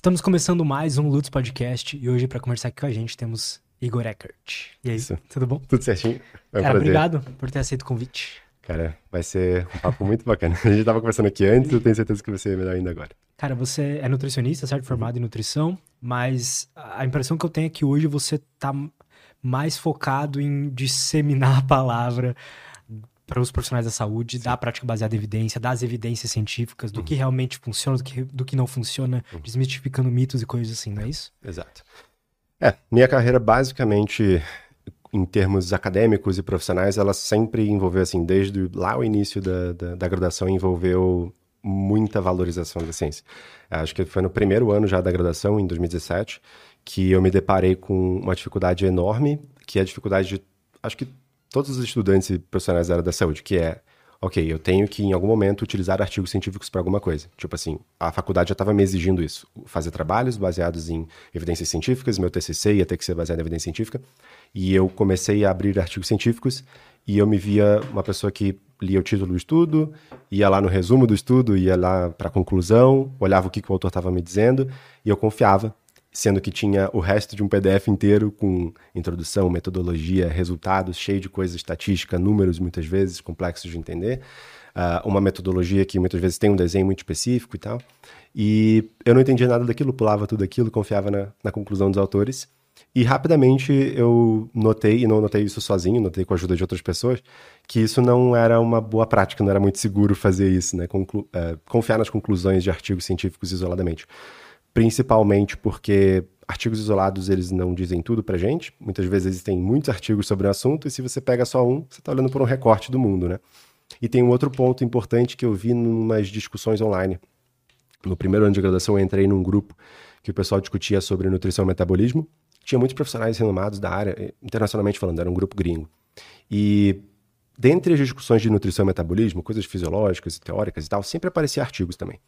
Estamos começando mais um Lutz Podcast e hoje para conversar aqui com a gente temos Igor Eckert. E aí, Isso. tudo bom? Tudo certinho. É um Cara, prazer. obrigado por ter aceito o convite. Cara, vai ser um papo muito bacana. A gente tava conversando aqui antes, eu tenho certeza que vai ser melhor ainda agora. Cara, você é nutricionista, certo? Formado em nutrição, mas a impressão que eu tenho é que hoje você tá mais focado em disseminar a palavra para os profissionais da saúde, Sim. da prática baseada em evidência, das evidências científicas, do uhum. que realmente funciona, do que, do que não funciona, uhum. desmistificando mitos e coisas assim, não é isso? Exato. É, minha carreira basicamente, em termos acadêmicos e profissionais, ela sempre envolveu, assim, desde lá o início da, da, da graduação, envolveu muita valorização da ciência. Acho que foi no primeiro ano já da graduação, em 2017, que eu me deparei com uma dificuldade enorme, que é a dificuldade de, acho que todos os estudantes e profissionais da área da saúde, que é, ok, eu tenho que em algum momento utilizar artigos científicos para alguma coisa. Tipo assim, a faculdade já estava me exigindo isso, fazer trabalhos baseados em evidências científicas, meu TCC ia ter que ser baseado em evidência científica, e eu comecei a abrir artigos científicos e eu me via uma pessoa que lia o título do estudo, ia lá no resumo do estudo, ia lá para a conclusão, olhava o que, que o autor estava me dizendo, e eu confiava sendo que tinha o resto de um PDF inteiro com introdução, metodologia, resultados, cheio de coisa estatística, números muitas vezes complexos de entender, uh, uma metodologia que muitas vezes tem um desenho muito específico e tal. E eu não entendia nada daquilo, pulava tudo aquilo, confiava na, na conclusão dos autores. E rapidamente eu notei, e não notei isso sozinho, notei com a ajuda de outras pessoas, que isso não era uma boa prática, não era muito seguro fazer isso, né? Conclu uh, confiar nas conclusões de artigos científicos isoladamente principalmente porque artigos isolados eles não dizem tudo pra gente. Muitas vezes existem muitos artigos sobre o assunto e se você pega só um, você está olhando por um recorte do mundo, né? E tem um outro ponto importante que eu vi em umas discussões online. No primeiro ano de graduação eu entrei num grupo que o pessoal discutia sobre nutrição e metabolismo. Tinha muitos profissionais renomados da área, eh, internacionalmente falando, era um grupo gringo. E dentre as discussões de nutrição e metabolismo, coisas fisiológicas e teóricas e tal, sempre aparecia artigos também.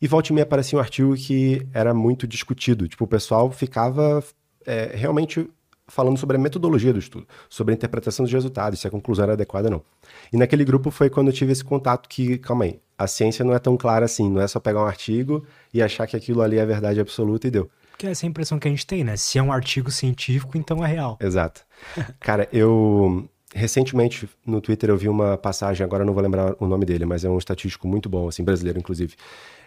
E volta e meia aparecia um artigo que era muito discutido. Tipo, o pessoal ficava é, realmente falando sobre a metodologia do estudo, sobre a interpretação dos resultados, se a conclusão era adequada ou não. E naquele grupo foi quando eu tive esse contato que, calma aí, a ciência não é tão clara assim, não é só pegar um artigo e achar que aquilo ali é verdade absoluta e deu. Que é essa impressão que a gente tem, né? Se é um artigo científico, então é real. Exato. Cara, eu recentemente no Twitter eu vi uma passagem, agora não vou lembrar o nome dele, mas é um estatístico muito bom, assim, brasileiro inclusive.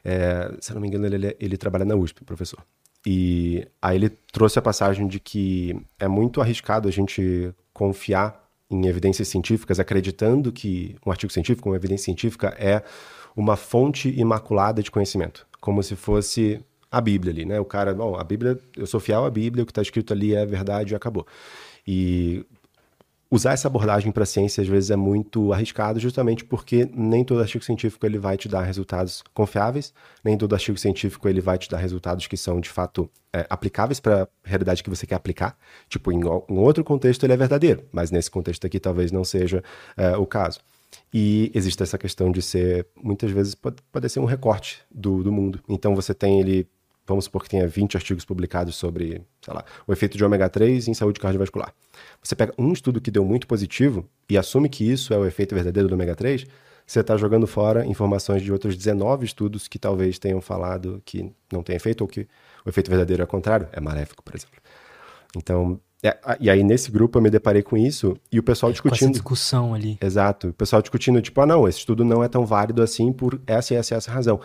É, se eu não me engano, ele, ele trabalha na USP, professor. E aí ele trouxe a passagem de que é muito arriscado a gente confiar em evidências científicas, acreditando que um artigo científico, uma evidência científica, é uma fonte imaculada de conhecimento, como se fosse a Bíblia ali, né? O cara, bom, a Bíblia, eu sou fiel à Bíblia, o que está escrito ali é verdade e acabou. E usar essa abordagem para a ciência às vezes é muito arriscado, justamente porque nem todo artigo científico ele vai te dar resultados confiáveis, nem todo artigo científico ele vai te dar resultados que são de fato é, aplicáveis para a realidade que você quer aplicar. Tipo, em, em, outro contexto ele é verdadeiro, mas nesse contexto aqui talvez não seja é, o caso. E existe essa questão de ser, muitas vezes, pode, pode ser um recorte do, do mundo. Então você tem ele vamos supor que tenha 20 artigos publicados sobre, sei lá, o efeito de ômega 3 em saúde cardiovascular. Você pega um estudo que deu muito positivo e assume que isso é o efeito verdadeiro do ômega 3, você está jogando fora informações de outros 19 estudos que talvez tenham falado que não tem efeito ou que o efeito verdadeiro é contrário, é maléfico, por exemplo. Então, é, e aí nesse grupo eu me deparei com isso e o pessoal é, discutindo. Essa discussão ali. Exato. O pessoal discutindo, tipo, ah, não, esse estudo não é tão válido assim por essa e essa e essa razão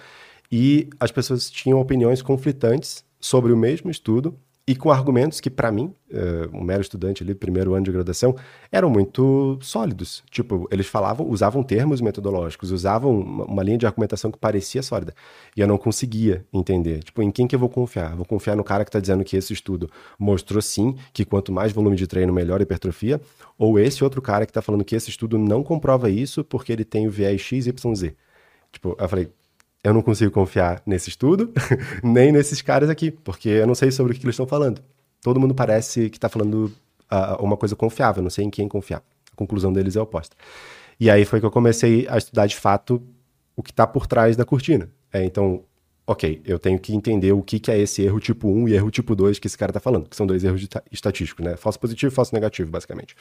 e as pessoas tinham opiniões conflitantes sobre o mesmo estudo e com argumentos que, para mim, uh, um mero estudante ali, primeiro ano de graduação, eram muito sólidos. Tipo, eles falavam, usavam termos metodológicos, usavam uma, uma, linha de argumentação que parecia sólida. E eu não conseguia entender. Tipo, em quem que eu vou confiar? Vou confiar no cara que está dizendo que esse estudo mostrou sim que quanto mais volume de treino, melhor hipertrofia? Ou esse outro cara que está falando que esse estudo não comprova isso porque ele tem o viés XYZ? Tipo, eu falei, eu não consigo confiar nesse estudo, nem nesses caras aqui, porque eu não sei sobre o que eles estão falando. Todo mundo parece que está falando uh, uma coisa confiável, não sei em quem confiar. A conclusão deles é oposta. E aí foi que eu comecei a estudar de fato o que está por trás da cortina. É, então, ok, eu tenho que entender o que, que é esse erro tipo 1 e erro tipo 2 que esse cara está falando, que são dois erros estatísticos, né? Falso positivo e falso negativo, basicamente.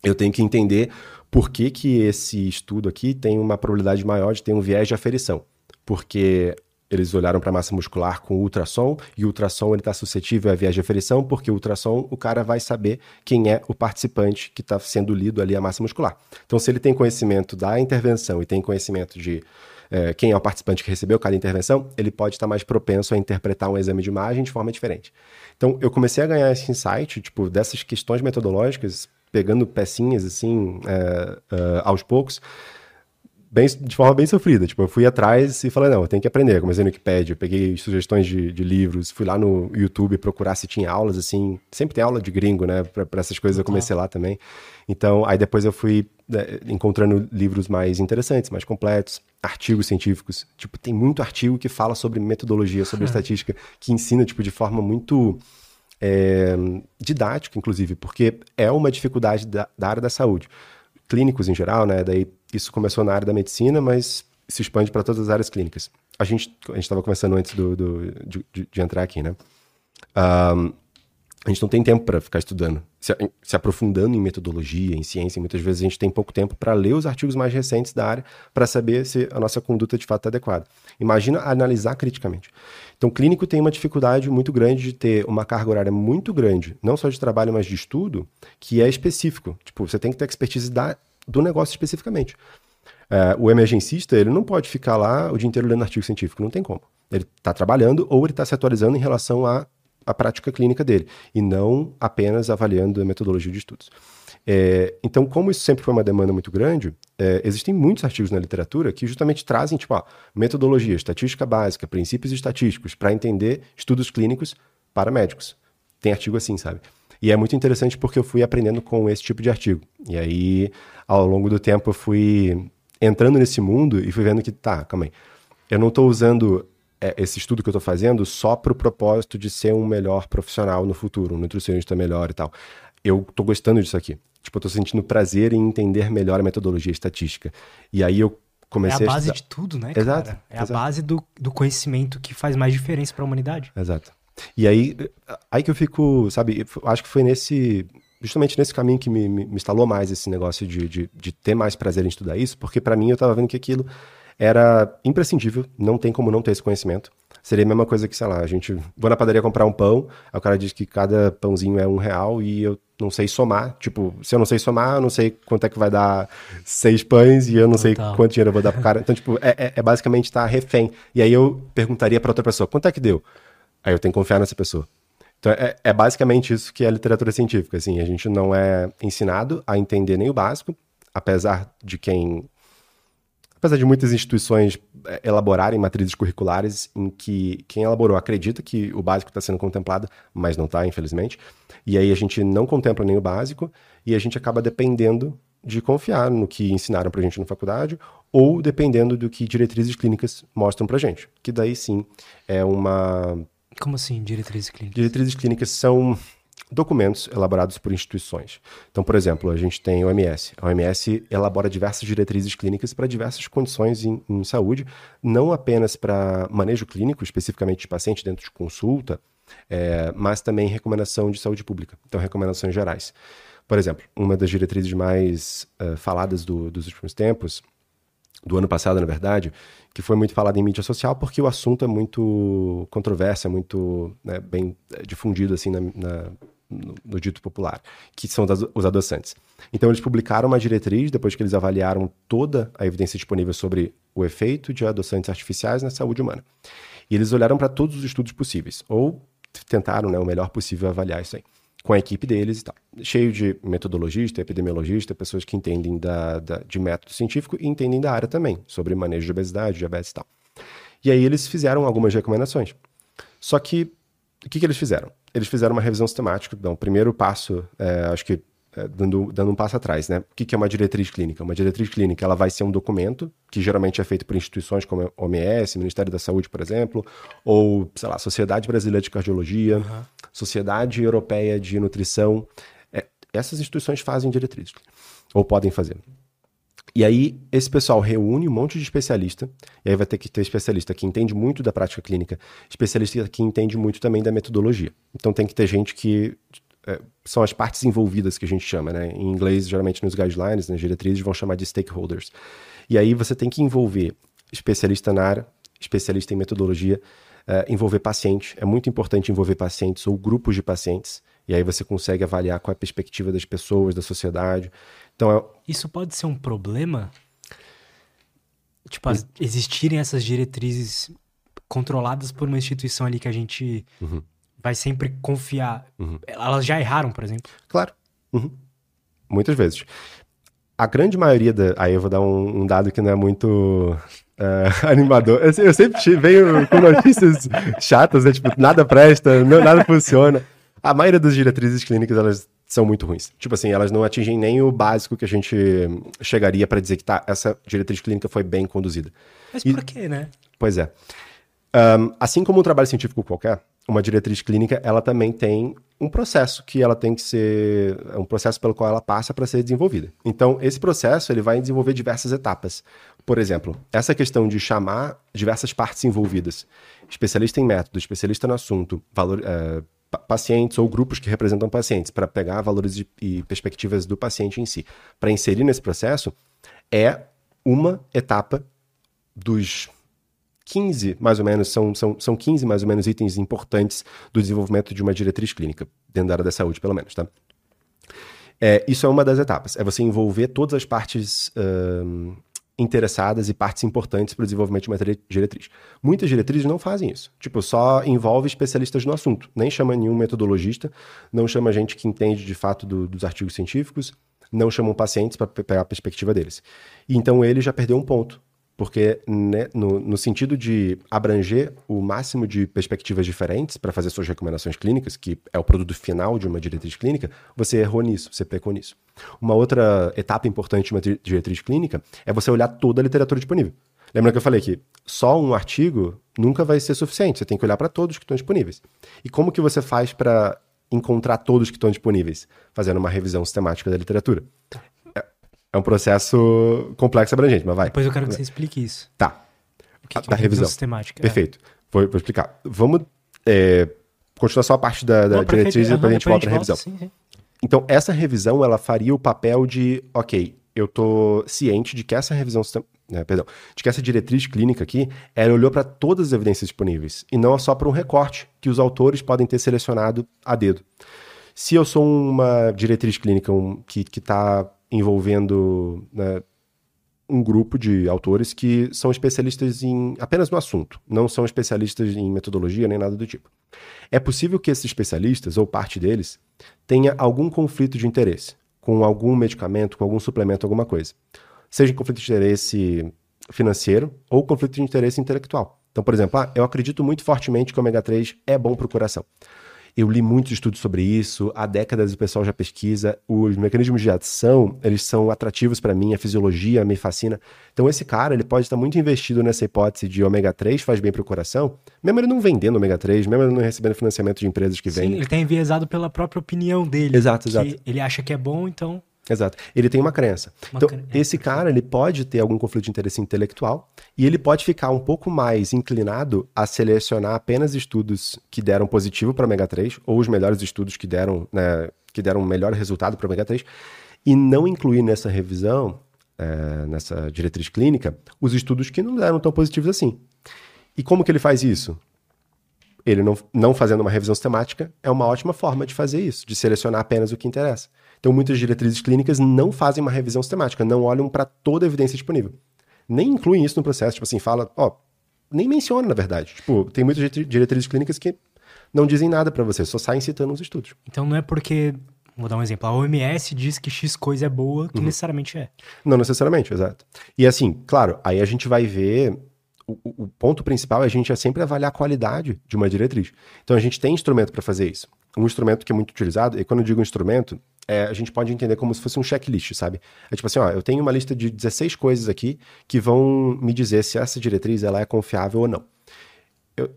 Eu tenho que entender por que, que esse estudo aqui tem uma probabilidade maior de ter um viés de aferição porque eles olharam para a massa muscular com ultrassom, e ultrassom está suscetível a viés de aferição, porque ultrassom o cara vai saber quem é o participante que está sendo lido ali a massa muscular. Então, se ele tem conhecimento da intervenção e tem conhecimento de é, quem é o participante que recebeu cada intervenção, ele pode estar mais propenso a interpretar um exame de imagem de forma diferente. Então, eu comecei a ganhar esse insight, tipo, dessas questões metodológicas, pegando pecinhas, assim, é, é, aos poucos, bem, de forma bem sofrida. Tipo, eu fui atrás e falei, não, eu tenho que aprender. Comecei no Wikipedia, peguei sugestões de, de, livros, fui lá no YouTube procurar se tinha aulas, assim. Sempre tem aula de gringo, né? Para essas coisas eu comecei lá também. Então, aí depois eu fui né, encontrando livros mais interessantes, mais completos, artigos científicos. Tipo, tem muito artigo que fala sobre metodologia, sobre estatística, que ensina, tipo, de forma muito... É, didática, inclusive, porque é uma dificuldade da, da área da saúde clínicos em geral, né? Daí isso começou na área da medicina, mas se expande para todas as áreas clínicas. A gente a estava conversando antes do, do de, de, entrar aqui, né? Um, a gente não tem tempo para ficar estudando, se, se, aprofundando em metodologia, em ciência. Muitas vezes a gente tem pouco tempo para ler os artigos mais recentes da área para saber se a nossa conduta de fato está adequada. Imagina analisar criticamente. Então, o clínico tem uma dificuldade muito grande de ter uma carga horária muito grande, não só de trabalho, mas de estudo, que é específico. Tipo, você tem que ter expertise da, do negócio especificamente. É, o emergencista, ele não pode ficar lá o dia inteiro lendo artigo científico, não tem como. Ele está trabalhando ou ele está se atualizando em relação à a prática clínica dele, e não apenas avaliando a metodologia de estudos. É, então, como isso sempre foi uma demanda muito grande, é, existem muitos artigos na literatura que justamente trazem, tipo, ó, metodologia, estatística básica, princípios estatísticos, para entender estudos clínicos para médicos. Tem artigo assim, sabe? E é muito interessante porque eu fui aprendendo com esse tipo de artigo. E aí, ao longo do tempo, eu fui entrando nesse mundo e fui vendo que, tá, calma aí. Eu não estou usando esse estudo que eu estou fazendo só para o propósito de ser um melhor profissional no futuro, um nutricionista melhor e tal. Eu estou gostando disso aqui. Tipo, eu tô sentindo prazer em entender melhor a metodologia estatística. E aí eu comecei a. É a base a de tudo, né? Exato. Cara? É exato. a base do, do conhecimento que faz mais diferença para a humanidade. Exato. E aí, aí que eu fico, sabe, acho que foi nesse. Justamente nesse caminho que me, me, me instalou mais esse negócio de, de, de ter mais prazer em estudar isso, porque para mim eu tava vendo que aquilo era imprescindível, não tem como não ter esse conhecimento. Seria a mesma coisa que, sei lá, a gente vou na padaria comprar um pão, aí o cara diz que cada pãozinho é um real e eu não sei somar. Tipo, se eu não sei somar, eu não sei quanto é que vai dar seis pães e eu não Total. sei quanto dinheiro eu vou dar pro cara. Então, tipo, é, é, é basicamente estar tá refém. E aí eu perguntaria para outra pessoa, quanto é que deu? Aí eu tenho que confiar nessa pessoa. Então, é, é basicamente isso que é a literatura científica. Assim, a gente não é ensinado a entender nem o básico, apesar de quem apesar de muitas instituições eh, elaborarem matrizes curriculares em que quem elaborou acredita que o básico está sendo contemplado, mas não está, infelizmente. E aí a gente não contempla nem o básico e a gente acaba dependendo de confiar no que ensinaram para a gente na faculdade ou dependendo do que diretrizes clínicas mostram para a gente, que daí sim é uma... Como assim, diretrizes clínicas? Diretrizes clínicas são documentos elaborados por instituições. Então, por exemplo, a gente tem a OMS. A OMS elabora diversas diretrizes clínicas para diversas condições em, em saúde, não apenas para manejo clínico, especificamente de paciente dentro de consulta, é, mas também recomendação de saúde pública. Então, recomendações gerais. Por exemplo, uma das diretrizes mais uh, faladas do, dos últimos tempos, do ano passado, na verdade, que foi muito falada em mídia social porque o assunto é muito controverso, é muito né, bem é, difundido assim na, na, no, no, dito popular, que são das, os adoçantes. Então eles publicaram uma diretriz depois que eles avaliaram toda a evidência disponível sobre o efeito de adoçantes artificiais na saúde humana. E eles olharam para todos os estudos possíveis, ou tentaram né, o melhor possível avaliar isso aí, com a equipe deles e tal. Cheio de metodologista, epidemiologista, pessoas que entendem da, da, de método científico e entendem da área também, sobre manejo de obesidade, diabetes e tal. E aí eles fizeram algumas recomendações. Só que, o que, que eles fizeram? eles fizeram uma revisão sistemática. Então, o primeiro passo, é, acho que é, dando, dando um passo atrás, né? O que, que é uma diretriz clínica? Uma diretriz clínica ela vai ser um documento que geralmente é feito por instituições como a OMS, Ministério da Saúde, por exemplo, ou, sei lá, Sociedade Brasileira de Cardiologia, uhum. Sociedade Europeia de Nutrição. É, essas instituições fazem diretrizes, ou podem fazer. E aí, esse pessoal reúne um monte de especialista, e aí vai ter que ter especialista que entende muito da prática clínica, especialista que entende muito também da metodologia. Então tem que ter gente que é, são as partes envolvidas que a gente chama, né? Em inglês, geralmente nos guidelines, nas diretrizes, vão chamar de stakeholders. E aí você tem que envolver especialista na área, especialista em metodologia, uh, envolver paciente. É muito importante envolver pacientes ou grupos de pacientes. E aí você consegue avaliar qual é a perspectiva das pessoas, da sociedade. Então, é... Isso pode ser um problema? Tipo, as, existirem essas diretrizes controladas por uma instituição ali que a gente uhum. vai sempre confiar. Uhum. Elas já erraram, por exemplo? Claro. Uhum. Muitas vezes. A grande maioria da. Aí eu vou dar um, um dado que não é muito uh, animador. Eu, eu, sempre venho com notícias chatas, né? Tipo, nada presta, não, nada funciona. A maioria das diretrizes clínicas, elas são muito ruins. Tipo assim, elas não atingem nem o básico que a gente chegaria para dizer que tá, essa diretriz clínica foi bem conduzida. Mas por quê, né? Pois é. Um, assim como um trabalho científico qualquer, uma diretriz clínica, ela também tem um processo que ela tem que ser, é um processo pelo qual ela passa para ser desenvolvida. Então, esse processo ele vai desenvolver diversas etapas. Por exemplo, essa questão de chamar diversas partes envolvidas, especialista em método, especialista no assunto, valor, uh, pacientes ou grupos que representam pacientes, para pegar valores e perspectivas do paciente em si, para inserir nesse processo, é uma etapa dos 15, mais ou menos, são, são, são 15 mais ou menos itens importantes do desenvolvimento de uma diretriz clínica, dentro da área da saúde, pelo menos, tá? É, isso é uma das etapas, é você envolver todas as partes uh, interessadas e partes importantes para o desenvolvimento de uma diretriz. Muitas diretrizes não fazem isso. Tipo, só envolve especialistas no assunto. Nem chama nenhum metodologista, não chama gente que entende de fato do, dos artigos científicos, não chamam pacientes para pegar a perspectiva deles. E então ele já perdeu um ponto porque né, no, no, sentido de abranger o máximo de perspectivas diferentes para fazer suas recomendações clínicas, que é o produto final de uma diretriz clínica, você errou nisso, você pecou nisso. Uma outra etapa importante de uma diretriz clínica é você olhar toda a literatura disponível. Lembra que eu falei que só um artigo nunca vai ser suficiente, você tem que olhar para todos que estão disponíveis. E como que você faz para encontrar todos que estão disponíveis? Fazendo uma revisão sistemática da literatura. É um processo complexo e abrangente, mas vai. Depois eu quero que você explique isso. Tá. O que, que da é revisão sistemática. Perfeito. É. Vou, vou, explicar. Vamos é, continuar só a parte da, da Não, diretriz e depois a gente volta na revisão. Sim, sim. Então, essa revisão, ela faria o papel de, ok, eu tô ciente de que essa revisão, né, perdão, de que essa diretriz clínica aqui, ela olhou para todas as evidências disponíveis e não só para um recorte que os autores podem ter selecionado a dedo. Se eu sou uma diretriz clínica um, que está envolvendo né, um grupo de autores que são especialistas em apenas no assunto, não são especialistas em metodologia nem nada do tipo. É possível que esses especialistas, ou parte deles, tenha algum conflito de interesse com algum medicamento, com algum suplemento, alguma coisa. Seja conflito de interesse financeiro ou conflito de interesse intelectual. Então, por exemplo, ah, eu acredito muito fortemente que o ômega 3 é bom para o coração. Eu li muitos estudos sobre isso, há décadas o pessoal já pesquisa. Os mecanismos de ação, eles são atrativos para mim, a fisiologia me fascina. Então esse cara, ele pode estar muito investido nessa hipótese de ômega 3 faz bem para o coração, mesmo ele não vendendo ômega 3, mesmo ele não recebendo financiamento de empresas que vendem. Sim, ele tem enviesado pela própria opinião dele. Exato, exato. Ele acha que é bom, então Exato. Ele tem uma crença. Uma então, cre... esse cara, ele pode ter algum conflito de interesse intelectual e ele pode ficar um pouco mais inclinado a selecionar apenas estudos que deram positivo para ômega 3 ou os melhores estudos que deram, né, que deram um melhor resultado para ômega 3 e não incluir nessa revisão, é, nessa diretriz clínica, os estudos que não deram tão positivos assim. E como que ele faz isso? Ele não, não fazendo uma revisão sistemática é uma ótima forma de fazer isso, de selecionar apenas o que interessa. Então, muitas diretrizes clínicas não fazem uma revisão sistemática, não olham para toda a evidência disponível. Nem incluem isso no processo, tipo assim, fala, ó, nem menciona, na verdade. Tipo, tem muitas diretrizes clínicas que não dizem nada para você, só saem citando os estudos. Então, não é porque Vou dar um exemplo. A OMS diz que X coisa é boa, que uhum. necessariamente é. Não necessariamente, exato. E assim, claro, aí a gente vai ver. O, o, ponto principal é a gente é sempre avaliar a qualidade de uma diretriz. Então a gente tem instrumento para fazer isso. Um instrumento que é muito utilizado, e quando eu digo instrumento, é, a gente pode entender como se fosse um checklist, sabe? É tipo assim, ó, eu tenho uma lista de 16 coisas aqui que vão me dizer se essa diretriz ela é confiável ou não. Eu,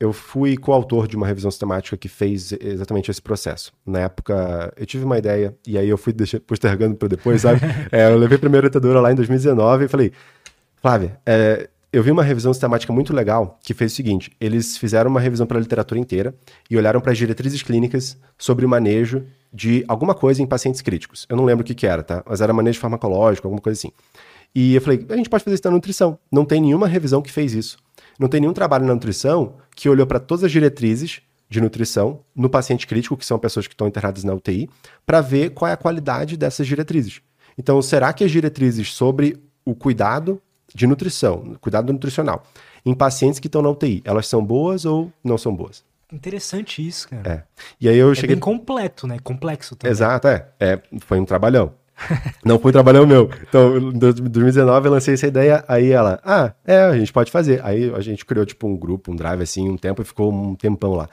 eu fui coautor de uma revisão sistemática que fez exatamente esse processo. Na época, eu tive uma ideia, e aí eu fui deixar, postergando para depois, sabe? é, eu levei a primeira orientadora lá em 2019 e falei, Flávia, é, eu vi uma revisão sistemática muito legal que fez o seguinte: eles fizeram uma revisão para a literatura inteira e olharam para as diretrizes clínicas sobre o manejo de alguma coisa em pacientes críticos. Eu não lembro o que, que era, tá? Mas era manejo farmacológico, alguma coisa assim. E eu falei: a gente pode fazer isso na nutrição. Não tem nenhuma revisão que fez isso. Não tem nenhum trabalho na nutrição que olhou para todas as diretrizes de nutrição no paciente crítico, que são pessoas que estão internadas na UTI, para ver qual é a qualidade dessas diretrizes. Então, será que as diretrizes sobre o cuidado de nutrição, cuidado nutricional, em pacientes que estão na UTI, elas são boas ou não são boas? Interessante isso, cara. É. E aí eu é cheguei. bem completo, né? Complexo também. Exato, é. é. Foi um trabalhão. Não foi um trabalhão meu. Então, em 2019 eu lancei essa ideia, aí ela, ah, é, a gente pode fazer. Aí a gente criou, tipo, um grupo, um drive, assim, um tempo e ficou um tempão lá.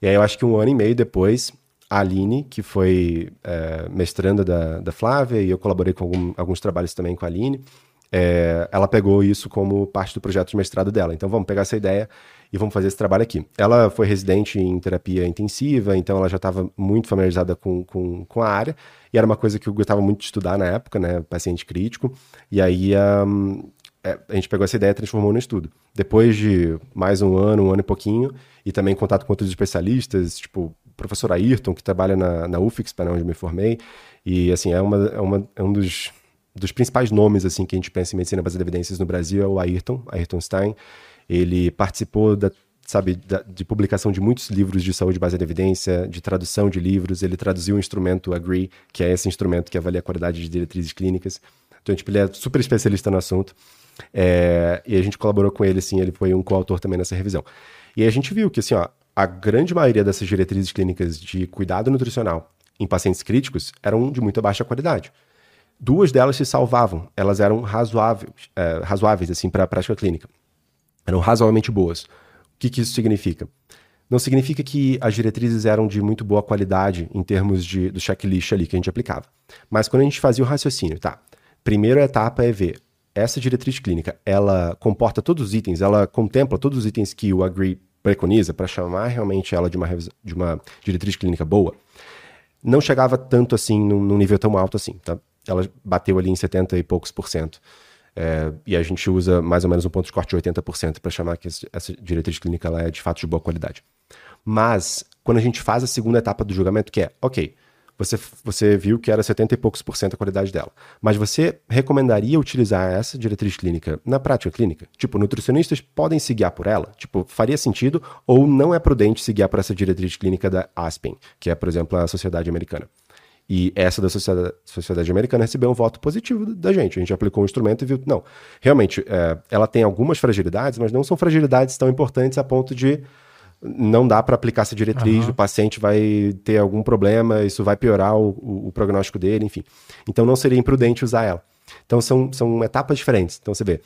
E aí eu acho que um ano e meio depois, a Aline, que foi é, mestranda da, da Flávia, e eu colaborei com algum, alguns trabalhos também com a Aline, é, ela pegou isso como parte do projeto de mestrado dela. Então vamos pegar essa ideia e vamos fazer esse trabalho aqui. Ela foi residente em terapia intensiva, então ela já estava muito familiarizada com, com, com, a área, e era uma coisa que eu gostava muito de estudar na época, né, paciente crítico, e aí um, é, a gente pegou essa ideia e transformou no estudo. Depois de mais um ano, um ano e pouquinho, e também contato com outros especialistas, tipo o professor Ayrton, que trabalha na, na UFIX, para onde eu me formei, e assim, é, uma, é, uma, é um dos dos principais nomes assim que a gente pensa em medicina baseada em evidências no Brasil é o Ayrton, Ayrton Stein. Ele participou da, sabe, da, de publicação de muitos livros de saúde baseada em evidência, de tradução de livros. Ele traduziu o instrumento AGREE, que é esse instrumento que avalia a qualidade de diretrizes clínicas. Então, tipo, ele é super especialista no assunto. É, e a gente colaborou com ele, assim, ele foi um coautor também nessa revisão. E a gente viu que, assim, ó, a grande maioria dessas diretrizes clínicas de cuidado nutricional em pacientes críticos eram de muita baixa qualidade. Duas delas se salvavam, elas eram razoáveis, é, razoáveis assim, para a prática clínica. Eram razoavelmente boas. O que, que isso significa? Não significa que as diretrizes eram de muito boa qualidade em termos de, do checklist ali que a gente aplicava. Mas quando a gente fazia o raciocínio, tá? Primeira etapa é ver essa diretriz clínica, ela comporta todos os itens, ela contempla todos os itens que o AGREE preconiza para chamar realmente ela de uma, de uma diretriz clínica boa. Não chegava tanto assim, num, num nível tão alto assim, tá? ela bateu ali em 70 e poucos por cento. É, e a gente usa mais ou menos um ponto de corte de 80% para chamar que essa diretriz clínica ela é de fato de boa qualidade. Mas, quando a gente faz a segunda etapa do julgamento, que é, ok, você, você viu que era 70 e poucos por cento a qualidade dela, mas você recomendaria utilizar essa diretriz clínica na prática clínica? Tipo, nutricionistas podem se guiar por ela? Tipo, faria sentido ou não é prudente se guiar por essa diretriz clínica da ASPEN, que é, por exemplo, a Sociedade Americana? E essa da sociedade, sociedade, americana recebeu um voto positivo da gente. A gente aplicou um instrumento e viu, não, realmente, é, ela tem algumas fragilidades, mas não são fragilidades tão importantes a ponto de não dá para aplicar essa diretriz, uhum. o paciente vai ter algum problema, isso vai piorar o, o, o, prognóstico dele, enfim. Então não seria imprudente usar ela. Então são, são etapas diferentes. Então você vê,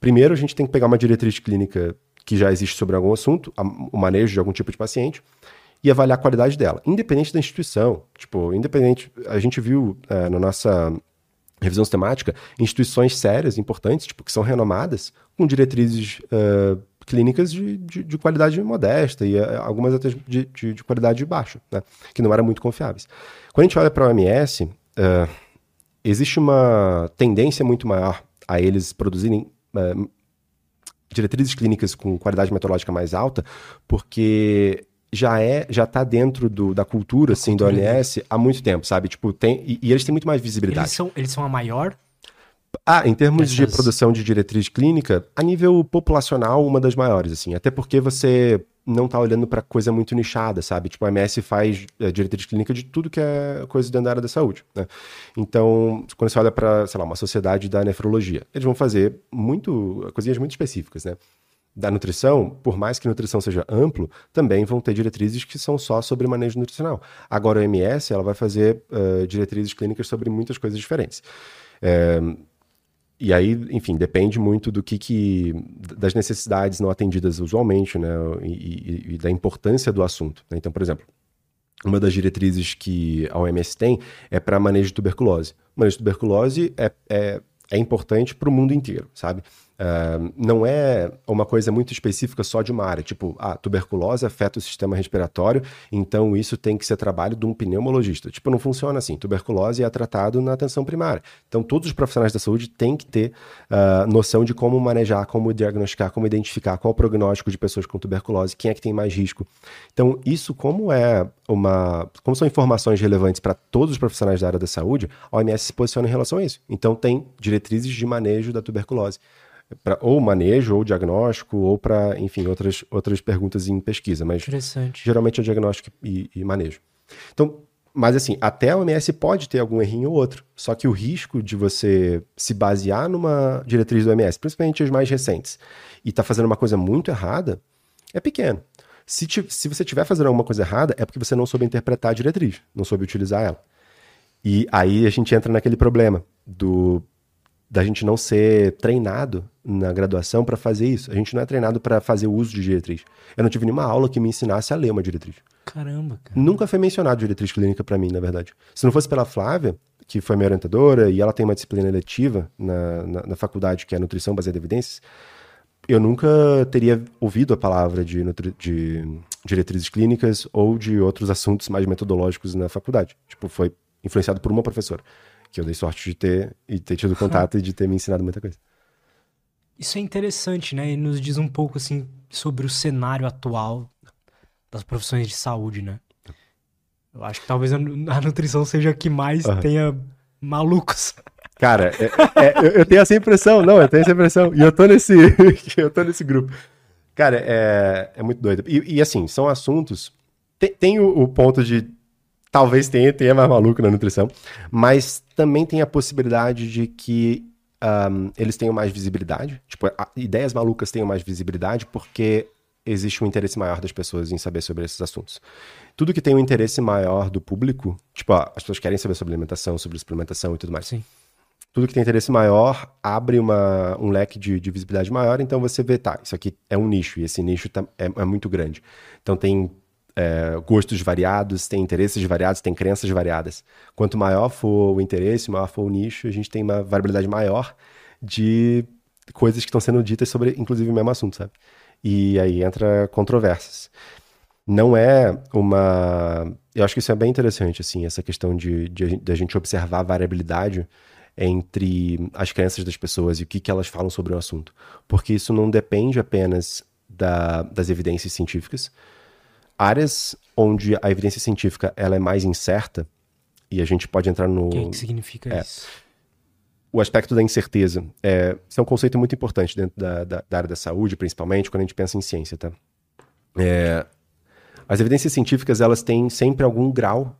primeiro a gente tem que pegar uma diretriz clínica que já existe sobre algum assunto, o manejo de algum tipo de paciente, e avaliar a qualidade dela, independente da instituição. Tipo, independente. A gente viu é, na nossa revisão sistemática instituições sérias, importantes, tipo, que são renomadas, com diretrizes uh, clínicas de, de, de, qualidade modesta e uh, algumas até de, de, de, qualidade baixa, né? que não eram muito confiáveis. Quando a gente olha para a OMS, uh, existe uma tendência muito maior a eles produzirem diretrizes clínicas com qualidade metodológica mais alta, porque já é, já tá dentro do, da cultura, assim, cultura do ONS há muito tempo, sabe? Tipo, tem, e, e, eles têm muito mais visibilidade. Eles são, eles são a maior? Ah, em termos de produção de diretriz clínica, a nível populacional, uma das maiores, assim. Até porque você não tá olhando para coisa muito nichada, sabe? Tipo, a MS faz é, diretriz clínica de tudo que é coisa dentro da área da saúde, né? Então, quando você olha para, sei lá, uma sociedade da nefrologia, eles vão fazer muito, coisinhas muito específicas, né? Da nutrição, por mais que nutrição seja amplo, também vão ter diretrizes que são só sobre manejo nutricional. Agora, a OMS ela vai fazer uh, diretrizes clínicas sobre muitas coisas diferentes. É, e aí, enfim, depende muito do que, que das necessidades não atendidas usualmente, né, e, e, e da importância do assunto. Né? Então, por exemplo, uma das diretrizes que a OMS tem é para manejo de tuberculose. O manejo de tuberculose é, é, é importante para o mundo inteiro, sabe? Uh, não é uma coisa muito específica só de uma área, tipo, a ah, tuberculose afeta o sistema respiratório, então isso tem que ser trabalho de um pneumologista. Tipo, não funciona assim. Tuberculose é tratado na atenção primária. Então, todos os profissionais da saúde têm que ter uh, noção de como manejar, como diagnosticar, como identificar qual o prognóstico de pessoas com tuberculose, quem é que tem mais risco. Então, isso, como é uma. Como são informações relevantes para todos os profissionais da área da saúde, a OMS se posiciona em relação a isso. Então, tem diretrizes de manejo da tuberculose. Pra, ou manejo, ou diagnóstico, ou para, enfim, outras, outras perguntas em pesquisa. Mas Interessante. geralmente é diagnóstico e, e manejo. Então, mas assim, até a OMS pode ter algum errinho ou outro. Só que o risco de você se basear numa diretriz do OMS, principalmente as mais recentes, e tá fazendo uma coisa muito errada, é pequeno. Se, se você estiver fazendo alguma coisa errada, é porque você não soube interpretar a diretriz, não soube utilizar ela. E aí a gente entra naquele problema do da gente não ser treinado na graduação para fazer isso. A gente não é treinado para fazer o uso de diretriz. Eu não tive nenhuma aula que me ensinasse a ler uma diretriz. Caramba, cara. Nunca foi mencionado diretriz clínica para mim, na verdade. Se não fosse pela Flávia, que foi minha orientadora, e ela tem uma disciplina eletiva na, na, na faculdade, que é nutrição baseada em evidências, eu nunca teria ouvido a palavra de, de diretrizes clínicas ou de outros assuntos mais metodológicos na faculdade. Tipo, foi influenciado por uma professora que eu dei sorte de ter e ter tido contato e de ter me ensinado muita coisa. Isso é interessante, né? E nos diz um pouco assim sobre o cenário atual das profissões de saúde, né? Eu acho que talvez a nutrição seja a que mais uhum. tenha malucos. Cara, é, é, eu tenho essa impressão, não, eu tenho essa impressão. E eu tô nesse, eu tô nesse grupo. Cara, é, é muito doido. E, e assim, são assuntos. Tem, tem o, o, ponto de talvez tenha, tenha mais maluco na nutrição, mas também tem a possibilidade de que um, eles tenham mais visibilidade. Tipo, a, ideias malucas tenham mais visibilidade porque existe um interesse maior das pessoas em saber sobre esses assuntos. Tudo que tem um interesse maior do público, tipo, ó, as pessoas querem saber sobre alimentação, sobre suplementação e tudo mais. Sim. Tudo que tem interesse maior abre uma, um leque de, de visibilidade maior, então você vê, tá, isso aqui é um nicho, e esse nicho tá, é, é muito grande. Então tem é, gostos variados, tem interesses variados, tem crenças variadas. Quanto maior for o interesse, maior for o nicho, a gente tem uma variabilidade maior de coisas que estão sendo ditas sobre, inclusive, o mesmo assunto, sabe? E aí entra controvérsias. Não é uma. Eu acho que isso é bem interessante, assim, essa questão de, de, de a gente observar a variabilidade entre as crenças das pessoas e o que, que elas falam sobre o assunto. Porque isso não depende apenas da, das evidências científicas, áreas onde a evidência científica ela é mais incerta, e a gente pode entrar no. O que, que significa é, isso? O aspecto da incerteza. É, isso é um conceito muito importante dentro da, da, da, área da saúde, principalmente quando a gente pensa em ciência, tá? É, as evidências científicas, elas têm sempre algum grau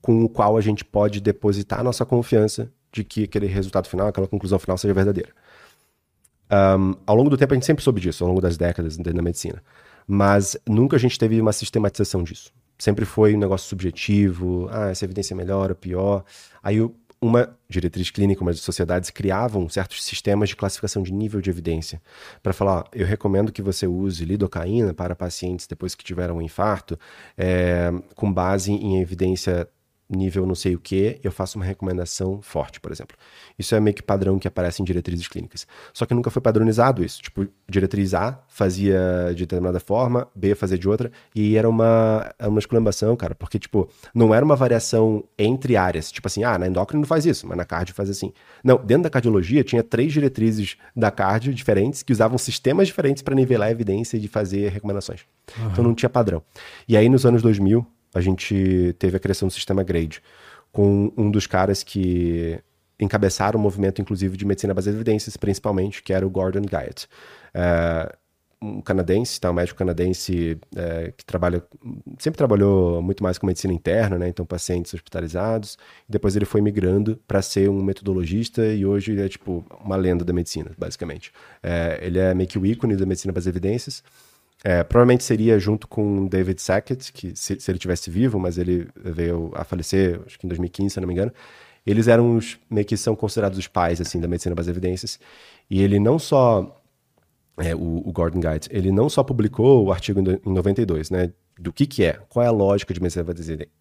com o qual a gente pode depositar a nossa confiança de que aquele resultado final, aquela conclusão final seja verdadeira. Um, ao longo do tempo, a gente sempre soube disso, ao longo das décadas da medicina mas nunca a gente teve uma sistematização disso. Sempre foi um negócio subjetivo, ah, essa evidência é melhor ou pior. Aí uma diretriz clínica, umas sociedades criavam certos sistemas de classificação de nível de evidência para falar, ó, eu recomendo que você use lidocaína para pacientes depois que tiveram um infarto, é, com base em evidência nível não sei o que, eu faço uma recomendação forte, por exemplo. Isso é meio que padrão que aparece em diretrizes clínicas. Só que nunca foi padronizado isso. Tipo, diretriz A fazia de determinada forma, B fazia de outra, e era uma, uma exclamação, cara, porque, tipo, não era uma variação entre áreas. Tipo assim, ah, na endócrina faz isso, mas na cardio faz assim. Não, dentro da cardiologia tinha três diretrizes da cardio diferentes que usavam sistemas diferentes para nivelar a evidência e fazer recomendações. Uhum. Então não tinha padrão. E aí, nos anos 2000, a gente teve a criação do sistema Grade, com um dos caras que encabeçaram o movimento, inclusive, de medicina baseada em evidências, principalmente, que era o Gordon Guyatt. É, um canadense, tá, um médico canadense é, que trabalha, sempre trabalhou muito mais com medicina interna, né, então pacientes hospitalizados. Depois ele foi migrando para ser um metodologista e hoje ele é tipo uma lenda da medicina, basicamente. É, ele é meio que o ícone da medicina baseada em evidências. É, provavelmente seria junto com David Sackett, que se, se, ele tivesse vivo, mas ele veio a falecer, acho que em 2015, se não me engano. Eles eram os, meio que são considerados os pais, assim, da medicina baseada em evidências. E ele não só, é, o, o, Gordon Guide, ele não só publicou o artigo em, em 92, né, do que que é, qual é a lógica de medicina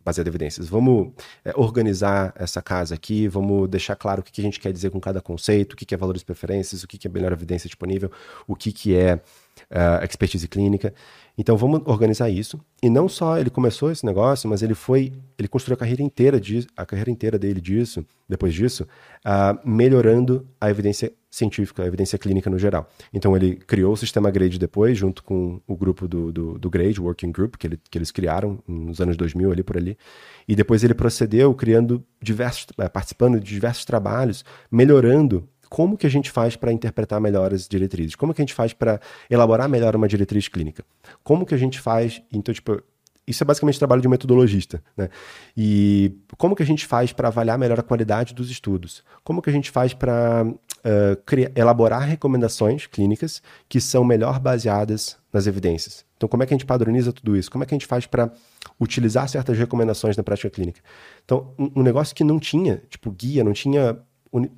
baseada em evidências. Vamos é, organizar essa casa aqui, vamos deixar claro o que, que a gente quer dizer com cada conceito, o que, que é valores e preferências, o que, que é melhor evidência disponível, o que, que é uh, expertise clínica. Então vamos organizar isso. E não só ele começou esse negócio, mas ele foi, ele construiu a carreira inteira de, a carreira inteira dele disso, depois disso, uh, melhorando a evidência científica, a evidência clínica no geral. Então ele criou o sistema Grade depois, junto com o grupo do, do, do Grade, Working Group, que, ele, que eles criaram nos anos 2000 ali por ali. E depois ele procedeu criando diversos, uh, participando de diversos trabalhos, melhorando como que a gente faz para interpretar melhor as diretrizes? Como que a gente faz para elaborar melhor uma diretriz clínica? Como que a gente faz, então, tipo, isso é basicamente trabalho de um metodologista, né? E como que a gente faz para avaliar melhor a qualidade dos estudos? Como que a gente faz para uh, elaborar recomendações clínicas que são melhor baseadas nas evidências? Então, como é que a gente padroniza tudo isso? Como é que a gente faz para utilizar certas recomendações na prática clínica? Então, um, um negócio que não tinha, tipo, guia, não tinha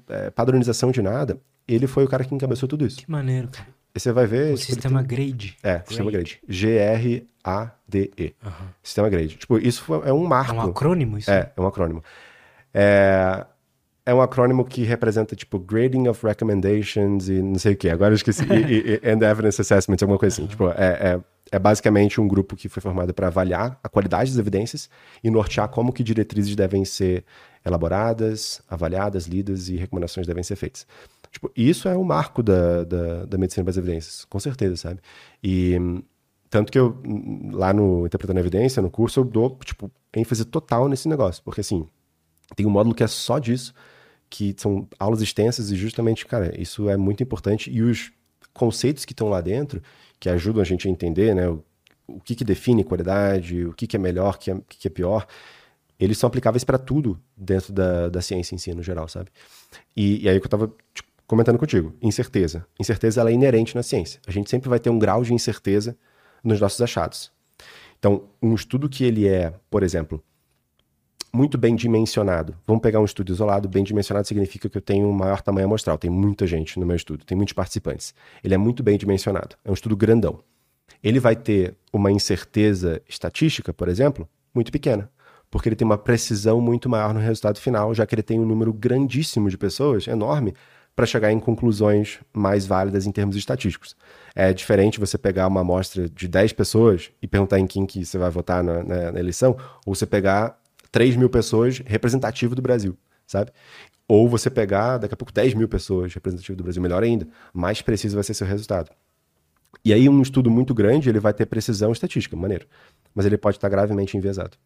é, padronização de nada, ele foi o cara que encabeçou tudo isso. Que maneiro, cara. E você vai ver. O tipo, sistema tem... Grade. É, grade. sistema Grade. G-R-A-D-E. Uhum. Sistema Grade. Tipo, isso é um marco. É um acrônimo isso? É, é um acrônimo. É, é um acrônimo que representa, tipo, Grading of Recommendations e não sei o quê. Agora eu esqueci. e, e, and Evidence Assessment, alguma coisa assim. Uhum. Tipo, é, é, é, basicamente um grupo que foi formado para avaliar a qualidade das evidências e nortear como que diretrizes devem ser elaboradas, avaliadas, lidas e recomendações devem ser feitas. Tipo, isso é o marco da, da, da medicina das evidências, com certeza, sabe? E tanto que eu, lá no Interpretando a Evidência, no curso, eu dou, tipo, ênfase total nesse negócio. Porque, assim, tem um módulo que é só disso, que são aulas extensas e justamente, cara, isso é muito importante. E os conceitos que estão lá dentro, que ajudam a gente a entender, né, o, o que, que define qualidade, o que, que é melhor, o que, é, o que é pior, eles são aplicáveis para tudo dentro da, da ciência em si, no geral, sabe? E, e aí que eu estava tipo, comentando contigo, incerteza. Incerteza ela é inerente na ciência. A gente sempre vai ter um grau de incerteza nos nossos achados. Então, um estudo que ele é, por exemplo, muito bem dimensionado. Vamos pegar um estudo isolado, bem dimensionado significa que eu tenho um maior tamanho amostral, tem muita gente no meu estudo, tem muitos participantes. Ele é muito bem dimensionado, é um estudo grandão. Ele vai ter uma incerteza estatística, por exemplo, muito pequena porque ele tem uma precisão muito maior no resultado final, já que ele tem um número grandíssimo de pessoas, enorme, para chegar em conclusões mais válidas em termos estatísticos. É diferente você pegar uma amostra de 10 pessoas e perguntar em quem que você vai votar na, na, na eleição, ou você pegar 3 mil pessoas representativo do Brasil, sabe? Ou você pegar, daqui a pouco, 10 mil pessoas representativo do Brasil, melhor ainda, mais preciso vai ser seu resultado. E aí um estudo muito grande, ele vai ter precisão estatística, maneiro, mas ele pode estar gravemente enviesado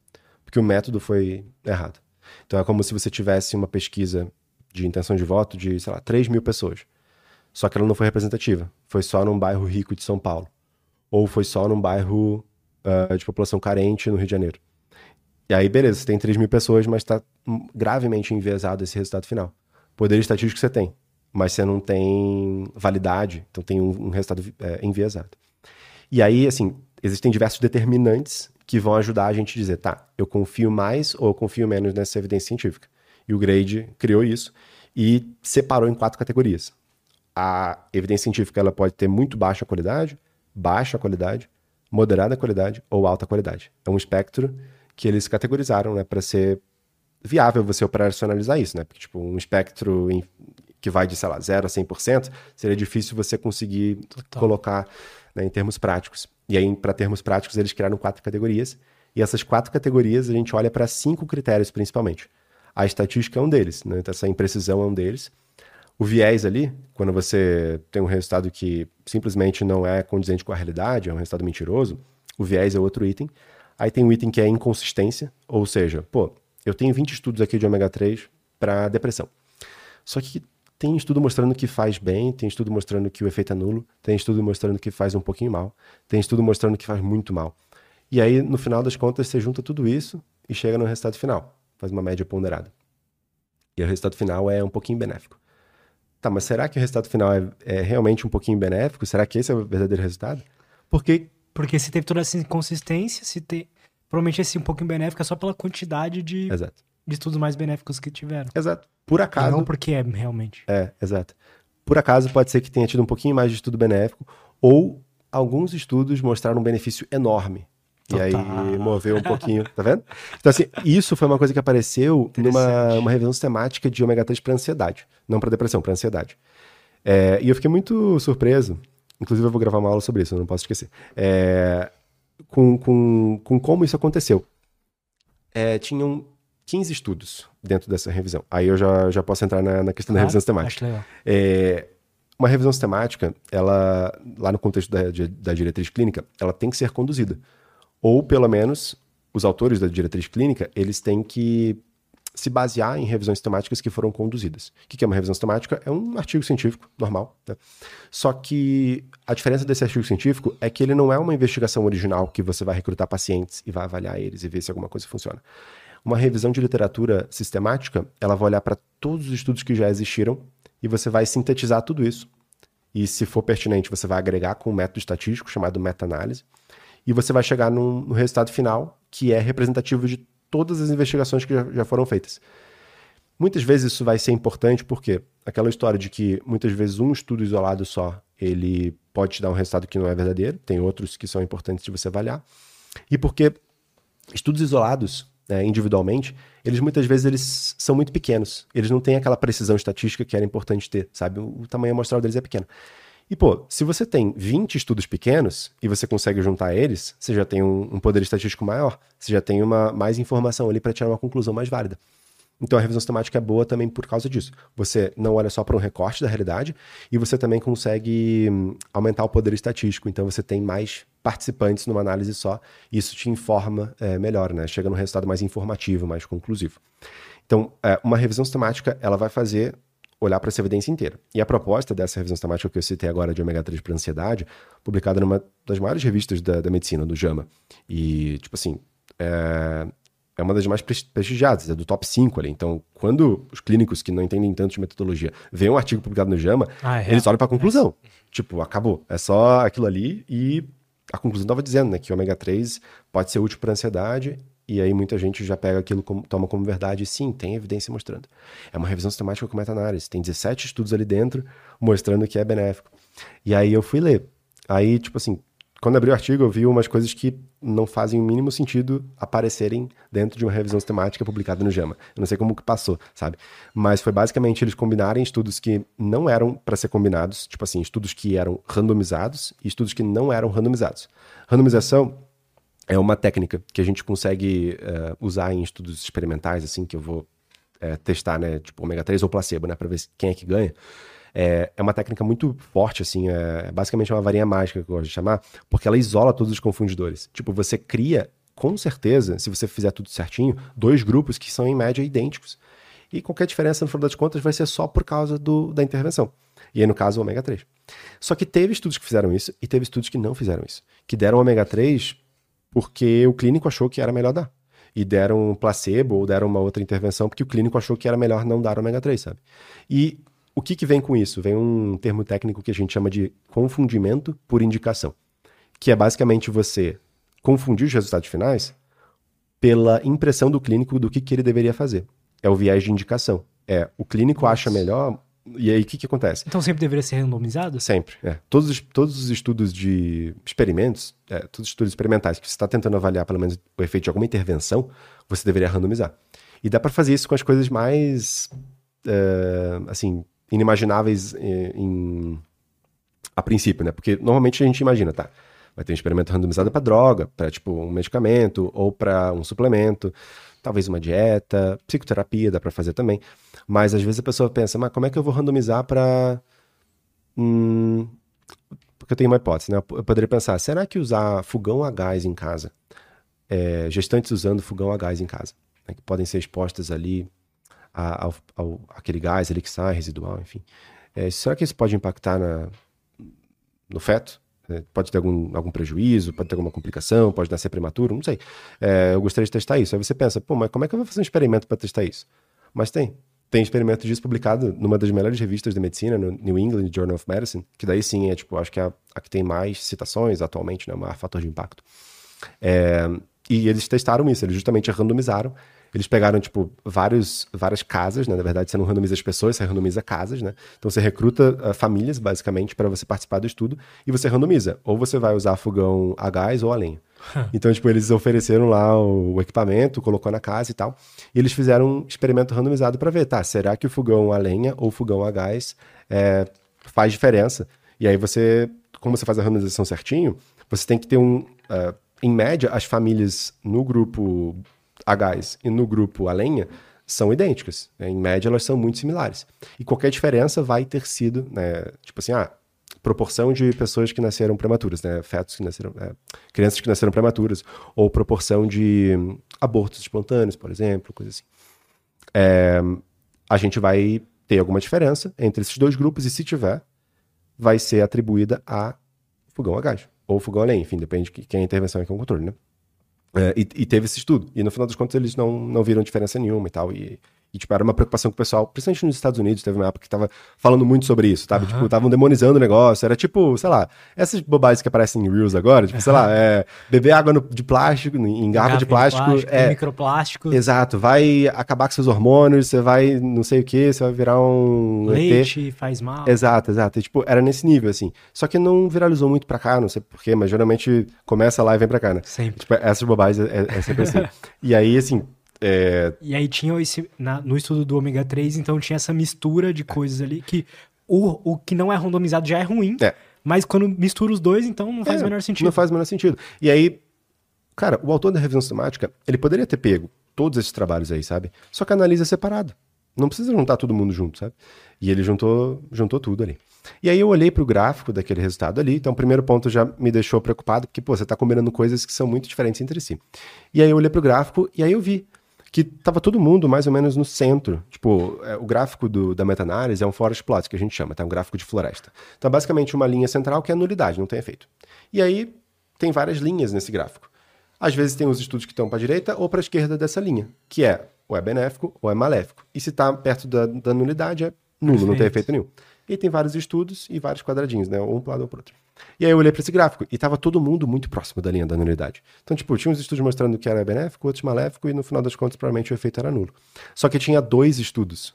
porque o método foi errado. Então é como se você tivesse uma pesquisa de intenção de voto de, sei lá, 3 mil pessoas. Só que ela não foi representativa. Foi só num bairro rico de São Paulo. Ou foi só num bairro uh, de população carente no Rio de Janeiro. E aí, beleza, você tem 3 mil pessoas, mas está gravemente enviesado esse resultado final. Poder estatístico você tem, mas você não tem validade, então tem um, um resultado é, enviesado. E aí, assim, existem diversos determinantes que vão ajudar a gente a dizer, tá, eu confio mais ou eu confio menos nessa evidência científica. E o Grade criou isso e separou em quatro categorias. A evidência científica ela pode ter muito baixa qualidade, baixa qualidade, moderada qualidade ou alta qualidade. É um espectro que eles categorizaram, né, para ser viável você operacionalizar isso, né? Porque tipo, um espectro em, que vai de, sei lá, 0 a 100%, seria difícil você conseguir Total. colocar né, em termos práticos. E aí, para termos práticos, eles criaram quatro categorias. E essas quatro categorias a gente olha para cinco critérios principalmente. A estatística é um deles, né? então essa imprecisão é um deles. O viés ali, quando você tem um resultado que simplesmente não é condizente com a realidade, é um resultado mentiroso, o viés é outro item. Aí tem um item que é inconsistência, ou seja, pô, eu tenho 20 estudos aqui de ômega 3 para depressão. Só que tem estudo mostrando que faz bem, tem estudo mostrando que o efeito é nulo, tem estudo mostrando que faz um pouquinho mal, tem estudo mostrando que faz muito mal. E aí, no final das contas, você junta tudo isso e chega no resultado final. Faz uma média ponderada. E o resultado final é um pouquinho benéfico. Tá, mas será que o resultado final é, é realmente um pouquinho benéfico? Será que esse é o verdadeiro resultado? Porque, porque se teve toda essa inconsistência, se tem. Provavelmente esse um pouquinho benéfico é só pela quantidade de, Exato. De estudos mais benéficos que tiveram. Exato. Por acaso. E não porque é realmente. É, exato. Por acaso pode ser que tenha tido um pouquinho mais de estudo benéfico, ou alguns estudos mostraram um benefício enorme. Total. E aí moveu um pouquinho, tá vendo? Então, assim, isso foi uma coisa que apareceu numa uma revisão sistemática de ômega 3 para ansiedade. Não para depressão, para ansiedade. É, e eu fiquei muito surpreso. Inclusive, eu vou gravar uma aula sobre isso, eu não posso esquecer. É, com, com, com como isso aconteceu. É, tinham 15 estudos dentro dessa revisão. Aí eu já, já posso entrar na, na questão da revisão sistemática. Acho legal. É, uma revisão sistemática, ela, lá no contexto da, da diretriz clínica, ela tem que ser conduzida. Ou, pelo menos, os autores da diretriz clínica, eles têm que se basear em revisões temáticas que foram conduzidas. O que é uma revisão temática? É um artigo científico normal. Né? Só que a diferença desse artigo científico é que ele não é uma investigação original que você vai recrutar pacientes e vai avaliar eles e ver se alguma coisa funciona. Uma revisão de literatura sistemática, ela vai olhar para todos os estudos que já existiram e você vai sintetizar tudo isso. E se for pertinente, você vai agregar com um método estatístico chamado meta-análise. E você vai chegar num, no resultado final que é representativo de todas as investigações que já, já foram feitas. Muitas vezes isso vai ser importante porque aquela história de que muitas vezes um estudo isolado só ele pode te dar um resultado que não é verdadeiro, tem outros que são importantes de você avaliar. E porque estudos isolados, né, individualmente, eles muitas vezes eles são muito pequenos. Eles não têm aquela precisão estatística que era importante ter, sabe? O, tamanho amostral deles é pequeno. E, pô, se você tem 20 estudos pequenos e você consegue juntar eles, você já tem um, um poder estatístico maior, você já tem uma, mais informação ali para tirar uma conclusão mais válida. Então a revisão sistemática é boa também por causa disso. Você não olha só para um recorte da realidade e você também consegue hum, aumentar o poder estatístico. Então você tem mais participantes numa análise só e isso te informa é, melhor, né? Chega num resultado mais informativo, mais conclusivo. Então, é, uma revisão sistemática ela vai fazer olhar para essa evidência inteira. E a proposta dessa revisão sistemática que eu citei agora de ômega 3 para ansiedade, publicada numa das maiores revistas da, da medicina, do JAMA. E, tipo assim, é, é uma das mais prestigiadas, é do top 5 ali. Então, quando os clínicos que não entendem tanto de metodologia veem um artigo publicado no JAMA, ah, é eles olham para a conclusão. É. Tipo, acabou. É só aquilo ali e a conclusão estava dizendo, né, que o ômega 3 pode ser útil para ansiedade e aí muita gente já pega aquilo, como, toma como verdade, e sim, tem evidência mostrando. É uma revisão sistemática com meta-análise, tem 17 estudos ali dentro mostrando que é benéfico. E aí eu fui ler. Aí, tipo assim, quando abri o artigo, eu vi umas coisas que não fazem o mínimo sentido aparecerem dentro de uma revisão sistemática publicada no JAMA. Eu não sei como que passou, sabe? Mas foi basicamente eles combinarem estudos que não eram para ser combinados, tipo assim, estudos que eram randomizados e estudos que não eram randomizados. Randomização é uma técnica que a gente consegue uh, usar em estudos experimentais, assim, que eu vou uh, testar, né, tipo ômega 3 ou placebo, né, para ver quem é que ganha. É, é uma técnica muito forte, assim, é basicamente uma varinha mágica que eu gosto de chamar, porque ela isola todos os confundidores. Tipo, você cria, com certeza, se você fizer tudo certinho, dois grupos que são em média idênticos. E qualquer diferença, no final das contas, vai ser só por causa do, da intervenção. E aí, no caso, o ômega 3. Só que teve estudos que fizeram isso e teve estudos que não fizeram isso. Que deram ômega 3 porque o clínico achou que era melhor dar. E deram um placebo ou deram uma outra intervenção porque o clínico achou que era melhor não dar ômega 3, sabe? E o que, que vem com isso? Vem um termo técnico que a gente chama de confundimento por indicação, que é basicamente você confundir os resultados finais pela impressão do clínico do que, que ele deveria fazer. É o viés de indicação. É, o clínico acha melhor e aí, o que, que acontece? Então sempre deveria ser randomizado? Sempre, é. Todos, os, todos os estudos de experimentos, é, todos os estudos experimentais que você está tentando avaliar pelo menos o efeito de alguma intervenção, você deveria randomizar. E dá para fazer isso com as coisas mais, é, assim, inimagináveis em, é, em, a princípio, né? Porque normalmente a gente imagina, tá? Vai ter um experimento randomizado para droga, para tipo um medicamento ou para um suplemento talvez uma dieta, psicoterapia dá para fazer também. Mas às vezes a pessoa pensa, mas como é que eu vou randomizar para. Hum... Porque eu tenho uma hipótese, né? Eu poderia pensar, será que usar fogão a gás em casa, é, gestantes usando fogão a gás em casa, né, que podem ser expostas ali ao, ao, aquele gás ali que sai, residual, enfim. É, será que isso pode impactar na, no feto? É, pode ter algum, algum prejuízo, pode ter alguma complicação, pode nascer prematuro, não sei. É, eu gostaria de testar isso. Aí você pensa, pô, mas como é que eu vou fazer um experimento para testar isso? Mas tem. Tem experimento disso publicado numa das melhores revistas de medicina, no New England Journal of Medicine, que daí sim é, tipo, acho que é a, a que tem mais citações atualmente, né, o maior fator de impacto. É, e eles testaram isso, eles justamente randomizaram eles pegaram, tipo, vários, várias casas, né? Na verdade, você não randomiza as pessoas, você randomiza casas, né? Então você recruta uh, famílias, basicamente, para você participar do estudo e você randomiza. Ou você vai usar fogão a gás ou a lenha. então, tipo, eles ofereceram lá o, o, equipamento, colocou na casa e tal. E eles fizeram um experimento randomizado para ver, tá? Será que o fogão a lenha ou o fogão a gás é, faz diferença? E aí você, como você faz a randomização certinho, você tem que ter um. Uh, em média, as famílias no grupo a gás e no grupo a lenha são idênticas. Né? Em média, elas são muito similares. E qualquer diferença vai ter sido, né, tipo assim, ah, proporção de pessoas que nasceram prematuras, né, fetos que nasceram, é, crianças que nasceram prematuras, ou proporção de abortos espontâneos, por exemplo, coisa assim. é, a gente vai ter alguma diferença entre esses dois grupos e se tiver, vai ser atribuída a fogão a gás ou fogão a lenha, enfim, depende de quem é a intervenção e quem é o controle, né? É, e, e, teve esse estudo. E no final das contas eles não, não viram diferença nenhuma e tal. E, e, tipo, era uma preocupação com o pessoal, principalmente nos Estados Unidos, teve uma época que tava falando muito sobre isso, sabe? Uhum. Tipo, estavam demonizando o negócio. Era tipo, sei lá, essas bobagens que aparecem em Reels agora, tipo, uhum. sei lá, é, beber água no, de plástico, em garrafa de plástico. De plástico é, microplástico. Exato, vai acabar com seus hormônios, você vai não sei o que, você vai virar um. Leite, ET. faz mal. Exato, exato. E, tipo, era nesse nível, assim. Só que não viralizou muito pra cá, não sei porquê, mas geralmente começa lá e vem pra cá, né? Sempre. Tipo, essas bobagens é, é sempre assim. e aí, assim, é... E aí tinha esse. Na, no estudo do ômega 3, então tinha essa mistura de coisas ali que o, o que não é randomizado já é ruim. É. Mas quando mistura os dois, então não faz é, o menor sentido. Não faz o menor sentido. E aí, cara, o autor da revisão sistemática, ele poderia ter pego todos esses trabalhos aí, sabe? Só que analisa separado. Não precisa juntar todo mundo junto, sabe? E ele juntou, juntou tudo ali. E aí eu olhei para o gráfico daquele resultado ali. Então, o primeiro ponto já me deixou preocupado, porque, pô, você está combinando coisas que são muito diferentes entre si. E aí eu olhei para o gráfico e aí eu vi que tava todo mundo mais ou menos no centro. Tipo, é, o gráfico do, da meta-análise é um forest plot, que a gente chama, tá? Um gráfico de floresta. Então, basicamente, uma linha central que é nulidade, não tem efeito. E aí, tem várias linhas nesse gráfico. Às vezes tem os estudos que estão para a direita ou para a esquerda dessa linha, que é ou é benéfico ou é maléfico. E se está perto da, da, nulidade, é nulo, Perfeito. não tem efeito nenhum. E tem vários estudos e vários quadradinhos, né? Um para lado ou para outro. E aí eu olhei para esse gráfico e tava todo mundo muito próximo da linha da nulidade. Então, tipo, tinha uns estudos mostrando que era benéfico, outros maléfico, e no final das contas, provavelmente o efeito era nulo. Só que tinha dois estudos.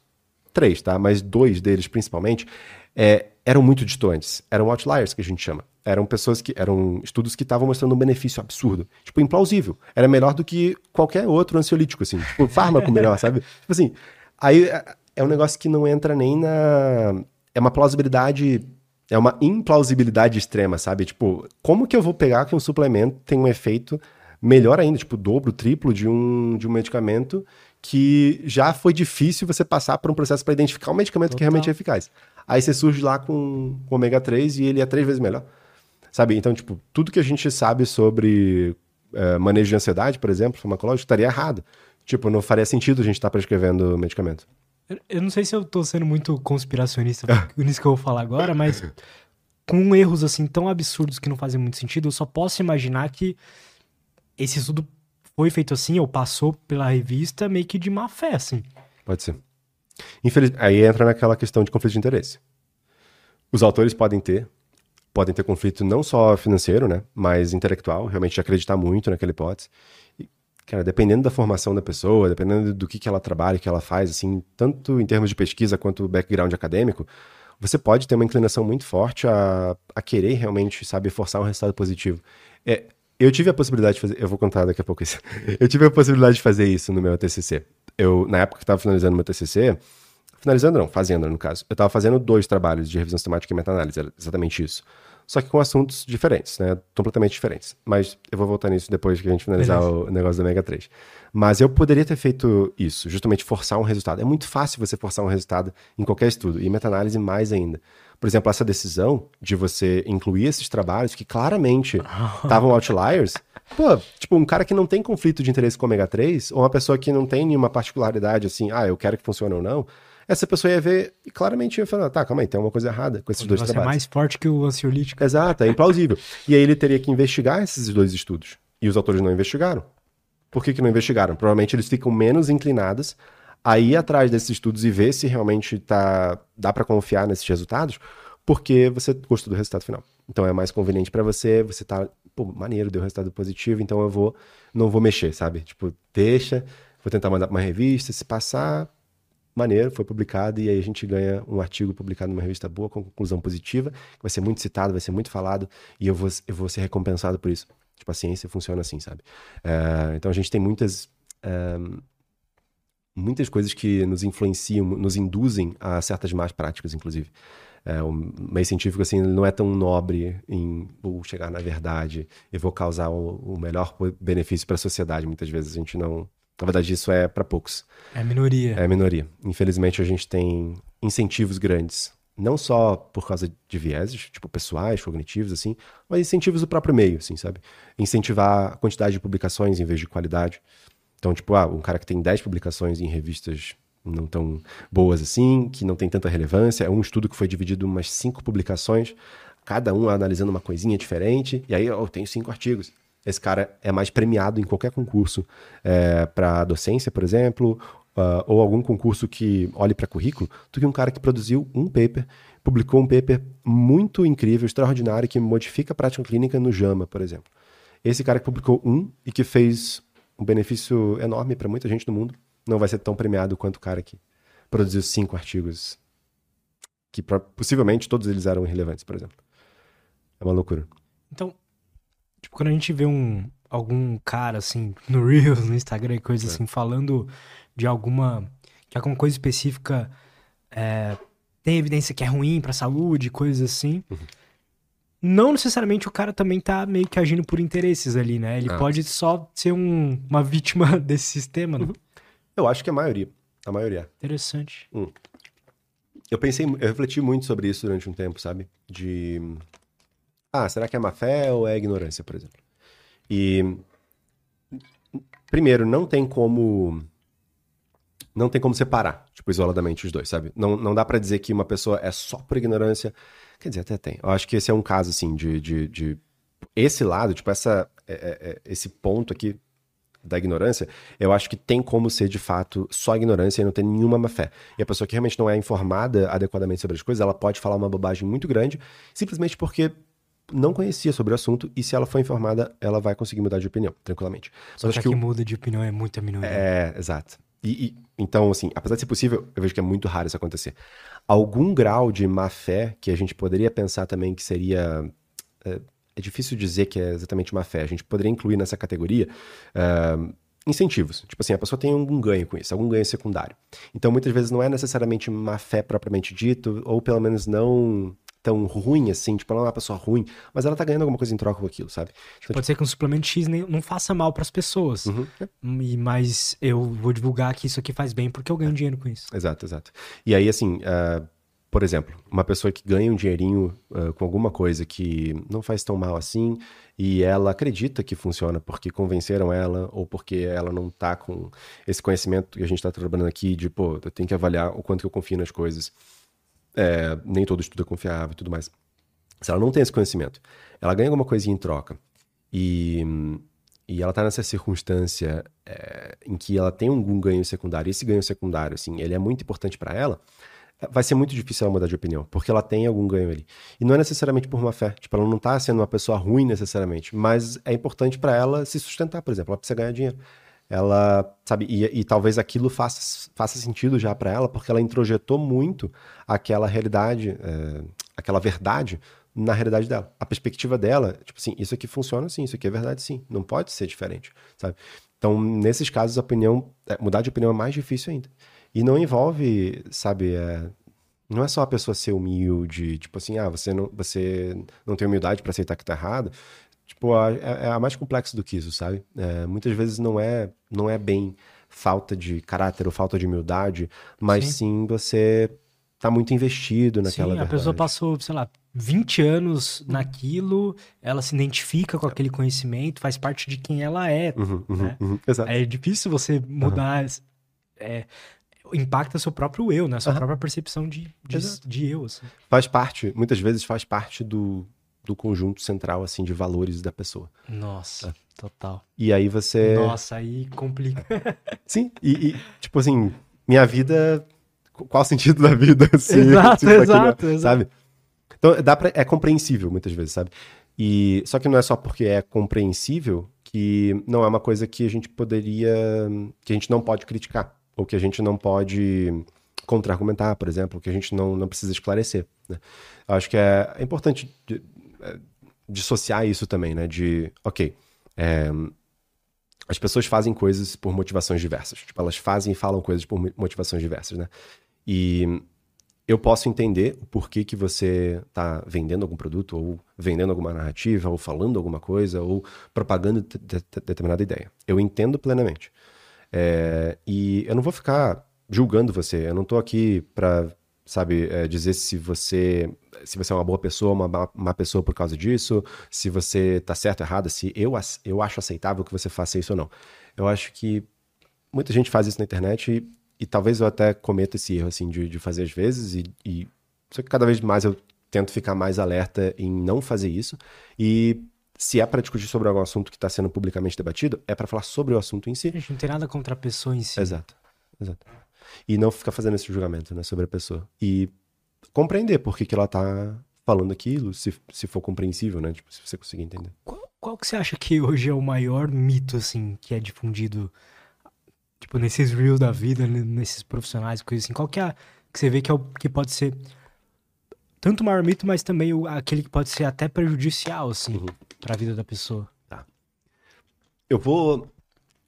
Três, tá? Mas dois deles, principalmente, é, eram muito distantes. Eram outliers, que a gente chama. Eram pessoas que. Eram estudos que estavam mostrando um benefício absurdo. Tipo, implausível. Era melhor do que qualquer outro ansiolítico, assim. Tipo, fármaco melhor, sabe? Tipo assim. Aí é, é um negócio que não entra nem na. É uma plausibilidade é uma implausibilidade extrema, sabe? Tipo, como que eu vou pegar que um suplemento tem um efeito melhor ainda, tipo, dobro, triplo de um, de um medicamento que já foi difícil você passar por um processo para identificar um medicamento Total. que realmente é eficaz. Aí você surge lá com, com ômega 3 e ele é três vezes melhor. Sabe? Então, tipo, tudo que a gente sabe sobre é, manejo de ansiedade, por exemplo, farmacológico, estaria errado. Tipo, não faria sentido a gente estar tá prescrevendo medicamento. Eu não sei se eu tô sendo muito conspiracionista nisso que eu vou falar agora, mas com erros assim tão absurdos que não fazem muito sentido, eu só posso imaginar que esse estudo foi feito assim, ou passou pela revista meio que de má fé, assim. Pode ser. Infeliz... Aí entra naquela questão de conflito de interesse. Os autores podem ter, podem ter conflito não só financeiro, né, mas intelectual, realmente acreditar muito naquela hipótese. Cara, dependendo da formação da pessoa, dependendo do que, que ela trabalha, que ela faz, assim, tanto em termos de pesquisa quanto background acadêmico, você pode ter uma inclinação muito forte a, a querer realmente, sabe, forçar um resultado positivo. É, eu tive a possibilidade de fazer, eu vou contar daqui a pouco isso. eu tive a possibilidade de fazer isso no meu TCC. Eu, na época que estava finalizando meu TCC, finalizando não, fazendo no caso, eu estava fazendo dois trabalhos de revisão sistemática e meta-análise, exatamente isso só que com assuntos diferentes, né? Completamente diferentes. Mas eu vou voltar nisso depois que a gente finalizar Beleza. o negócio do Mega 3. Mas eu poderia ter feito isso, justamente forçar um resultado. É muito fácil você forçar um resultado em qualquer estudo, e meta-análise mais ainda. Por exemplo, essa decisão de você incluir esses trabalhos que claramente estavam outliers. Pô, tipo, um cara que não tem conflito de interesse com ômega 3, ou uma pessoa que não tem nenhuma particularidade assim, ah, eu quero que funcione ou não, essa pessoa ia ver e claramente ia falar, tá, calma aí, tem uma coisa errada com esses o dois trabalhos. é mais forte que o ansiolítico. Exato, é implausível. e aí ele teria que investigar esses dois estudos. E os autores não investigaram. Por que, que não investigaram? Provavelmente eles ficam menos inclinados a ir atrás desses estudos e ver se realmente tá, dá para confiar nesses resultados, porque você gostou do resultado final. Então é mais conveniente para você, você tá, pô, maneiro, deu resultado positivo, então eu vou, não vou mexer, sabe? Tipo, deixa, vou tentar mandar pra uma revista, se passar, maneiro, foi publicado e aí a gente ganha um artigo publicado numa revista boa com conclusão positiva, que vai ser muito citado, vai ser muito falado e eu vou, eu vou ser recompensado por isso. Tipo, a ciência funciona assim, sabe? Uh, então a gente tem muitas. Uh, muitas coisas que nos influenciam, nos induzem a certas más práticas, inclusive. É, o meio científico assim não é tão nobre em chegar na verdade e vou causar o, o melhor benefício para a sociedade. Muitas vezes a gente não na verdade, isso é para poucos. É minoria. É minoria. Infelizmente, a gente tem incentivos grandes. Não só por causa de vieses, tipo, pessoais, cognitivos, assim, mas incentivos do próprio meio, assim, sabe? Incentivar a quantidade de publicações em vez de qualidade. Então, tipo, ah, um cara que tem 10 publicações em revistas não tão boas assim, que não tem tanta relevância. É um estudo que foi dividido em umas cinco publicações, cada um analisando uma coisinha diferente, e aí eu tenho cinco artigos. Esse cara é mais premiado em qualquer concurso é, para docência, por exemplo, uh, ou algum concurso que olhe para currículo, do que um cara que produziu um paper, publicou um paper muito incrível, extraordinário, que modifica a prática clínica no JAMA, por exemplo. Esse cara que publicou um e que fez um benefício enorme para muita gente no mundo, não vai ser tão premiado quanto o cara que produziu cinco artigos que possivelmente todos eles eram irrelevantes, por exemplo. É uma loucura. Então, tipo, quando a gente vê um algum cara assim no Reels, no Instagram e coisa é. assim falando de alguma de alguma coisa específica é, tem evidência que é ruim para saúde, coisas assim. Uhum. Não necessariamente o cara também tá meio que agindo por interesses ali, né? Ele ah. pode só ser um, uma vítima desse sistema, né? Uhum. Eu acho que a maioria. A maioria. Interessante. Hum. Eu pensei, eu refleti muito sobre isso durante um tempo, sabe? De. Ah, será que é má fé ou é ignorância, por exemplo? E. Primeiro, não tem como. Não tem como separar, tipo, isoladamente os dois, sabe? Não, não dá para dizer que uma pessoa é só por ignorância. Quer dizer, até tem. Eu acho que esse é um caso, assim, de. de, de... Esse lado, tipo, essa, é, é, é esse ponto aqui da ignorância, eu acho que tem como ser de fato só ignorância e não ter nenhuma má fé. E a pessoa que realmente não é informada adequadamente sobre as coisas, ela pode falar uma bobagem muito grande, simplesmente porque não conhecia sobre o assunto e se ela for informada, ela vai conseguir mudar de opinião, tranquilamente. Só que, que o... muda de opinião é muito a minoria. É, exato. E, e, então, assim, apesar de ser possível, eu vejo que é muito raro isso acontecer. Algum grau de má fé que a gente poderia pensar também que seria é, é difícil dizer que é exatamente uma fé. A gente poderia incluir nessa categoria uh, incentivos. Tipo assim, a pessoa tem algum ganho com isso, algum ganho secundário. Então, muitas vezes não é necessariamente uma fé propriamente dito, ou pelo menos não tão ruim assim, tipo, ela não é uma pessoa ruim, mas ela tá ganhando alguma coisa em troca com aquilo, sabe? Então, Pode tipo... ser que um suplemento X nem, não faça mal para as pessoas, uhum. e, mas eu vou divulgar que isso aqui faz bem porque eu ganho dinheiro com isso. Exato, exato. E aí, assim, uh, por exemplo, uma pessoa que ganha um dinheirinho uh, com alguma coisa que não faz tão mal assim e ela acredita que funciona porque convenceram ela ou porque ela não tá com esse conhecimento que a gente tá trabalhando aqui de, pô, eu tenho que avaliar o quanto que eu confio nas coisas. É, nem todo estudo é confiável e tudo mais. Se ela não tem esse conhecimento, ela ganha alguma coisinha em troca e, e ela tá nessa circunstância é, em que ela tem algum ganho secundário, esse ganho secundário, assim, ele é muito importante para ela, vai ser muito difícil ela mudar de opinião, porque ela tem algum ganho ali. E não é necessariamente por má fé, tipo, ela não tá sendo uma pessoa ruim necessariamente, mas é importante para ela se sustentar, por exemplo, ela precisa ganhar dinheiro. Ela, sabe, e, e talvez aquilo faça, faça sentido já para ela, porque ela introjetou muito aquela realidade, é, aquela verdade na realidade dela. A perspectiva dela, tipo assim, isso aqui funciona sim, isso aqui é verdade sim, não pode ser diferente, sabe? Então, nesses casos, a opinião, é, mudar de opinião é mais difícil ainda. E não envolve, sabe, é, não é só a pessoa ser humilde, tipo assim, ah, você não, você não tem humildade para aceitar que tá errado. Tipo, é, é mais complexo do que isso, sabe? É, muitas vezes não é, não é bem falta de caráter ou falta de humildade, mas sim, sim você tá muito investido naquela Sim, a verdade. pessoa passou, sei lá, 20 anos naquilo, ela se identifica com aquele conhecimento, faz parte de quem ela é. Uhum, uhum, né? uhum, é difícil você mudar é, impacta seu próprio eu, né? Sua uhum. própria percepção de, de, de eu. Assim. Faz parte, muitas vezes faz parte do, do conjunto central, assim, de valores da pessoa. Nossa, é. total. E aí você... Nossa, aí complica. Sim, e, e, tipo assim, minha vida... Qual o sentido da vida? Assim, exato, exato, exato. Sabe? Então, dá pra, é compreensível muitas vezes, sabe? E, só que não é só porque é compreensível que não é uma coisa que a gente poderia... que a gente não pode criticar ou que a gente não pode contra-argumentar, por exemplo, que a gente não, não precisa esclarecer. Né? Acho que é, é importante dissociar isso também, né? De, ok, é, as pessoas fazem coisas por motivações diversas. Tipo, elas fazem e falam coisas por motivações diversas, né? E eu posso entender o porquê que você está vendendo algum produto, ou vendendo alguma narrativa, ou falando alguma coisa, ou propagando de, de, de, determinada ideia. Eu entendo plenamente. É, e eu não vou ficar julgando você, eu não tô aqui para sabe, é, dizer se você se você é uma boa pessoa, uma má pessoa por causa disso, se você tá certo ou errado, se eu, eu acho aceitável que você faça isso ou não. Eu acho que muita gente faz isso na internet e, e talvez eu até cometa esse erro, assim, de, de fazer às vezes, e, e só que cada vez mais eu tento ficar mais alerta em não fazer isso. E se é para discutir sobre algum assunto que está sendo publicamente debatido, é para falar sobre o assunto em si. A gente não tem nada contra a pessoa em si. Exato, exato. E não ficar fazendo esse julgamento, né, sobre a pessoa. E compreender por que, que ela tá falando aquilo, se, se for compreensível, né, tipo, se você conseguir entender. Qual, qual que você acha que hoje é o maior mito, assim, que é difundido, tipo, nesses reels da vida, nesses profissionais, coisas assim? Qual que é que você vê que, é o, que pode ser tanto o maior mito, mas também o, aquele que pode ser até prejudicial, assim, uhum. pra vida da pessoa. Tá. Eu vou.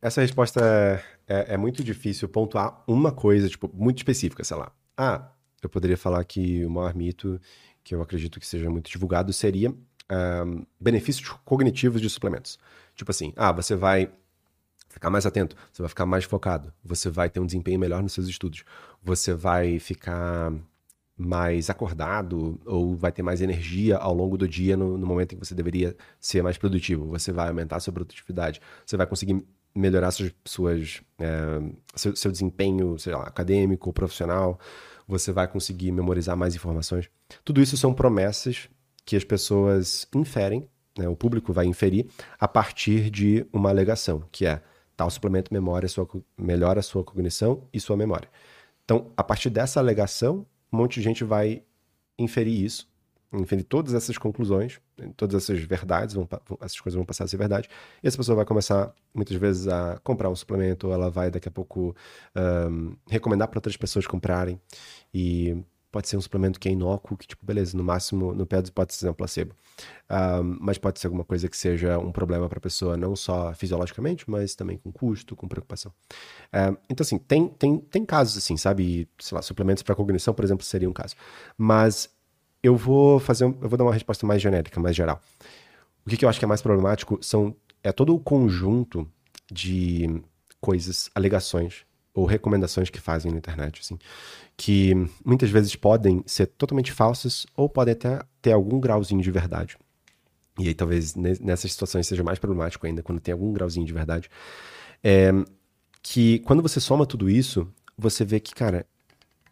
Essa resposta é, é, é, muito difícil pontuar uma coisa, tipo, muito específica, sei lá. Ah, eu poderia falar que o maior mito, que eu acredito que seja muito divulgado, seria um, benefícios cognitivos de suplementos. Tipo assim, ah, você vai ficar mais atento, você vai ficar mais focado, você vai ter um desempenho melhor nos seus estudos, você vai ficar mais acordado ou vai ter mais energia ao longo do dia no, no, momento em que você deveria ser mais produtivo. Você vai aumentar a sua produtividade, você vai conseguir melhorar suas, suas é, seu, seu, desempenho sei lá, acadêmico, profissional, você vai conseguir memorizar mais informações. Tudo isso são promessas que as pessoas inferem, né, o público vai inferir a partir de uma alegação, que é tal suplemento memória sua, melhora a sua cognição e sua memória. Então, a partir dessa alegação, um monte de gente vai inferir isso, inferir todas essas conclusões, todas essas verdades, vão, essas coisas vão passar a ser verdade, e essa pessoa vai começar, muitas vezes, a comprar um suplemento, ela vai, daqui a pouco, um, recomendar para outras pessoas comprarem, e pode ser um suplemento que é inócuo, que, tipo, beleza, no máximo, no pé hipóteses é um placebo. Um, mas pode ser alguma coisa que seja um problema para a pessoa, não só fisiologicamente, mas também com custo, com preocupação. Um, então, assim, tem, tem, tem casos assim, sabe? Sei lá, suplementos para cognição, por exemplo, seria um caso. Mas eu vou fazer, eu vou dar uma resposta mais genérica, mais geral. O que, que eu acho que é mais problemático são é todo o conjunto de coisas, alegações ou recomendações que fazem na internet, assim, que muitas vezes podem ser totalmente falsas ou podem até ter algum grauzinho de verdade. E aí talvez nessas situações seja mais problemático ainda, quando tem algum grauzinho de verdade. É, que quando você soma tudo isso, você vê que, cara,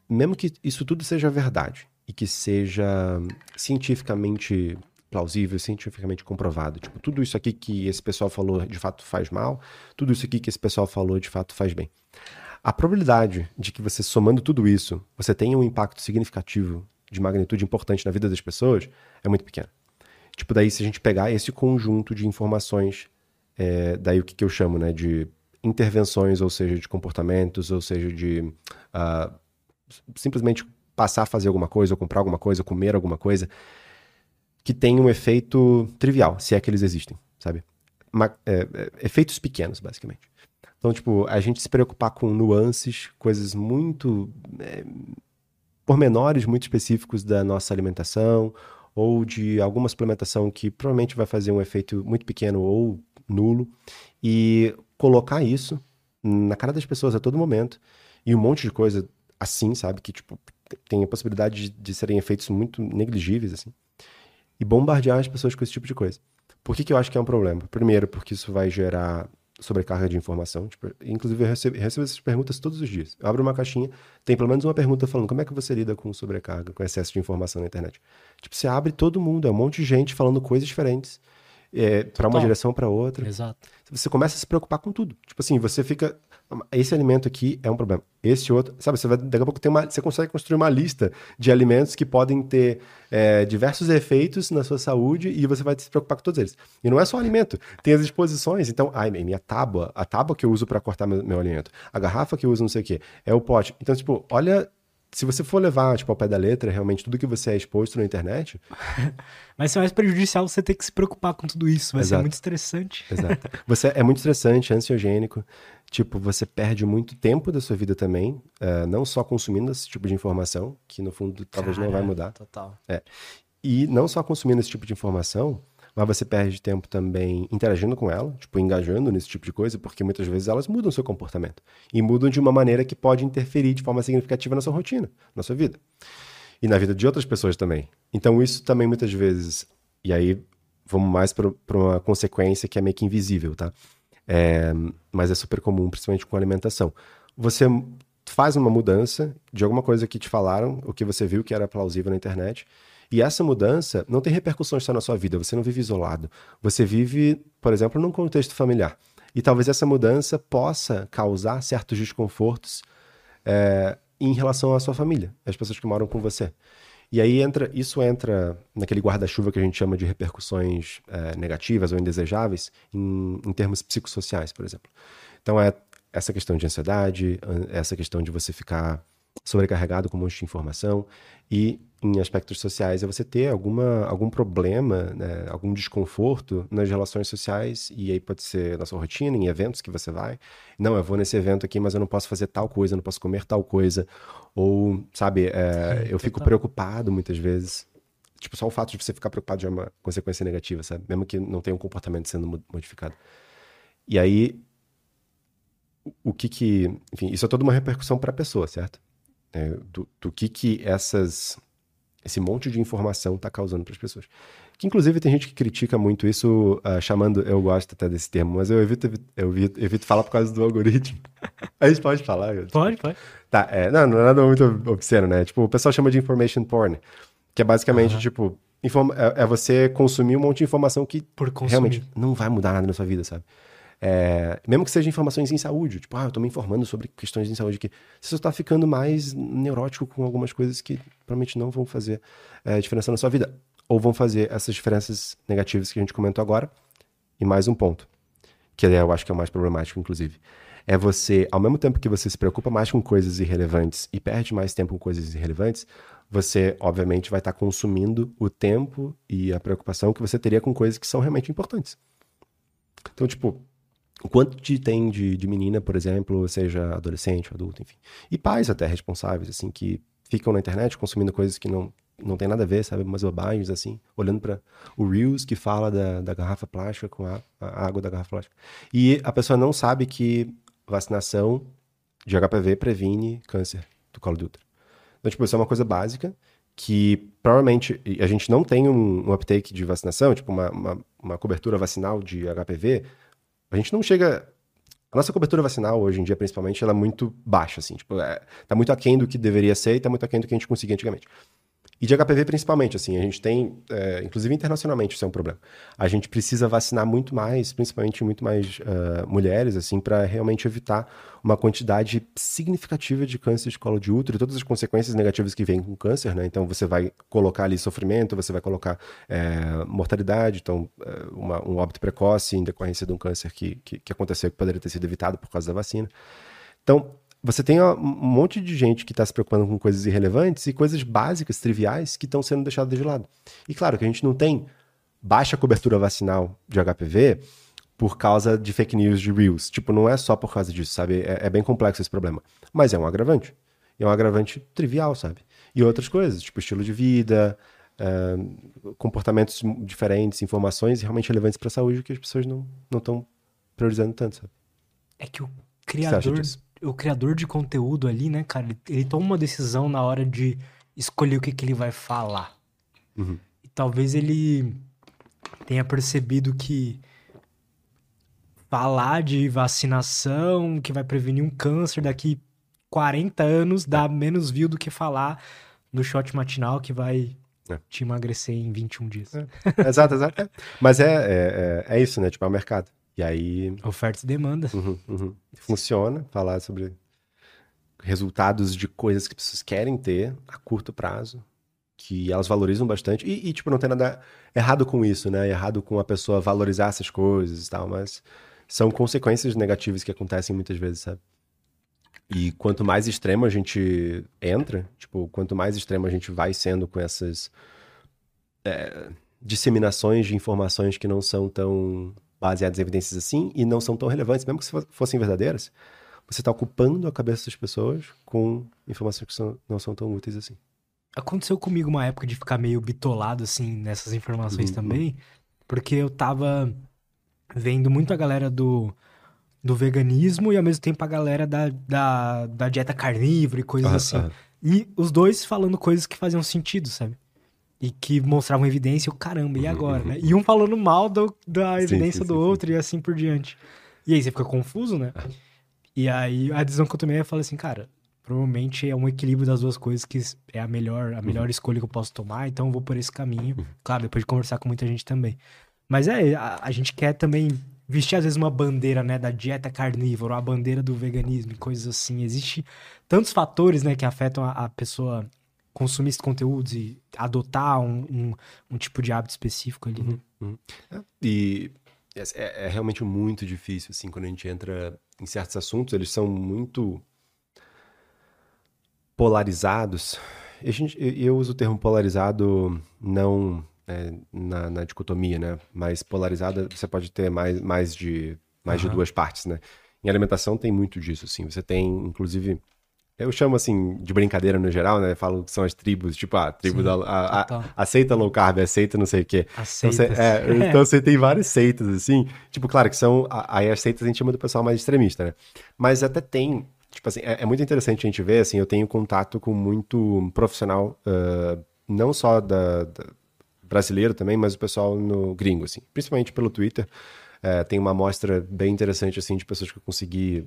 mesmo que isso tudo seja verdade e que seja cientificamente plausível, cientificamente comprovado. Tipo, tudo isso aqui que esse pessoal falou de fato faz mal, tudo isso aqui que esse pessoal falou de fato faz bem. A probabilidade de que você somando tudo isso, você tenha um impacto significativo de magnitude importante na vida das pessoas é muito pequena. Tipo, daí se a gente pegar esse conjunto de informações, é, daí o que, que eu chamo, né, de intervenções, ou seja, de comportamentos, ou seja, de uh, simplesmente passar a fazer alguma coisa, ou comprar alguma coisa, comer alguma coisa, que tem um efeito trivial, se é que eles existem, sabe? Uma, é, é, efeitos pequenos, basicamente. Então, tipo, a gente se preocupar com nuances, coisas muito. É, pormenores muito específicos da nossa alimentação, ou de alguma suplementação que provavelmente vai fazer um efeito muito pequeno ou nulo, e colocar isso na cara das pessoas a todo momento, e um monte de coisa assim, sabe? Que, tipo, tem a possibilidade de, de serem efeitos muito negligíveis, assim, e bombardear as pessoas com esse tipo de coisa. Por que, que eu acho que é um problema? Primeiro, porque isso vai gerar sobrecarga de informação. Tipo, inclusive, eu recebo, recebo, essas perguntas todos os dias. Eu abro uma caixinha, tem pelo menos uma pergunta falando como é que você lida com sobrecarga, com excesso de informação na internet. Tipo, você abre todo mundo, é um monte de gente falando coisas diferentes. É, para uma direção para outra. Exato. Você começa a se preocupar com tudo. Tipo assim, você fica esse alimento aqui é um problema. Esse outro, sabe, você vai, daqui a pouco tem uma, você consegue construir uma lista de alimentos que podem ter é, diversos efeitos na sua saúde e você vai se preocupar com todos eles. E não é só alimento, tem as exposições. Então, ai, minha tábua, a tábua que eu uso para cortar meu, meu alimento, a garrafa que eu uso não sei o quê, é o pote. Então, tipo, olha se você for levar, tipo, ao pé da letra, realmente, tudo que você é exposto na internet... Vai ser mais prejudicial você ter que se preocupar com tudo isso. Vai Exato. ser muito estressante. Exato. Você é muito estressante, ansiogênico. Tipo, você perde muito tempo da sua vida também, uh, não só consumindo esse tipo de informação, que no fundo talvez Cara, não vai mudar. Total. É. E não só consumindo esse tipo de informação, mas você perde tempo também interagindo com ela, tipo, engajando nesse tipo de coisa, porque muitas vezes elas mudam o seu comportamento. E mudam de uma maneira que pode interferir de forma significativa na sua rotina, na sua vida. E na vida de outras pessoas também. Então, isso também muitas vezes. E aí, vamos mais para uma consequência que é meio que invisível, tá? É, mas é super comum, principalmente com alimentação. Você faz uma mudança de alguma coisa que te falaram, o que você viu que era plausível na internet, e essa mudança não tem repercussões só na sua vida, você não vive isolado. Você vive, por exemplo, num contexto familiar. E talvez essa mudança possa causar certos desconfortos é, em relação à sua família, às pessoas que moram com você. E aí entra, isso entra naquele guarda-chuva que a gente chama de repercussões é, negativas ou indesejáveis em, em termos psicossociais, por exemplo. Então é essa questão de ansiedade, essa questão de você ficar sobrecarregado com um monte de informação e em aspectos sociais é você ter alguma, algum problema, né, algum desconforto nas relações sociais, e aí pode ser na sua rotina, em eventos que você vai. Não, eu vou nesse evento aqui, mas eu não posso fazer tal coisa, eu não posso comer tal coisa. Ou, sabe, é, eu fico preocupado muitas vezes. Tipo, só o fato de você ficar preocupado já é uma consequência negativa, sabe? Mesmo que não tenha um comportamento sendo modificado. E aí, o que que. Enfim, isso é toda uma repercussão para a pessoa, certo? É, do, do que que essas esse monte de informação está causando para as pessoas. Que inclusive tem gente que critica muito isso, uh, chamando, eu gosto até desse termo, mas eu evito, eu evito, evito falar por causa do algoritmo. a gente pode falar? Pode, pode. Tá, é, não, não é nada muito obsceno, né? Tipo, o pessoal chama de information porn, que é basicamente, uhum. tipo, informa, é, é, você consumir um monte de informação que realmente não vai mudar nada na sua vida, sabe? É, mesmo que seja informações em saúde, tipo, ah, eu tô me informando sobre questões em saúde aqui. Você só tá ficando mais neurótico com algumas coisas que provavelmente não vão fazer é, diferença na sua vida. Ou vão fazer essas diferenças negativas que a gente comentou agora. E mais um ponto, que eu acho que é o mais problemático, inclusive. É você, ao mesmo tempo que você se preocupa mais com coisas irrelevantes e perde mais tempo com coisas irrelevantes, você, obviamente, vai estar tá consumindo o tempo e a preocupação que você teria com coisas que são realmente importantes. Então, tipo, o quanto de, tem de, de menina, por exemplo, seja adolescente, adulto, enfim. E pais até responsáveis, assim, que ficam na internet consumindo coisas que não, não tem nada a ver, sabe? Umas bobagens, assim, olhando para o Reels que fala da, da garrafa plástica com a, a, água da garrafa plástica. E a pessoa não sabe que vacinação de HPV previne câncer do colo de útero. Então, tipo, isso é uma coisa básica que provavelmente a gente não tem um, um uptake de vacinação, tipo, uma, uma, uma cobertura vacinal de HPV a gente não chega. A nossa cobertura vacinal, hoje em dia, principalmente, ela é muito baixa, assim. Tipo, é, tá muito aquém do que deveria ser e tá muito aquém do que a gente conseguia antigamente. E de HPV principalmente, assim, a gente tem, é, inclusive internacionalmente isso é um problema. A gente precisa vacinar muito mais, principalmente muito mais uh, mulheres, assim, para realmente evitar uma quantidade significativa de câncer de colo de útero e todas as consequências negativas que vêm com câncer, né? Então você vai colocar ali sofrimento, você vai colocar é, mortalidade, então uma, um óbito precoce em decorrência de um câncer que, que, que aconteceu que poderia ter sido evitado por causa da vacina. Então, você tem um monte de gente que está se preocupando com coisas irrelevantes e coisas básicas, triviais, que estão sendo deixadas de lado. E claro que a gente não tem baixa cobertura vacinal de HPV por causa de fake news de Reels. Tipo, não é só por causa disso, sabe? É, é bem complexo esse problema. Mas é um agravante. É um agravante trivial, sabe? E outras coisas, tipo estilo de vida, é, comportamentos diferentes, informações realmente relevantes para a saúde que as pessoas não estão priorizando tanto, sabe? É que o criador o criador de conteúdo ali, né, cara, ele, ele, toma uma decisão na hora de escolher o que, que ele vai falar. Uhum. E talvez ele tenha percebido que falar de vacinação que vai prevenir um câncer daqui 40 anos dá menos view do que falar no shot matinal que vai é. te emagrecer em 21 dias. É. Exato, exato. É. Mas é, é, é, isso, né? Tipo, é o mercado. E aí. Oferta e demanda. Uhum, uhum. Funciona falar sobre resultados de coisas que pessoas querem ter a curto prazo, que elas valorizam bastante. E, e, tipo, não tem nada errado com isso, né? Errado com a pessoa valorizar essas coisas e tal, mas são consequências negativas que acontecem muitas vezes, sabe? E quanto mais extremo a gente entra, tipo, quanto mais extremo a gente vai sendo com essas é, disseminações de informações que não são tão baseadas em evidências assim e não são tão relevantes, mesmo que fossem verdadeiras, você está ocupando a cabeça das pessoas com informações que são, não são tão úteis assim. Aconteceu comigo uma época de ficar meio bitolado, assim, nessas informações uhum. também, porque eu tava vendo muito a galera do, do veganismo e ao mesmo tempo a galera da, da, da dieta carnívora e coisas assim. E os dois falando coisas que faziam sentido, sabe? E que mostravam evidência, o caramba, e uhum, agora, uhum. né? E um falando mal do, da evidência sim, sim, do sim, outro e assim por diante. E aí você fica confuso, né? E aí a decisão que eu tomei é falar assim, cara, provavelmente é um equilíbrio das duas coisas que é a melhor, a melhor uhum. escolha que eu posso tomar, então eu vou por esse caminho. Uhum. Claro, depois de conversar com muita gente também. Mas é, a, a, gente quer também vestir às vezes uma bandeira, né, da dieta carnívora, a bandeira do veganismo, coisas assim. Existe tantos fatores, né, que afetam a, a pessoa consumir esses conteúdos e adotar um, um, um, tipo de hábito específico ali, né? Uhum. uhum. É, e é, é, realmente muito difícil, assim, quando a gente entra em certos assuntos, eles são muito polarizados. Gente, eu uso o termo polarizado não é, na, na, dicotomia, né? Mas polarizada você pode ter mais, mais, de, mais uhum. de duas partes, né? Em alimentação tem muito disso, assim. Você tem, inclusive, eu chamo assim de brincadeira no geral, né? Falo que são as tribos, tipo, a tribo Sim, da. A, a, aceita low carb, aceita não sei o quê. Aceita. Então, você, é, então você tem várias seitas, assim. Tipo, claro que são. Aí as seitas a gente chama do pessoal mais extremista, né? Mas até tem. Tipo assim, é, é muito interessante a gente ver, assim, eu tenho contato com muito profissional, uh, não só da, da, brasileiro também, mas o pessoal no gringo, assim. Principalmente pelo Twitter. Uh, tem uma amostra bem interessante, assim, de pessoas que eu consegui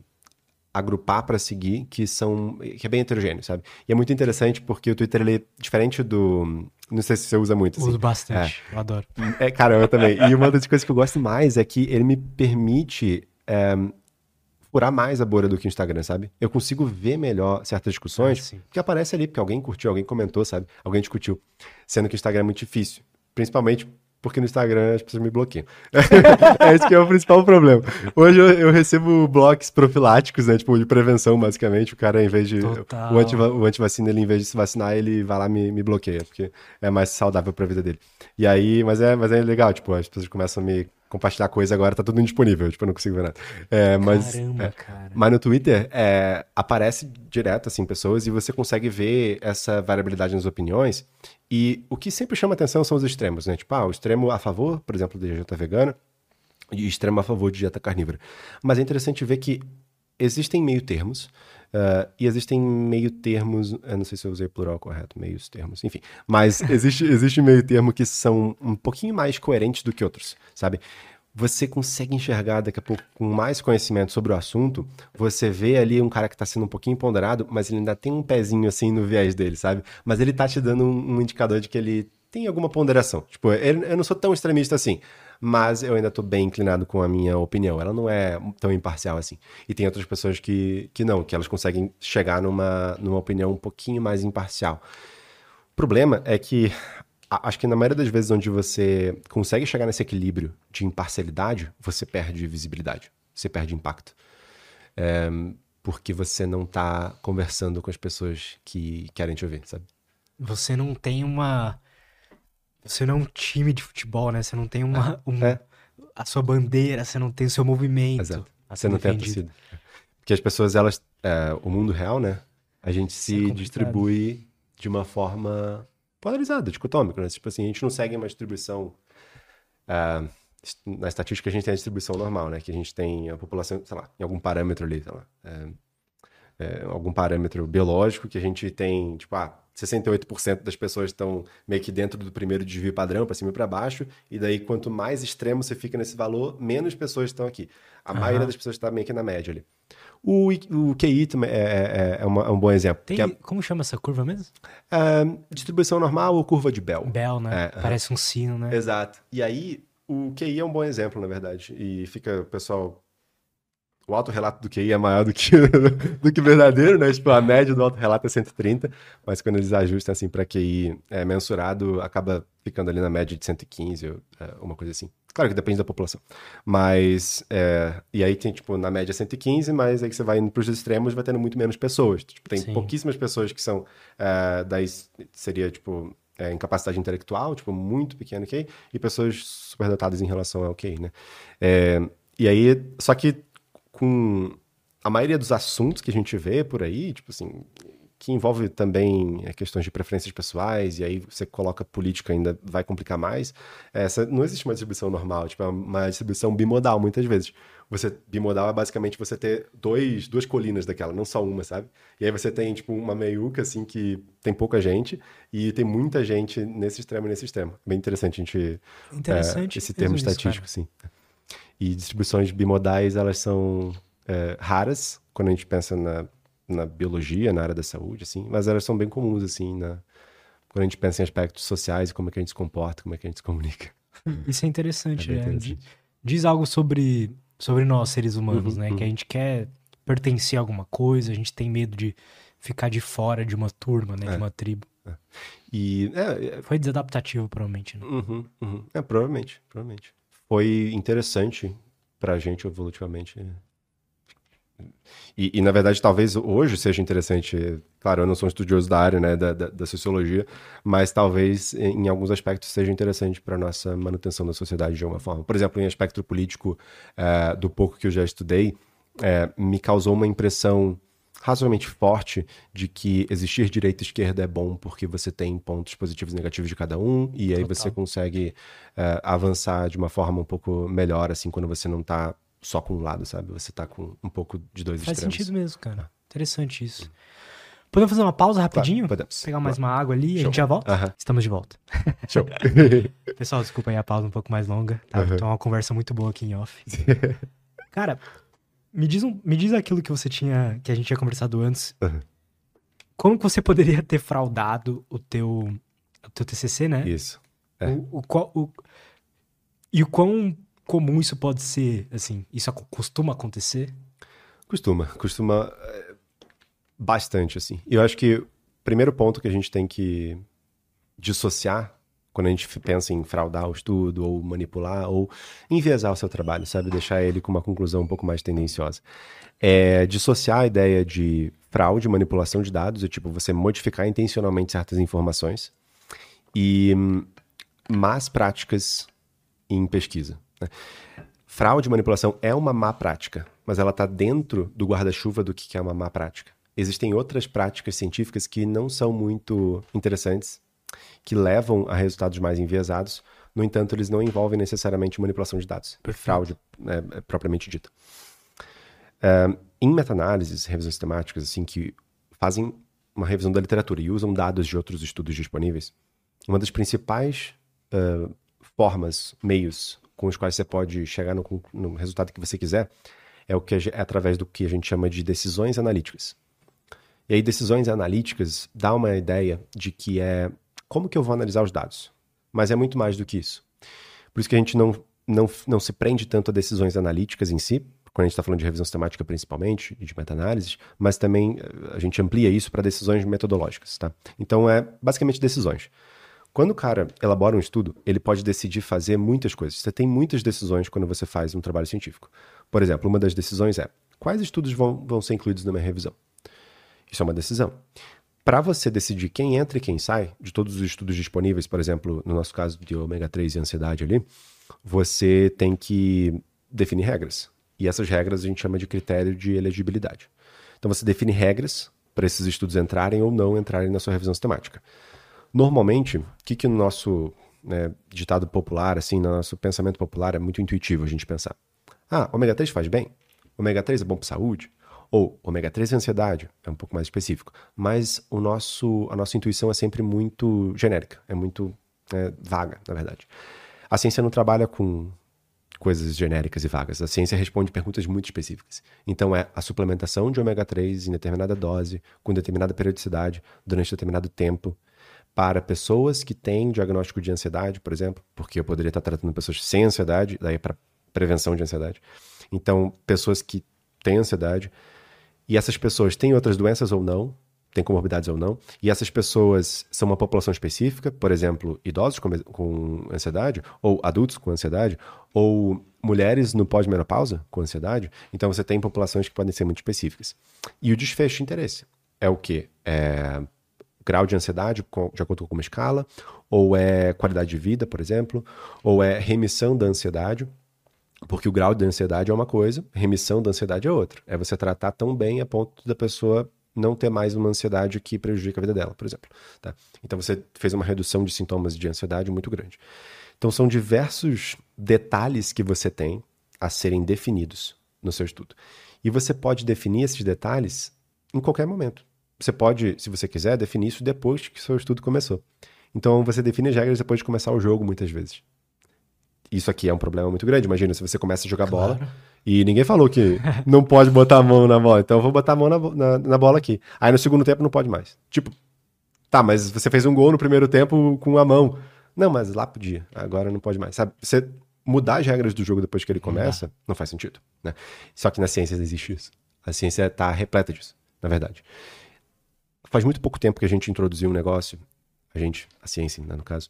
agrupar para seguir que são que é bem heterogêneo, sabe? E é muito interessante porque o Twitter ele é diferente do não sei se você usa muito. Assim. Uso bastante, é. eu adoro. É, cara, eu também. E uma das coisas que eu gosto mais é que ele me permite é, furar mais a bolha do que o Instagram, sabe? Eu consigo ver melhor certas discussões ah, que aparece ali, porque alguém curtiu, alguém comentou, sabe? Alguém discutiu. Sendo que o Instagram é muito difícil. Principalmente porque no Instagram as pessoas me bloqueiam. é esse que é o principal problema. Hoje eu, eu, recebo blocos profiláticos, né? Tipo, de prevenção, basicamente. O cara, em vez de. Total. O, anti, o antivacina, ele, em vez de se vacinar, ele vai lá e me, me bloqueia, porque é mais saudável pra vida dele. E aí, mas é, mas é legal, tipo, as pessoas começam a me compartilhar coisa agora, tá tudo indisponível, tipo, eu não consigo ver nada. É, mas, Caramba, é, cara. Mas no Twitter, é, aparece direto, assim, pessoas e você consegue ver essa variabilidade nas opiniões e o que sempre chama atenção são os extremos, né? Tipo, ah, o extremo a favor, por exemplo, da dieta vegana e extremo a favor de dieta carnívora. Mas é interessante ver que existem meio termos uh, e existem meio termos, eu não sei se eu usei plural correto, meios termos, enfim. Mas existe, existe meio termo que são um pouquinho mais coerentes do que outros, sabe? você consegue enxergar daqui a pouco com mais conhecimento sobre o assunto, você vê ali um cara que está sendo um pouquinho ponderado, mas ele ainda tem um pezinho assim no viés dele, sabe? Mas ele tá te dando um, um indicador de que ele tem alguma ponderação. Tipo, eu não sou tão extremista assim, mas eu ainda estou bem inclinado com a minha opinião. Ela não é tão imparcial assim. E tem outras pessoas que, que não, que elas conseguem chegar numa, numa opinião um pouquinho mais imparcial. O problema é que acho que na maioria das vezes onde você consegue chegar nesse equilíbrio de imparcialidade, você perde visibilidade, você perde impacto. É, porque você não está conversando com as pessoas que querem te ouvir, sabe? Você não tem uma. Você não é um time de futebol, né? Você não tem uma. É. Um... É. A sua bandeira, você não tem o seu movimento. Exato. Você não tem a torcida. Porque as pessoas, elas. É, o mundo real, né? A gente se é distribui de uma forma polarizada, dicotômico, né? Tipo assim, a gente não segue uma distribuição. Uh, na estatística, a gente tem a distribuição normal, né? Que a gente tem a população, sei lá, em algum parâmetro ali, sei lá. É, é, algum parâmetro biológico que a gente tem, tipo, ah, 68% das pessoas estão meio que dentro do primeiro desvio padrão, para cima e para baixo, e daí quanto mais extremo você fica nesse valor, menos pessoas estão aqui. A uhum. maioria das pessoas está meio que na média ali. O, o QI também é, é, é, uma, é um bom exemplo. Tem, é, como chama essa curva mesmo? É, distribuição normal ou curva de Bell. Bell, né? É, Parece um sino, né? Exato. E aí, o QI é um bom exemplo, na verdade. E fica, pessoal, o autorrelato do QI é maior do que, do que verdadeiro, né? Tipo, a média do autorrelato é 130, mas quando eles ajustam assim para QI é, mensurado, acaba ficando ali na média de 115, ou, é, uma coisa assim. Claro que depende da população. Mas. É, e aí tem, tipo, na média 115, mas aí que você vai indo pros extremos vai tendo muito menos pessoas. Tipo, tem Sim. pouquíssimas pessoas que são. É, daí seria, tipo. É, incapacidade intelectual, tipo, muito pequeno ok e pessoas superdotadas em relação ao QI, né? É, e aí, só que com a maioria dos assuntos que a gente vê por aí, tipo assim, que envolve também é, questões de preferências pessoais, e aí você coloca política ainda vai complicar mais. Essa, não existe uma distribuição normal, tipo, é uma distribuição bimodal muitas vezes. Você bimodal é basicamente você ter dois, duas colinas daquela, não só uma, sabe? E aí você tem tipo uma meiuca assim que tem pouca gente e tem muita gente nesse extremo e nesse extremo. Bem interessante a gente interessante é, esse termo estatístico, sim. E distribuições bimodais elas são é, raras quando a gente pensa na na biologia, na área da saúde, assim, mas elas são bem comuns, assim, na, quando a gente pensa em aspectos sociais, como é que a gente se comporta, como é que a gente se comunica. Isso é interessante, é interessante. Diz algo sobre, sobre nós, seres humanos, uhum, né? Uhum. Que a gente quer pertencer a alguma coisa, a gente tem medo de ficar de fora de uma turma, né? É. De uma tribo. É. E, é, é, Foi desadaptativo, provavelmente, né? Uhum, uhum. É, provavelmente, provavelmente. Foi interessante pra gente evolutivamente e, e, na verdade, talvez hoje seja interessante. Claro, eu não sou um estudioso da área, né, da, da, da sociologia, mas talvez em alguns aspectos seja interessante para nossa manutenção da sociedade de alguma forma. Por exemplo, em aspecto político, é, do pouco que eu já estudei, é, me causou uma impressão razoavelmente forte de que existir direita e esquerda é bom porque você tem pontos positivos e negativos de cada um e aí Total. você consegue uh, avançar de uma forma um pouco melhor assim quando você não está só com um lado, sabe? Você tá com um pouco de dois Faz extremos. Faz sentido mesmo, cara. Interessante isso. Podemos fazer uma pausa rapidinho? Claro, podemos. Pegar mais uma água ali e a gente já volta? Uh -huh. Estamos de volta. Show. Pessoal, desculpa aí a pausa um pouco mais longa. Tá, uh -huh. Então, uma conversa muito boa aqui em off. cara, me diz, um, me diz aquilo que você tinha, que a gente tinha conversado antes. Uh -huh. Como que você poderia ter fraudado o teu, o teu TCC, né? Isso. É. O, o, o, e o quão comum isso pode ser, assim, isso costuma acontecer? Costuma, costuma é, bastante, assim. E eu acho que o primeiro ponto que a gente tem que dissociar quando a gente pensa em fraudar o estudo, ou manipular, ou enviesar o seu trabalho, sabe? Deixar ele com uma conclusão um pouco mais tendenciosa. É dissociar a ideia de fraude, manipulação de dados, é tipo você modificar intencionalmente certas informações, e más práticas em pesquisa. Né? Fraude e manipulação é uma má prática, mas ela está dentro do guarda-chuva do que é uma má prática. Existem outras práticas científicas que não são muito interessantes, que levam a resultados mais enviesados. No entanto, eles não envolvem necessariamente manipulação de dados, Perfeito. fraude é, é propriamente dita. É, em meta-análises, revisões sistemáticas, assim, que fazem uma revisão da literatura e usam dados de outros estudos disponíveis, uma das principais uh, formas, meios com os quais você pode chegar no, no resultado que você quiser é o que é através do que a gente chama de decisões analíticas. E aí decisões analíticas dá uma ideia de que é como que eu vou analisar os dados, mas é muito mais do que isso. Por isso que a gente não não, não se prende tanto a decisões analíticas em si, quando a gente está falando de revisão sistemática principalmente, de meta-análises, mas também eh, a gente amplia isso para decisões metodológicas, tá? Então é basicamente decisões. Quando o cara elabora um estudo, ele pode decidir fazer muitas coisas. Você tem muitas decisões quando você faz um trabalho científico. Por exemplo, uma das decisões é quais estudos vão, vão ser incluídos na minha revisão. Isso é uma decisão. Para você decidir quem entra e quem sai de todos os estudos disponíveis, por exemplo, no nosso caso de ômega 3 e ansiedade ali, você tem que definir regras. E essas regras a gente chama de critério de elegibilidade. Então você define regras para esses estudos entrarem ou não entrarem na sua revisão sistemática. Normalmente, o que, que no nosso né, ditado popular, assim, no nosso pensamento popular, é muito intuitivo a gente pensar. Ah, ômega 3 faz bem? Ômega 3 é bom para saúde? Ou ômega 3 é ansiedade? É um pouco mais específico. Mas o nosso, a nossa intuição é sempre muito genérica, é muito é, vaga, na verdade. A ciência não trabalha com coisas genéricas e vagas. A ciência responde perguntas muito específicas. Então é a suplementação de ômega 3 em determinada dose, com determinada periodicidade, durante determinado tempo, para pessoas que têm diagnóstico de ansiedade, por exemplo, porque eu poderia estar tratando pessoas sem ansiedade, daí é para prevenção de ansiedade. Então, pessoas que têm ansiedade, e essas pessoas têm outras doenças ou não, têm comorbidades ou não, e essas pessoas são uma população específica, por exemplo, idosos com, com ansiedade, ou adultos com ansiedade, ou mulheres no pós-menopausa com ansiedade, então você tem populações que podem ser muito específicas. E o desfecho de interesse é o quê? É grau de ansiedade, de acordo com uma escala, ou é qualidade de vida, por exemplo, ou é remissão da ansiedade, porque o grau de ansiedade é uma coisa, remissão da ansiedade é outra. É você tratar tão bem a ponto da pessoa não ter mais uma ansiedade que prejudica a vida dela, por exemplo. Tá? Então você fez uma redução de sintomas de ansiedade muito grande. Então são diversos detalhes que você tem a serem definidos no seu estudo. E você pode definir esses detalhes em qualquer momento. Você pode, se você quiser, definir isso depois que seu estudo começou. Então você define as regras depois de começar o jogo, muitas vezes. Isso aqui é um problema muito grande. Imagina se você começa a jogar Claro. bola e ninguém falou que não pode botar a mão na bola. Então eu vou botar a mão na, na, na bola aqui. Aí no segundo tempo não pode mais. Tipo, tá, mas você fez um gol no primeiro tempo com a mão. Não, mas lá podia. Agora não pode mais. Sabe? Você mudar as regras do jogo depois que ele começa não faz sentido. Né? Só que na ciência existe isso. A ciência tá repleta disso, na verdade. Faz muito pouco tempo que a gente introduziu um negócio, a gente, a ciência, né, no caso,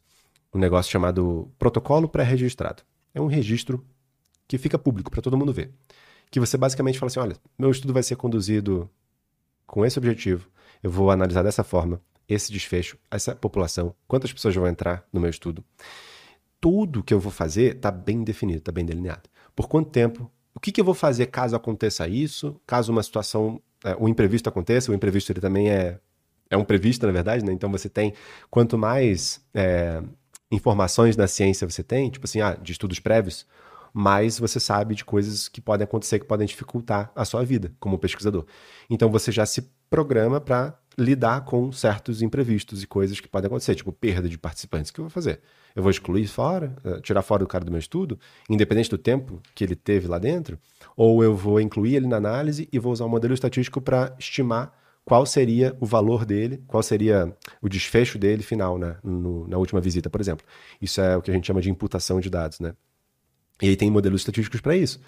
um negócio chamado protocolo pré-registrado. É um registro que fica público para todo mundo ver. Que você basicamente fala assim: olha, meu estudo vai ser conduzido com esse objetivo, eu vou analisar dessa forma esse desfecho, essa população, quantas pessoas vão entrar no meu estudo. Tudo que eu vou fazer está bem definido, está bem delineado. Por quanto tempo? O que, que eu vou fazer caso aconteça isso? Caso uma situação, é, um imprevisto aconteça, o imprevisto ele também é, é um previsto, na verdade, né? Então você tem, quanto mais é, informações da ciência você tem, tipo assim, ah, de estudos prévios, mais você sabe de coisas que podem acontecer, que podem dificultar a sua vida como pesquisador. Então você já se programa para lidar com certos imprevistos e coisas que podem acontecer, tipo perda de participantes. O que eu vou fazer? Eu vou excluir fora, eh, tirar fora do cara do meu estudo, independente do tempo que ele teve lá dentro, ou eu vou incluir ele na análise e vou usar um modelo estatístico para estimar qual seria o valor dele, qual seria o desfecho dele final né, no- na última visita, por exemplo. Isso é o que a gente chama de imputação de dados, né? E aí tem modelos estatísticos para isso.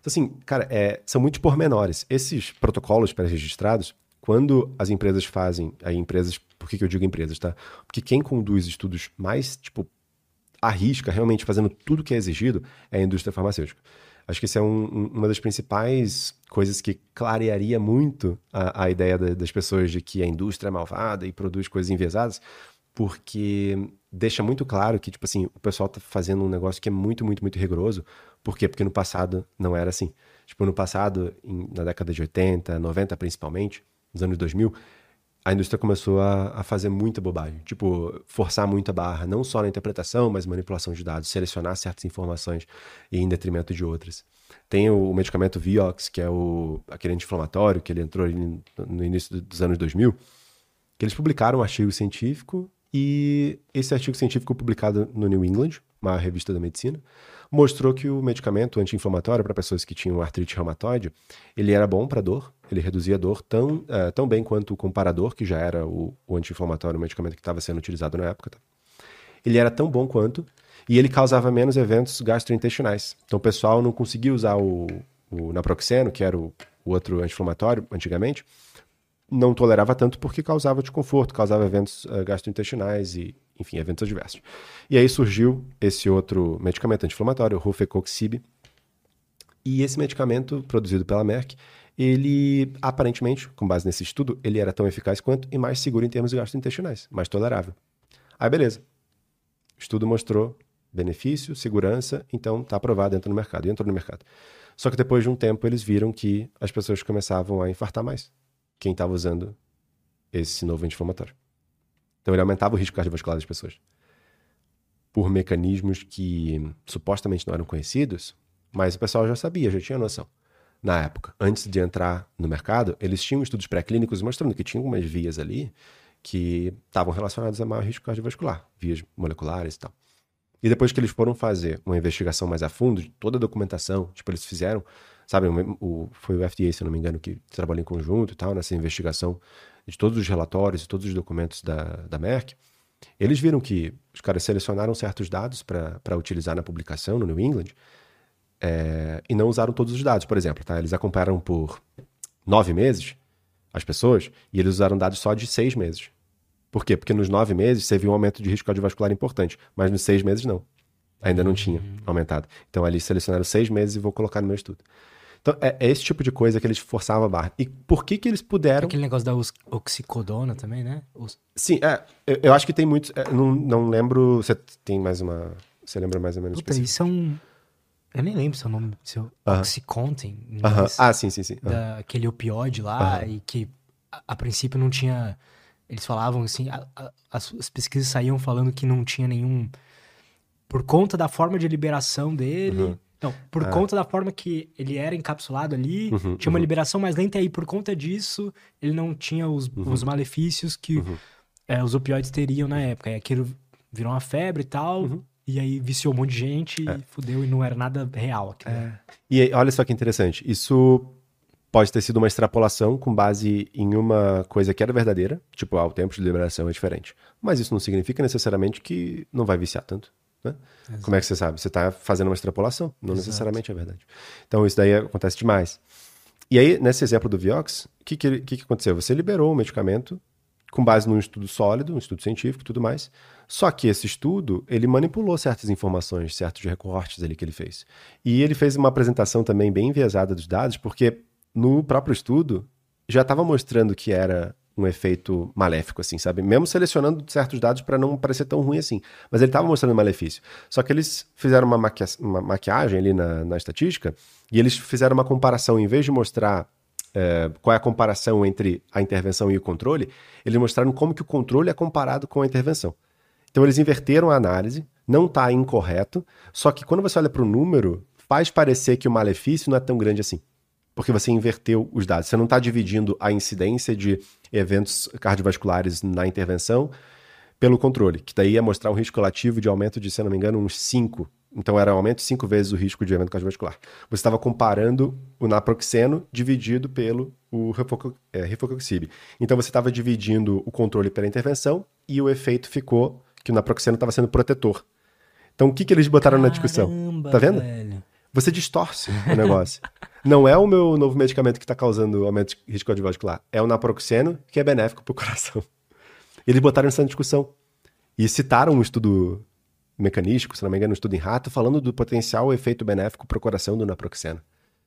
Então, assim, cara, é, são muitos pormenores. Esses protocolos pré-registrados, quando as empresas fazem, aí empresas, por que, que eu digo empresas, tá? Porque quem conduz estudos mais, tipo, arrisca realmente fazendo tudo que é exigido é a indústria farmacêutica. Acho que isso é um- um- uma das principais coisas que clarearia muito a, a ideia da- das pessoas de que a indústria é malvada e produz coisas enviesadas, porque deixa muito claro que, tipo assim, o pessoal tá fazendo um negócio que é muito, muito, muito rigoroso. Por quê? Porque no passado não era assim. Tipo, no passado, em- na década de 80, 90 principalmente, nos anos 2000, a indústria começou a, a fazer muita bobagem. Tipo, forçar muito a barra, não só na interpretação, mas manipulação de dados, selecionar certas informações em detrimento de outras. Tem o, medicamento Vioxx, que é o, aquele anti-inflamatório que ele entrou no início dos anos 2000, que eles publicaram um artigo científico e esse artigo científico publicado no New England, uma revista da medicina, mostrou que o medicamento anti-inflamatório para pessoas que tinham artrite reumatoide, ele era bom para dor, ele reduzia a dor tão, eh, tão bem quanto o comparador, que já era o, o anti-inflamatório, o medicamento que estava sendo utilizado na época. tá? Ele era tão bom quanto, e ele causava menos eventos gastrointestinais. Então o pessoal não conseguia usar o, o naproxeno, que era o, o outro anti-inflamatório antigamente, não tolerava tanto porque causava desconforto, causava eventos eh, gastrointestinais e, enfim, eventos adversos. E aí surgiu esse outro medicamento anti-inflamatório, o Rufecoxib. E esse medicamento, produzido pela Merck, ele aparentemente, com base nesse estudo, ele era tão eficaz quanto e mais seguro em termos gastrointestinais, mais tolerável. Aí beleza. O estudo mostrou benefício, segurança, então está aprovado, entra no mercado. E entrou no mercado. Só que depois de um tempo eles viram que as pessoas começavam a infartar mais quem estava usando esse novo anti-inflamatório. Então ele aumentava o risco cardiovascular das pessoas. Por mecanismos que supostamente não eram conhecidos, mas o pessoal já sabia, já tinha noção. Na época, antes de entrar no mercado, eles tinham estudos pré-clínicos mostrando que tinha algumas vias ali que estavam relacionadas a maior risco cardiovascular, vias moleculares e tal. E depois que eles foram fazer uma investigação mais a fundo, de toda a documentação, tipo, eles fizeram, sabe, o, foi o FDA, se eu não me engano, que trabalhou em conjunto e tal, nessa investigação de todos os relatórios e todos os documentos da, da Merck, eles viram que os caras selecionaram certos dados para utilizar na publicação no New England é, e não usaram todos os dados, por exemplo, tá? Eles acompanharam por nove meses as pessoas e eles usaram dados só de seis meses. Por quê? Porque nos nove meses você viu um aumento de risco cardiovascular importante, mas nos seis meses não. Ainda não tinha aumentado. Então ali selecionaram seis meses e vou colocar no meu estudo. Então é, é esse tipo de coisa que eles forçavam a barra. E por que que eles puderam... Aquele negócio da oxicodona também, né? Os- Sim, é, eu, eu acho que tem muitos... é, não, não lembro... Você tem mais uma... Você lembra mais ou menos Puta, específico? isso é um. Eu nem lembro seu nome. Seu Aham. Oxycontin. inglês, Ah, sim, sim, sim. Da- aquele opioide lá, e que a, a princípio não tinha. Eles falavam assim, a- a- as pesquisas saíam falando que não tinha nenhum. Por conta da forma de liberação dele. Uhum. Não, por Ah. conta da forma que ele era encapsulado ali, Uhum, tinha uma uhum. liberação mais lenta, e aí por conta disso, ele não tinha os, os malefícios que Uhum. é, os opioides teriam na época. E aquilo virou uma febre e tal. Uhum. e aí viciou um monte de gente é. e fudeu e não era nada real aqui. É. E olha só que interessante, isso pode ter sido uma extrapolação com base em uma coisa que era verdadeira, tipo, ah, o tempo de liberação é diferente. Mas isso não significa necessariamente que não vai viciar tanto. Né? Como é que você sabe? Você está fazendo uma extrapolação, não Exato. necessariamente é verdade. Então isso daí acontece demais. E aí, nesse exemplo do Vioxx, o que, que, que, aconteceu? Você liberou o medicamento com base num estudo sólido, um estudo científico e tudo mais. Só que esse estudo, ele manipulou certas informações, certos recortes ali que ele fez. E ele fez uma apresentação também bem enviesada dos dados, porque no próprio estudo já estava mostrando que era um efeito maléfico, assim, sabe? Mesmo selecionando certos dados para não parecer tão ruim assim. Mas ele estava mostrando malefício. Só que eles fizeram uma, uma maquiagem ali na, na, estatística e eles fizeram uma comparação. Em vez de mostrar é, qual é a comparação entre a intervenção e o controle, eles mostraram como que o controle é comparado com a intervenção. Então eles inverteram a análise, não está incorreto, só que quando você olha para o número, faz parecer que o malefício não é tão grande assim porque você inverteu os dados. Você não está dividindo a incidência de eventos cardiovasculares na intervenção pelo controle, que daí ia mostrar um risco relativo de aumento de, se não me engano, uns 5. Então era um aumento de 5 vezes o risco de evento cardiovascular. Você estava comparando o naproxeno dividido pelo o é, rifocoxib. Então você estava dividindo o controle pela intervenção e o efeito ficou que o naproxeno estava sendo protetor. Então o que, que eles botaram Caramba, na discussão? Tá vendo? Velho. Você distorce o negócio. Não é o meu novo medicamento que está causando aumento de risco cardiovascular. É o naproxeno, que é benéfico para o coração. Eles botaram essa discussão. E citaram um estudo mecanístico, se não me engano, um estudo em rato, falando do potencial efeito benéfico para o coração do naproxeno.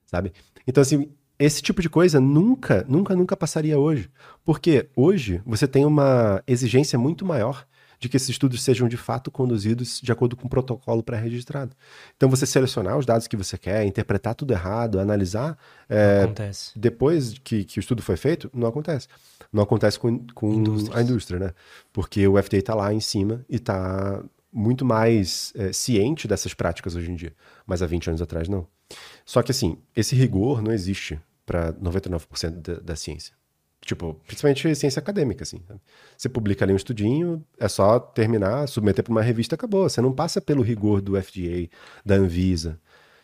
Sabe? Então, assim, esse tipo de coisa nunca, nunca, nunca passaria hoje. Porque hoje você tem uma exigência muito maior de que esses estudos sejam de fato conduzidos de acordo com um protocolo pré-registrado. Então, você selecionar os dados que você quer, interpretar tudo errado, analisar. É, acontece. Depois que, que o estudo foi feito, não acontece. Não acontece com, com a indústria, né? Porque o FDA está lá em cima e está muito mais é, ciente dessas práticas hoje em dia. Mas há 20 anos atrás, não. Só que, assim, esse rigor não existe para 99% da, da ciência. Tipo, principalmente ciência acadêmica, assim. Você publica ali um estudinho, é só terminar, submeter para uma revista, acabou. Você não passa pelo rigor do FDA, da Anvisa.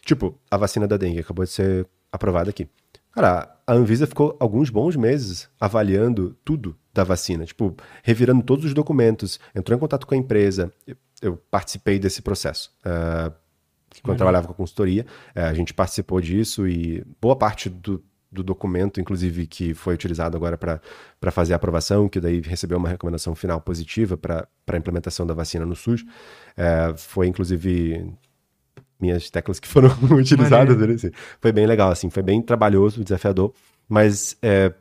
Tipo, a vacina da dengue acabou de ser aprovada aqui. Cara, a Anvisa ficou alguns bons meses avaliando tudo da vacina, tipo, revirando todos os documentos, entrou em contato com a empresa. Eu, eu participei desse processo. Uh, quando uhum. trabalhava com a consultoria, uh, a gente participou disso e boa parte do, do documento, inclusive, que foi utilizado agora para fazer a aprovação, que daí recebeu uma recomendação final positiva para a implementação da vacina no SUS. É, foi, inclusive, minhas teclas que foram utilizadas. Assim. Foi bem legal, assim, foi bem trabalhoso, desafiador, mas é,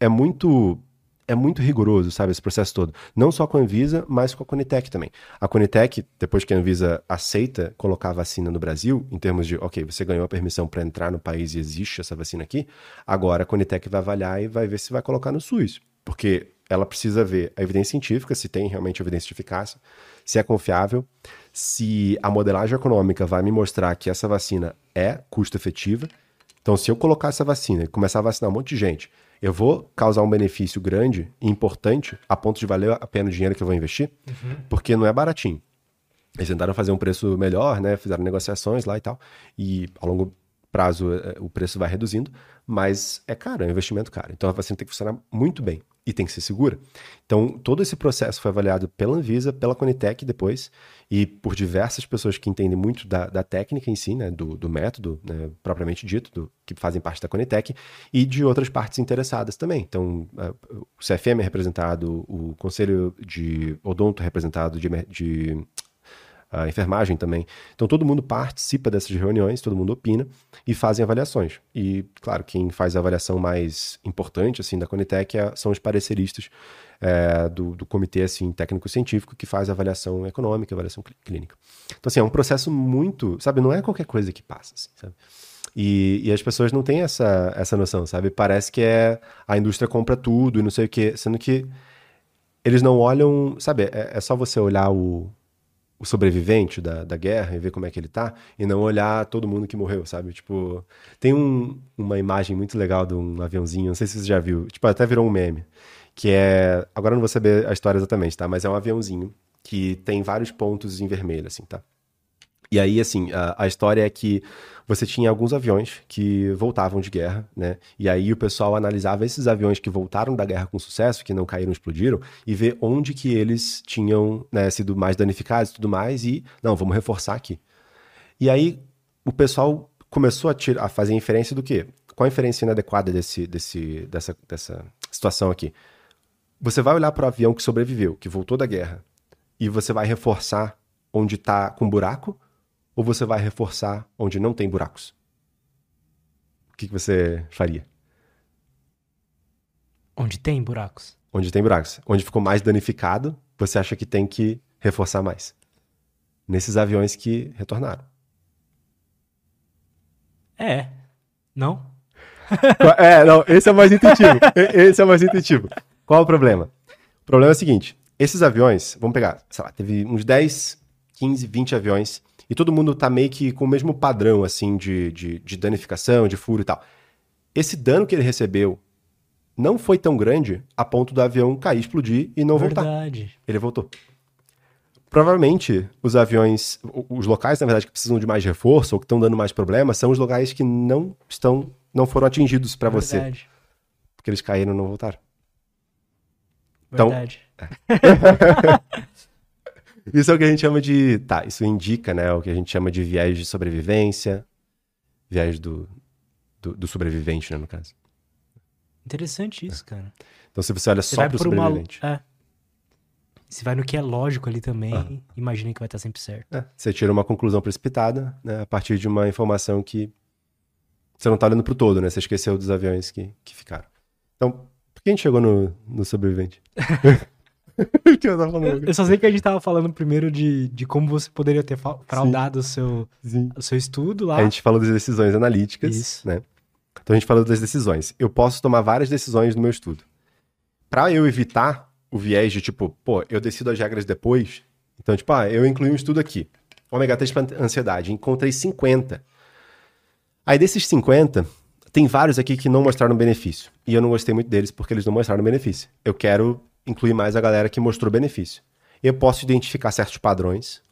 é muito é muito rigoroso, sabe, esse processo todo. Não só com a Anvisa, mas com a Conitec também. A Conitec, depois que a Anvisa aceita colocar a vacina no Brasil, em termos de, ok, você ganhou a permissão para entrar no país e existe essa vacina aqui, agora a Conitec vai avaliar e vai ver se vai colocar no SUS. Porque ela precisa ver a evidência científica, se tem realmente evidência de eficácia, se é confiável, se a modelagem econômica vai me mostrar que essa vacina é custo efetiva. Então, se eu colocar essa vacina e começar a vacinar um monte de gente eu vou causar um benefício grande e importante a ponto de valer a pena o dinheiro que eu vou investir, uhum. porque não é baratinho. Eles tentaram fazer um preço melhor, né? Fizeram negociações lá e tal. E ao longo prazo eh, o preço vai reduzindo, mas é caro, é um investimento caro. Então a vacina tem que funcionar muito bem e tem que ser segura. Então todo esse processo foi avaliado pela Anvisa, pela Conitec depois e por diversas pessoas que entendem muito da, da técnica em si, né, do, do método né, propriamente dito, do, que fazem parte da Conitec e de outras partes interessadas também. Então o CFM é representado, o Conselho de Odonto é representado, de, de a enfermagem também. Então todo mundo participa dessas reuniões, todo mundo opina e fazem avaliações. E, claro, quem faz a avaliação mais importante assim da Conitec é, são os pareceristas é, do, do, comitê assim, técnico-científico que faz a avaliação econômica, avaliação clínica. Então, assim, é um processo muito, sabe, não é qualquer coisa que passa, assim, sabe? E, e, as pessoas não têm essa, essa noção, sabe? Parece que é a indústria compra tudo e não sei o quê, sendo que eles não olham, sabe? É, é só você olhar o, o sobrevivente da, da guerra e ver como é que ele tá, e não olhar todo mundo que morreu, sabe? Tipo, tem um, uma imagem muito legal de um aviãozinho, não sei se você já viu, tipo, até virou um meme, que é, agora não vou saber a história exatamente, tá? Mas é um aviãozinho que tem vários pontos em vermelho, assim, tá? E aí, assim, a, a, história é que você tinha alguns aviões que voltavam de guerra, né? E aí o pessoal analisava esses aviões que voltaram da guerra com sucesso, que não caíram, explodiram, e ver onde que eles tinham né, sido mais danificados e tudo mais, e, não, vamos reforçar aqui. E aí o pessoal começou a, tirar, a fazer inferência do quê? Qual a inferência inadequada desse, desse, dessa, dessa situação aqui? Você vai olhar para o avião que sobreviveu, que voltou da guerra, e você vai reforçar onde está com buraco, ou você vai reforçar onde não tem buracos? O que, que você faria? Onde tem buracos. Onde tem buracos. Onde ficou mais danificado, você acha que tem que reforçar mais. Nesses aviões que retornaram. É. Não? é, não, esse é mais intuitivo. esse é mais intuitivo. Qual o problema? O problema é o seguinte: esses aviões, vamos pegar, sei lá, teve uns 10, 15, 20 aviões e todo mundo tá meio que com o mesmo padrão, assim, de, de, de danificação, de furo e tal. Esse dano que ele recebeu não foi tão grande a ponto do avião cair, explodir e não verdade. voltar. Ele voltou. Provavelmente, os aviões, os locais, na verdade, que precisam de mais reforço ou que estão dando mais problemas, são os locais que não estão, não foram atingidos para você. Porque eles caíram e não voltaram. Verdade. Então, Isso é o que a gente chama de. Tá, isso indica, né? O que a gente chama de viés de sobrevivência. Viés do, do, do sobrevivente, né, no caso. Interessante isso, é. cara. Então, se você olha você só pro sobrevivente. Uma... É. Se vai no que é lógico ali também, uhum. imagina que vai estar sempre certo. É. Você tira uma conclusão precipitada, né? A partir de uma informação que você não tá olhando pro todo, né? Você esqueceu dos aviões que, que ficaram. Então, por que a gente chegou no, no sobrevivente? que eu, tava falando. eu só sei que a gente tava falando primeiro de, de como você poderia ter fraudado o seu, o seu estudo lá. A gente falou das decisões analíticas, Isso. né? Então a gente falou das decisões. Eu posso tomar várias decisões no meu estudo. Para eu evitar o viés de tipo, pô, eu decido as regras depois. Então, tipo, ah, eu incluí um estudo aqui. Ômega 3 para ansiedade. Encontrei 50. Aí desses 50, tem vários aqui que não mostraram benefício. E eu não gostei muito deles porque eles não mostraram benefício. Eu quero incluir mais a galera que mostrou benefício. Eu posso identificar certos padrões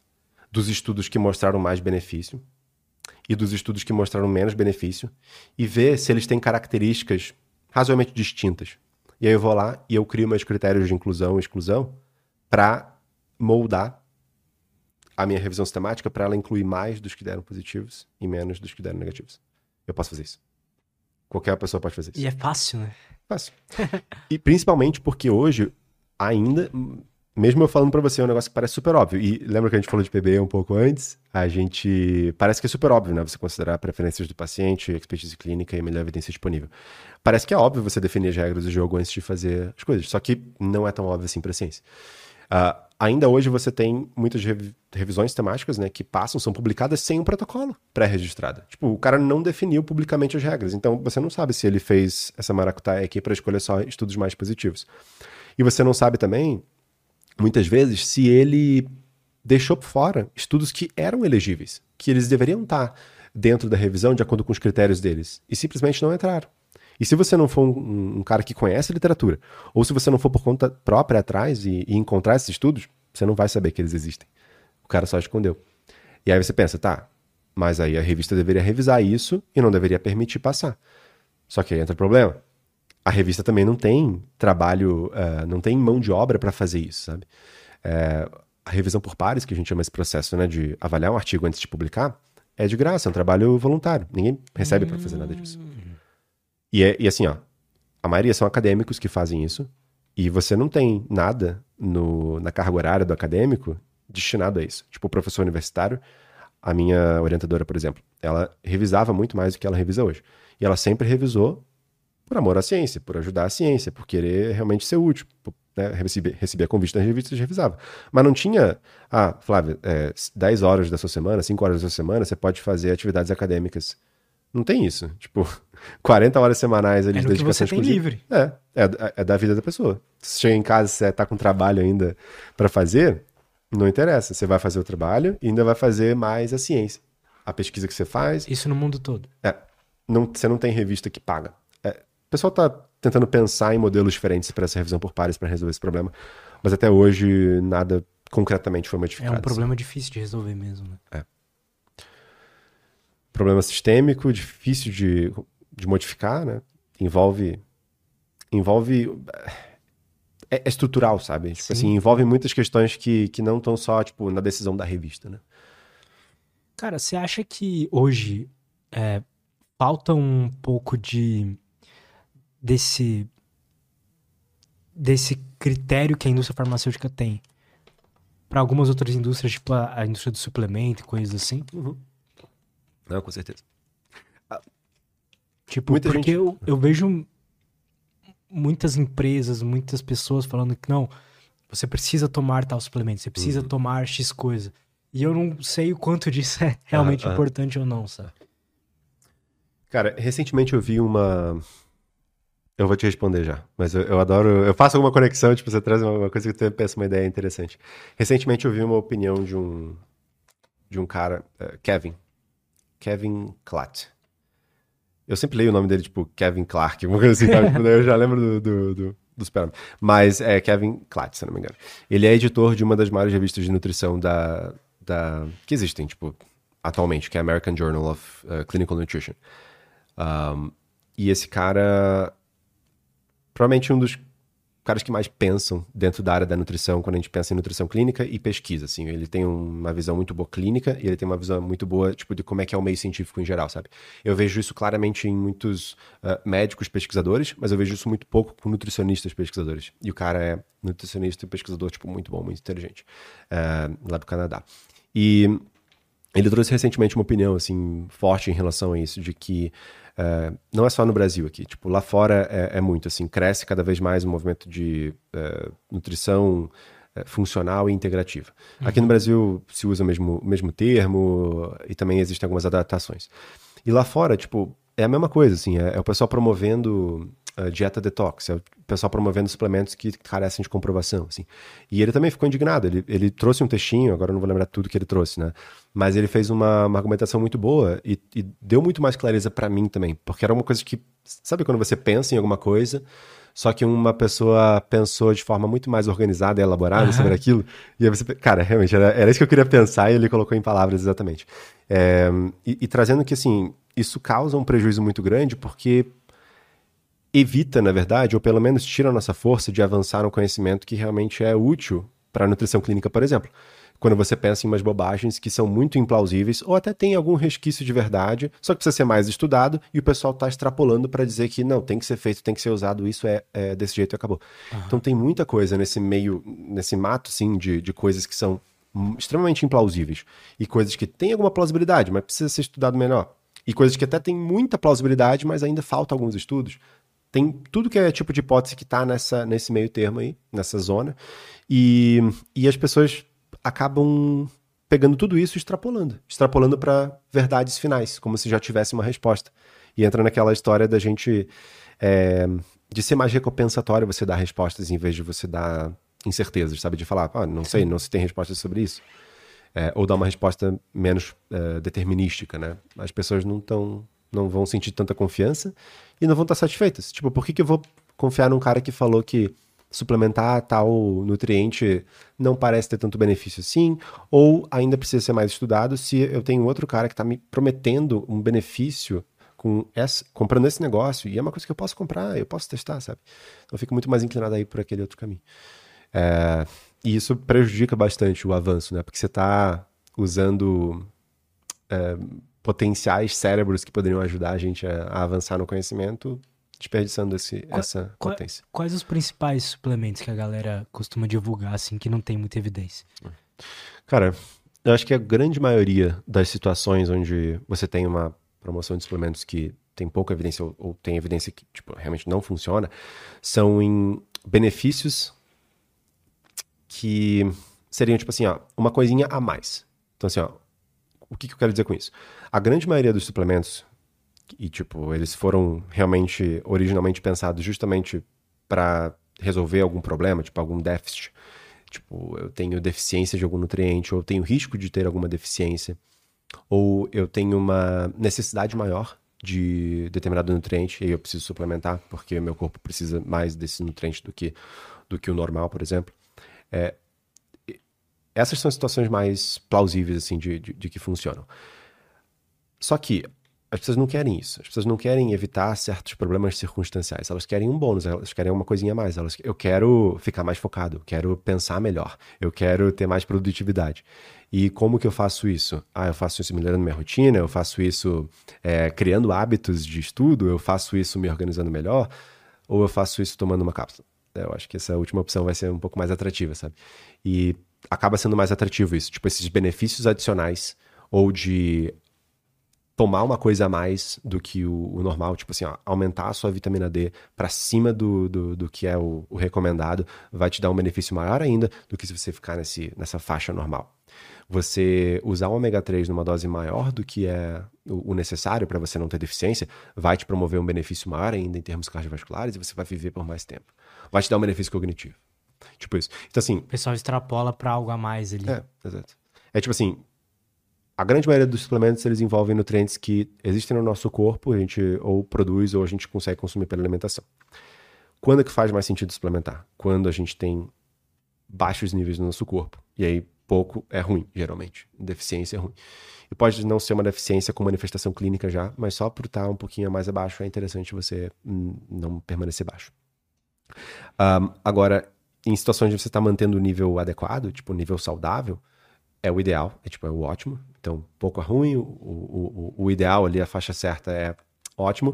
dos estudos que mostraram mais benefício e dos estudos que mostraram menos benefício e ver se eles têm características razoavelmente distintas. E aí eu vou lá e eu crio meus critérios de inclusão e exclusão para moldar a minha revisão sistemática para ela incluir mais dos que deram positivos e menos dos que deram negativos. Eu posso fazer isso. Qualquer pessoa pode fazer isso. E é fácil, né? Fácil. e principalmente porque hoje ainda, mesmo eu falando para você, é um negócio que parece super óbvio. E lembra que a gente falou de PBE um pouco antes? A gente. Parece que é super óbvio, né? Você considerar preferências do paciente, expertise clínica e melhor evidência disponível. Parece que é óbvio você definir as regras do jogo antes de fazer as coisas. Só que não é tão óbvio assim para a ciência. Uh, ainda hoje você tem muitas revisões temáticas né, que passam, são publicadas sem um protocolo pré-registrado. Tipo, o cara não definiu publicamente as regras. Então você não sabe se ele fez essa maracutaia aqui para escolher só estudos mais positivos. E você não sabe também, muitas vezes, se ele deixou fora estudos que eram elegíveis, que eles deveriam estar dentro da revisão de acordo com os critérios deles, e simplesmente não entraram. E se você não for um, um cara que conhece a literatura, ou se você não for por conta própria atrás e, e encontrar esses estudos, você não vai saber que eles existem. O cara só escondeu. E aí você pensa, tá, mas aí a revista deveria revisar isso e não deveria permitir passar. Só que aí entra o problema a revista também não tem trabalho, uh, não tem mão de obra para fazer isso, sabe? É, a revisão por pares, que a gente chama esse processo né, de avaliar um artigo antes de publicar, é de graça, é um trabalho voluntário. Ninguém recebe hum. para fazer nada disso. E, é, e assim, ó, a maioria são acadêmicos que fazem isso, e você não tem nada no, na carga horária do acadêmico destinado a isso. Tipo, o professor universitário, a minha orientadora, por exemplo, ela revisava muito mais do que ela revisa hoje. E ela sempre revisou por amor à ciência, por ajudar a ciência, por querer realmente ser útil. Né, recebia, recebia convite das revistas e revisava. Mas não tinha, ah, Flávio, é, 10 horas da sua semana, 5 horas da sua semana, você pode fazer atividades acadêmicas. Não tem isso. Tipo, 40 horas semanais ali é de dedicação que você tem livre. É, é, é, da vida da pessoa. Se chega em casa e você tá com trabalho ainda para fazer, não interessa. Você vai fazer o trabalho e ainda vai fazer mais a ciência. A pesquisa que você faz. Isso no mundo todo. É. Não, você não tem revista que paga. O pessoal está tentando pensar em modelos diferentes para essa revisão por pares para resolver esse problema, mas até hoje nada concretamente foi modificado. É um problema assim. difícil de resolver mesmo, né? É. Problema sistêmico, difícil de, de modificar, né? Envolve. Envolve. É, é estrutural, sabe? Tipo assim, envolve muitas questões que, que não estão só, tipo, na decisão da revista, né? Cara, você acha que hoje é, falta um pouco de. Desse. desse critério que a indústria farmacêutica tem para algumas outras indústrias, tipo a, a, indústria do suplemento e coisas assim. Uhum. Não, com certeza. Ah, tipo, Muita porque gente... eu, eu vejo muitas empresas, muitas pessoas falando que não, você precisa tomar tal suplemento, você precisa uhum. tomar X coisa. E eu não sei o quanto disso é realmente importante ou não, sabe? Cara, recentemente eu vi uma, eu vou te responder já, mas eu, eu, adoro. Eu faço alguma conexão, tipo, você traz uma, coisa que você pensa uma ideia interessante. Recentemente eu vi uma opinião de um de um cara, uh, Kevin, Kevin Klatt. Eu sempre leio o nome dele, tipo, Kevin Clark, uma coisa assim, tá? eu já lembro do, do, do, do Superman. Mas é Kevin Klatt, se não me engano. Ele é editor de uma das maiores revistas de nutrição da, da que existem, tipo, atualmente, que é a American Journal of uh, Clinical Nutrition. Um, e esse cara provavelmente um dos caras que mais pensam dentro da área da nutrição quando a gente pensa em nutrição clínica e pesquisa, assim. Ele tem uma visão muito boa clínica e ele tem uma visão muito boa, tipo, de como é que é o meio científico em geral, sabe? Eu vejo isso claramente em muitos uh, médicos pesquisadores, mas eu vejo isso muito pouco com nutricionistas pesquisadores. E o cara é nutricionista e pesquisador, tipo, muito bom, muito inteligente, uh, lá do Canadá. E ele trouxe recentemente uma opinião, assim, forte em relação a isso, de que é, não é só no Brasil aqui, tipo, lá fora é, é muito, assim, cresce cada vez mais o movimento de é, nutrição é, funcional e integrativa. Uhum. Aqui no Brasil se usa o mesmo, mesmo termo e também existem algumas adaptações. E lá fora, tipo, é a mesma coisa, assim, é, é o pessoal promovendo uh, dieta detox, é o pessoal promovendo suplementos que carecem de comprovação, assim. E ele também ficou indignado, ele, ele trouxe um textinho, agora eu não vou lembrar tudo que ele trouxe, né? Mas ele fez uma, uma argumentação muito boa e, e deu muito mais clareza para mim também, porque era uma coisa que, sabe quando você pensa em alguma coisa, só que uma pessoa pensou de forma muito mais organizada e elaborada uhum. sobre aquilo. E aí você, cara, realmente, era, era, isso que eu queria pensar e ele colocou em palavras exatamente. É, e, e, trazendo que, assim, isso causa um prejuízo muito grande porque evita, na verdade, ou pelo menos tira a nossa força de avançar no conhecimento que realmente é útil para a nutrição clínica, por exemplo. Quando você pensa em umas bobagens que são muito implausíveis ou até tem algum resquício de verdade, só que precisa ser mais estudado e o pessoal está extrapolando para dizer que não, tem que ser feito, tem que ser usado, isso é, é desse jeito e acabou. Uhum. Então tem muita coisa nesse meio, nesse mato, sim, de, de coisas que são extremamente implausíveis e coisas que têm alguma plausibilidade, mas precisa ser estudado melhor. E coisas que até têm muita plausibilidade, mas ainda falta alguns estudos. Tem tudo que é tipo de hipótese que está nessa, nesse meio termo aí, nessa zona. E, e as pessoas acabam pegando tudo isso e extrapolando. Extrapolando para verdades finais, como se já tivesse uma resposta. E entra naquela história da gente. É, de ser mais recompensatório você dar respostas em vez de você dar incertezas, sabe? De falar, ah, não sei, não se tem respostas sobre isso. É, ou dar uma resposta menos é, determinística, né? As pessoas não estão não vão sentir tanta confiança e não vão estar satisfeitas. Tipo, por que, que eu vou confiar num cara que falou que suplementar tal nutriente não parece ter tanto benefício assim, ou ainda precisa ser mais estudado se eu tenho outro cara que está me prometendo um benefício com essa, comprando esse negócio, e é uma coisa que eu posso comprar, eu posso testar, sabe? Então eu fico muito mais inclinado aí por aquele outro caminho. É, e isso prejudica bastante o avanço, né? Porque você está usando é, potenciais cérebros que poderiam ajudar a gente a, a avançar no conhecimento, desperdiçando esse, Qua, essa potência. Quais os principais suplementos que a galera costuma divulgar, assim, que não tem muita evidência? Cara, eu acho que a grande maioria das situações onde você tem uma promoção de suplementos que tem pouca evidência ou, ou tem evidência que tipo, realmente não funciona, são em benefícios que seriam, tipo assim, ó, uma coisinha a mais. Então, assim, ó, o que, que eu quero dizer com isso? A grande maioria dos suplementos, e tipo, eles foram realmente originalmente pensados justamente para resolver algum problema, tipo algum déficit. Tipo, eu tenho deficiência de algum nutriente, ou eu tenho risco de ter alguma deficiência, ou eu tenho uma necessidade maior de determinado nutriente e eu preciso suplementar porque meu corpo precisa mais desse nutriente do que do que o normal, por exemplo. É, essas são situações mais plausíveis, assim, de, de, de que funcionam. Só que as pessoas não querem isso. As pessoas não querem evitar certos problemas circunstanciais. Elas querem um bônus, elas querem uma coisinha a mais. Elas, eu quero ficar mais focado, quero pensar melhor, eu quero ter mais produtividade. E como que eu faço isso? Ah, eu faço isso melhorando minha rotina, eu faço isso é, criando hábitos de estudo, eu faço isso me organizando melhor, ou eu faço isso tomando uma cápsula. Eu acho que essa última opção vai ser um pouco mais atrativa, sabe? E acaba sendo mais atrativo isso, tipo esses benefícios adicionais ou de tomar uma coisa a mais do que o, o normal, tipo assim, ó, aumentar a sua vitamina D para cima do, do, do, que é o, o, recomendado, vai te dar um benefício maior ainda do que se você ficar nesse, nessa faixa normal. Você usar o ômega 3 numa dose maior do que é o, o necessário para você não ter deficiência, vai te promover um benefício maior ainda em termos cardiovasculares e você vai viver por mais tempo. Vai te dar um benefício cognitivo. Tipo isso. Então, assim. O pessoal extrapola para algo a mais ali. É, exato. É tipo assim, a grande maioria dos suplementos eles envolvem nutrientes que existem no nosso corpo, a gente ou produz ou a gente consegue consumir pela alimentação. Quando é que faz mais sentido suplementar? Quando a gente tem baixos níveis no nosso corpo. E aí pouco é ruim, geralmente. Deficiência é ruim. E pode não ser uma deficiência com manifestação clínica já, mas só por estar um pouquinho mais abaixo é interessante você hum, não permanecer baixo. Um, agora, em situações de você estar mantendo o nível adequado, tipo nível saudável, é o ideal, é tipo é o ótimo. Então, pouco é ruim, o, o, o, o ideal ali, a faixa certa é ótimo.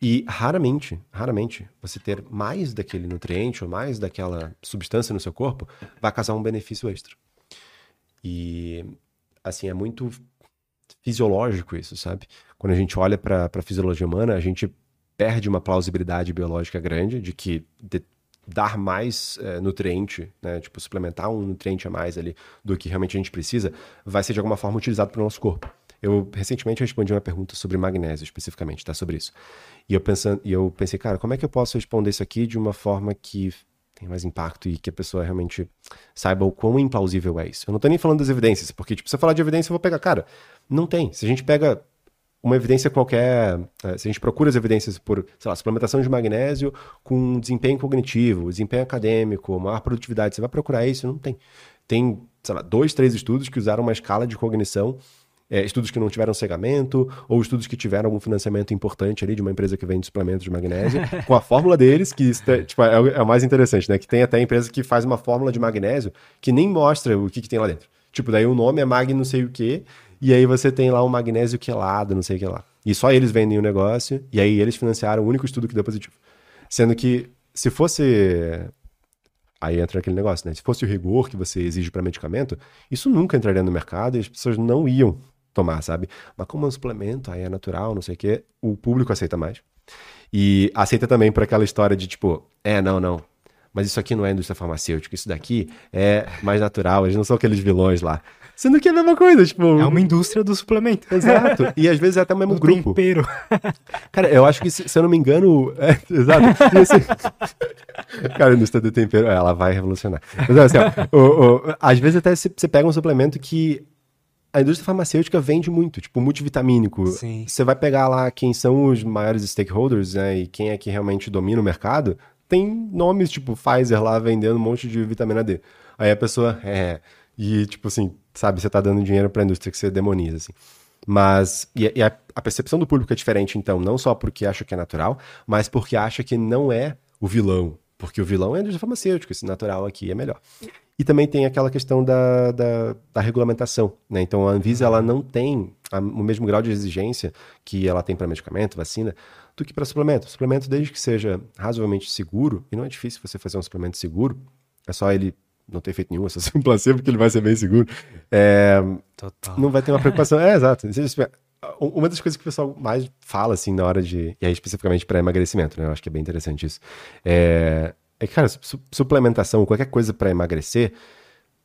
E raramente, raramente, você ter mais daquele nutriente ou mais daquela substância no seu corpo vai causar um benefício extra. E, assim, é muito fisiológico isso, sabe? Quando a gente olha para a fisiologia humana, a gente perde uma plausibilidade biológica grande de que de, dar mais é, nutriente, né, tipo suplementar um nutriente a mais ali do que realmente a gente precisa, vai ser de alguma forma utilizado para o nosso corpo. Eu recentemente respondi uma pergunta sobre magnésio especificamente, tá? Sobre isso. E eu, pensando, e eu pensei, cara, como é que eu posso responder isso aqui de uma forma que tem mais impacto e que a pessoa realmente saiba o quão implausível é isso? Eu não tô nem falando das evidências, porque, tipo, se eu falar de evidência, eu vou pegar, cara, não tem. Se a gente pega uma evidência qualquer, é, se a gente procura as evidências por, sei lá, suplementação de magnésio com desempenho cognitivo, desempenho acadêmico, maior produtividade, você vai procurar isso? Não tem. Tem, sei lá, dois, três estudos que usaram uma escala de cognição, é, estudos que não tiveram cegamento, ou estudos que tiveram algum financiamento importante ali de uma empresa que vende suplementos de magnésio, com a fórmula deles, que tipo, é, é, o mais interessante, né? Que tem até empresa que faz uma fórmula de magnésio que nem mostra o que, que tem lá dentro. Tipo, daí o nome é mag não sei o quê, e aí você tem lá o magnésio quelado, não sei o que lá. E só eles vendem o negócio, e aí eles financiaram o único estudo que deu positivo. Sendo que, se fosse. Aí entra aquele negócio, né? Se fosse o rigor que você exige para medicamento, isso nunca entraria no mercado e as pessoas não iam tomar, sabe? Mas como é um suplemento, aí é natural, não sei o quê, o público aceita mais. E aceita também por aquela história de tipo, é, não, não, mas isso aqui não é indústria farmacêutica, isso daqui é mais natural, eles não são aqueles vilões lá. Sendo que é a mesma coisa, tipo. É uma indústria do suplemento. Exato. E às vezes é até o mesmo do grupo. Tempero. Cara, eu acho que, se, se eu não me engano. É, exato. Assim, cara, a indústria do tempero, ela vai revolucionar. Mas assim, ó, o, o, às vezes até você pega um suplemento que a indústria farmacêutica vende muito, tipo, multivitamínico. Sim. Você vai pegar lá quem são os maiores stakeholders, né? E quem é que realmente domina o mercado. Tem nomes, tipo, Pfizer lá vendendo um monte de vitamina D. Aí a pessoa, é. E, tipo assim, sabe, você tá dando dinheiro pra indústria que você demoniza, assim. Mas, e, e a, a, percepção do público é diferente, então, não só porque acha que é natural, mas porque acha que não é o vilão. Porque o vilão é a indústria farmacêutica, esse natural aqui é melhor. E também tem aquela questão da, da, da regulamentação, né? Então, a Anvisa, ela não tem a, o mesmo grau de exigência que ela tem para medicamento, vacina, do que para suplemento. Suplemento, desde que seja razoavelmente seguro, e não é difícil você fazer um suplemento seguro, é só ele não ter feito nenhum, é só ser um placebo, porque ele vai ser bem seguro. É, Total. Não vai ter uma preocupação. é, exato. Uma das coisas que o pessoal mais fala, assim, na hora de. E aí, especificamente para emagrecimento, né? Eu acho que é bem interessante isso. É, é que, cara, su suplementação, qualquer coisa para emagrecer,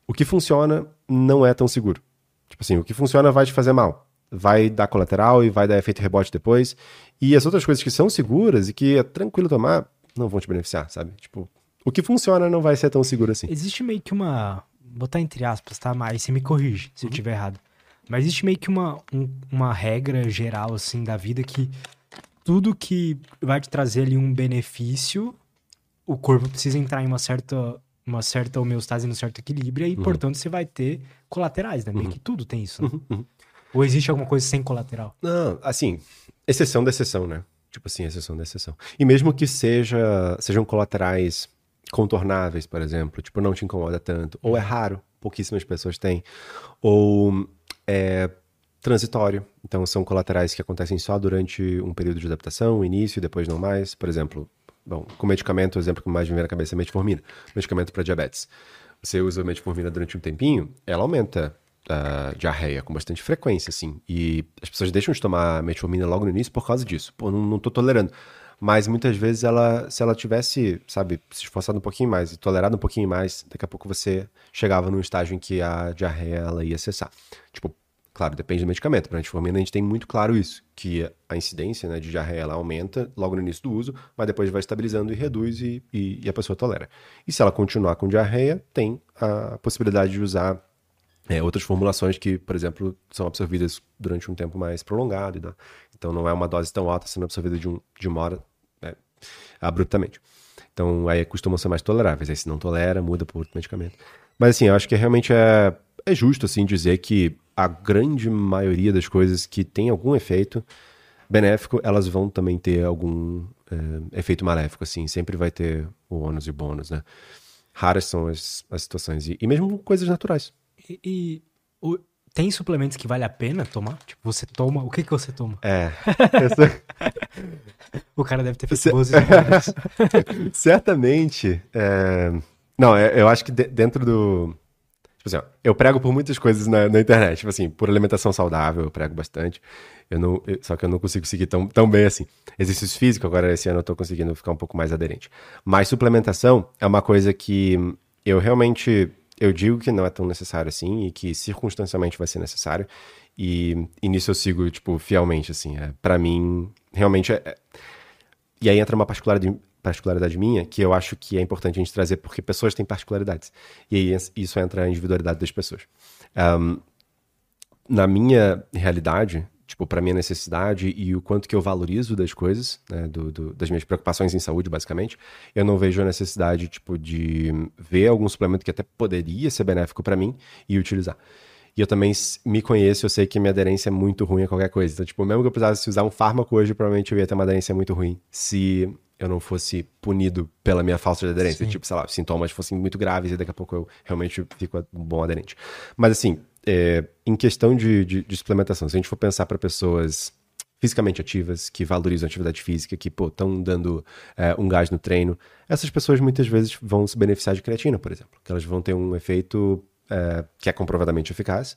o que funciona não é tão seguro. Tipo assim, o que funciona vai te fazer mal. Vai dar colateral e vai dar efeito rebote depois. E as outras coisas que são seguras e que é tranquilo tomar, não vão te beneficiar, sabe? Tipo, o que funciona não vai ser tão seguro assim. Existe meio que uma. Botar entre aspas, tá? Mas você me corrige se uhum. eu estiver errado. Mas existe meio que uma, um, uma regra geral, assim, da vida que tudo que vai te trazer ali um benefício, o corpo precisa entrar em uma certa uma certa homeostase, um certo equilíbrio, e, Uhum. portanto, você vai ter colaterais, né? Meio Uhum. que tudo tem isso, né? Uhum, uhum. Ou existe alguma coisa sem colateral? Não, assim, exceção da exceção, né? Tipo assim, exceção da exceção. E mesmo que seja, sejam colaterais contornáveis, por exemplo, tipo, não te incomoda tanto, ou é raro, pouquíssimas pessoas têm, ou é transitório, então são colaterais que acontecem só durante um período de adaptação, início e depois não mais, por exemplo, bom, com medicamento, o exemplo que mais me vem na cabeça é metformina, medicamento para diabetes. Você usa metformina durante um tempinho, ela aumenta a diarreia com bastante frequência, assim. E as pessoas deixam de tomar metformina logo no início por causa disso. Pô, não, não tô tolerando. Mas muitas vezes ela, se ela tivesse, sabe, se esforçado um pouquinho mais e tolerado um pouquinho mais, daqui a pouco você chegava num estágio em que a diarreia ela ia cessar. Tipo, claro, depende do medicamento. Para metformina a gente tem muito claro isso, que a incidência né, de diarreia ela aumenta logo no início do uso, mas depois vai estabilizando e reduz e, e, e a pessoa tolera. E se ela continuar com diarreia, tem a possibilidade de usar é, outras formulações que, por exemplo, são absorvidas durante um tempo mais prolongado. Né? Então não é uma dose tão alta sendo absorvida de, um, de uma hora né, abruptamente. Então aí costumam ser mais toleráveis. Aí se não tolera, muda por outro medicamento. Mas assim, eu acho que realmente é, é justo assim dizer que a grande maioria das coisas que tem algum efeito benéfico, elas vão também ter algum é, efeito maléfico, assim. Sempre vai ter o ônus e o bônus, né? Raras são as, as situações. E, e mesmo coisas naturais. E, e o- tem suplementos que vale a pena tomar? Tipo, você toma. O que que você toma? É. O cara deve ter feito boas escolhas. certamente. é, Não, é- eu acho que de- dentro do. Tipo assim, ó, eu prego por muitas coisas na, na internet. Tipo assim, por alimentação saudável, eu prego bastante. Eu não, eu- só que eu não consigo seguir tão, tão bem assim. Exercício físico, agora esse ano eu tô conseguindo ficar um pouco mais aderente. Mas suplementação é uma coisa que eu realmente. Eu digo que não é tão necessário assim e que circunstancialmente vai ser necessário. E, e nisso eu sigo, tipo, fielmente, assim. É, para mim, realmente é, é- e aí entra uma particularidade, particularidade minha que eu acho que é importante a gente trazer, porque pessoas têm particularidades. E aí isso entra a individualidade das pessoas. Ahm, na minha realidade, tipo, para minha necessidade e o quanto que eu valorizo das coisas, né, do, do- das minhas preocupações em saúde, basicamente, eu não vejo a necessidade, tipo, de ver algum suplemento que até poderia ser benéfico para mim e utilizar. E eu também me conheço, eu sei que minha aderência é muito ruim a qualquer coisa. Então, tipo, mesmo que eu precisasse usar um fármaco hoje, provavelmente eu ia ter uma aderência muito ruim se eu não fosse punido pela minha falta de aderência. Sim. Tipo, sei lá, sintomas fossem muito graves e daqui a pouco eu realmente fico um bom aderente. Mas, assim, é, em questão de, de, de suplementação, se a gente for pensar para pessoas fisicamente ativas, que valorizam a atividade física, que, estão dando é, um gás no treino, essas pessoas muitas vezes vão se beneficiar de creatina, por exemplo. Que elas vão ter um efeito é, que é comprovadamente eficaz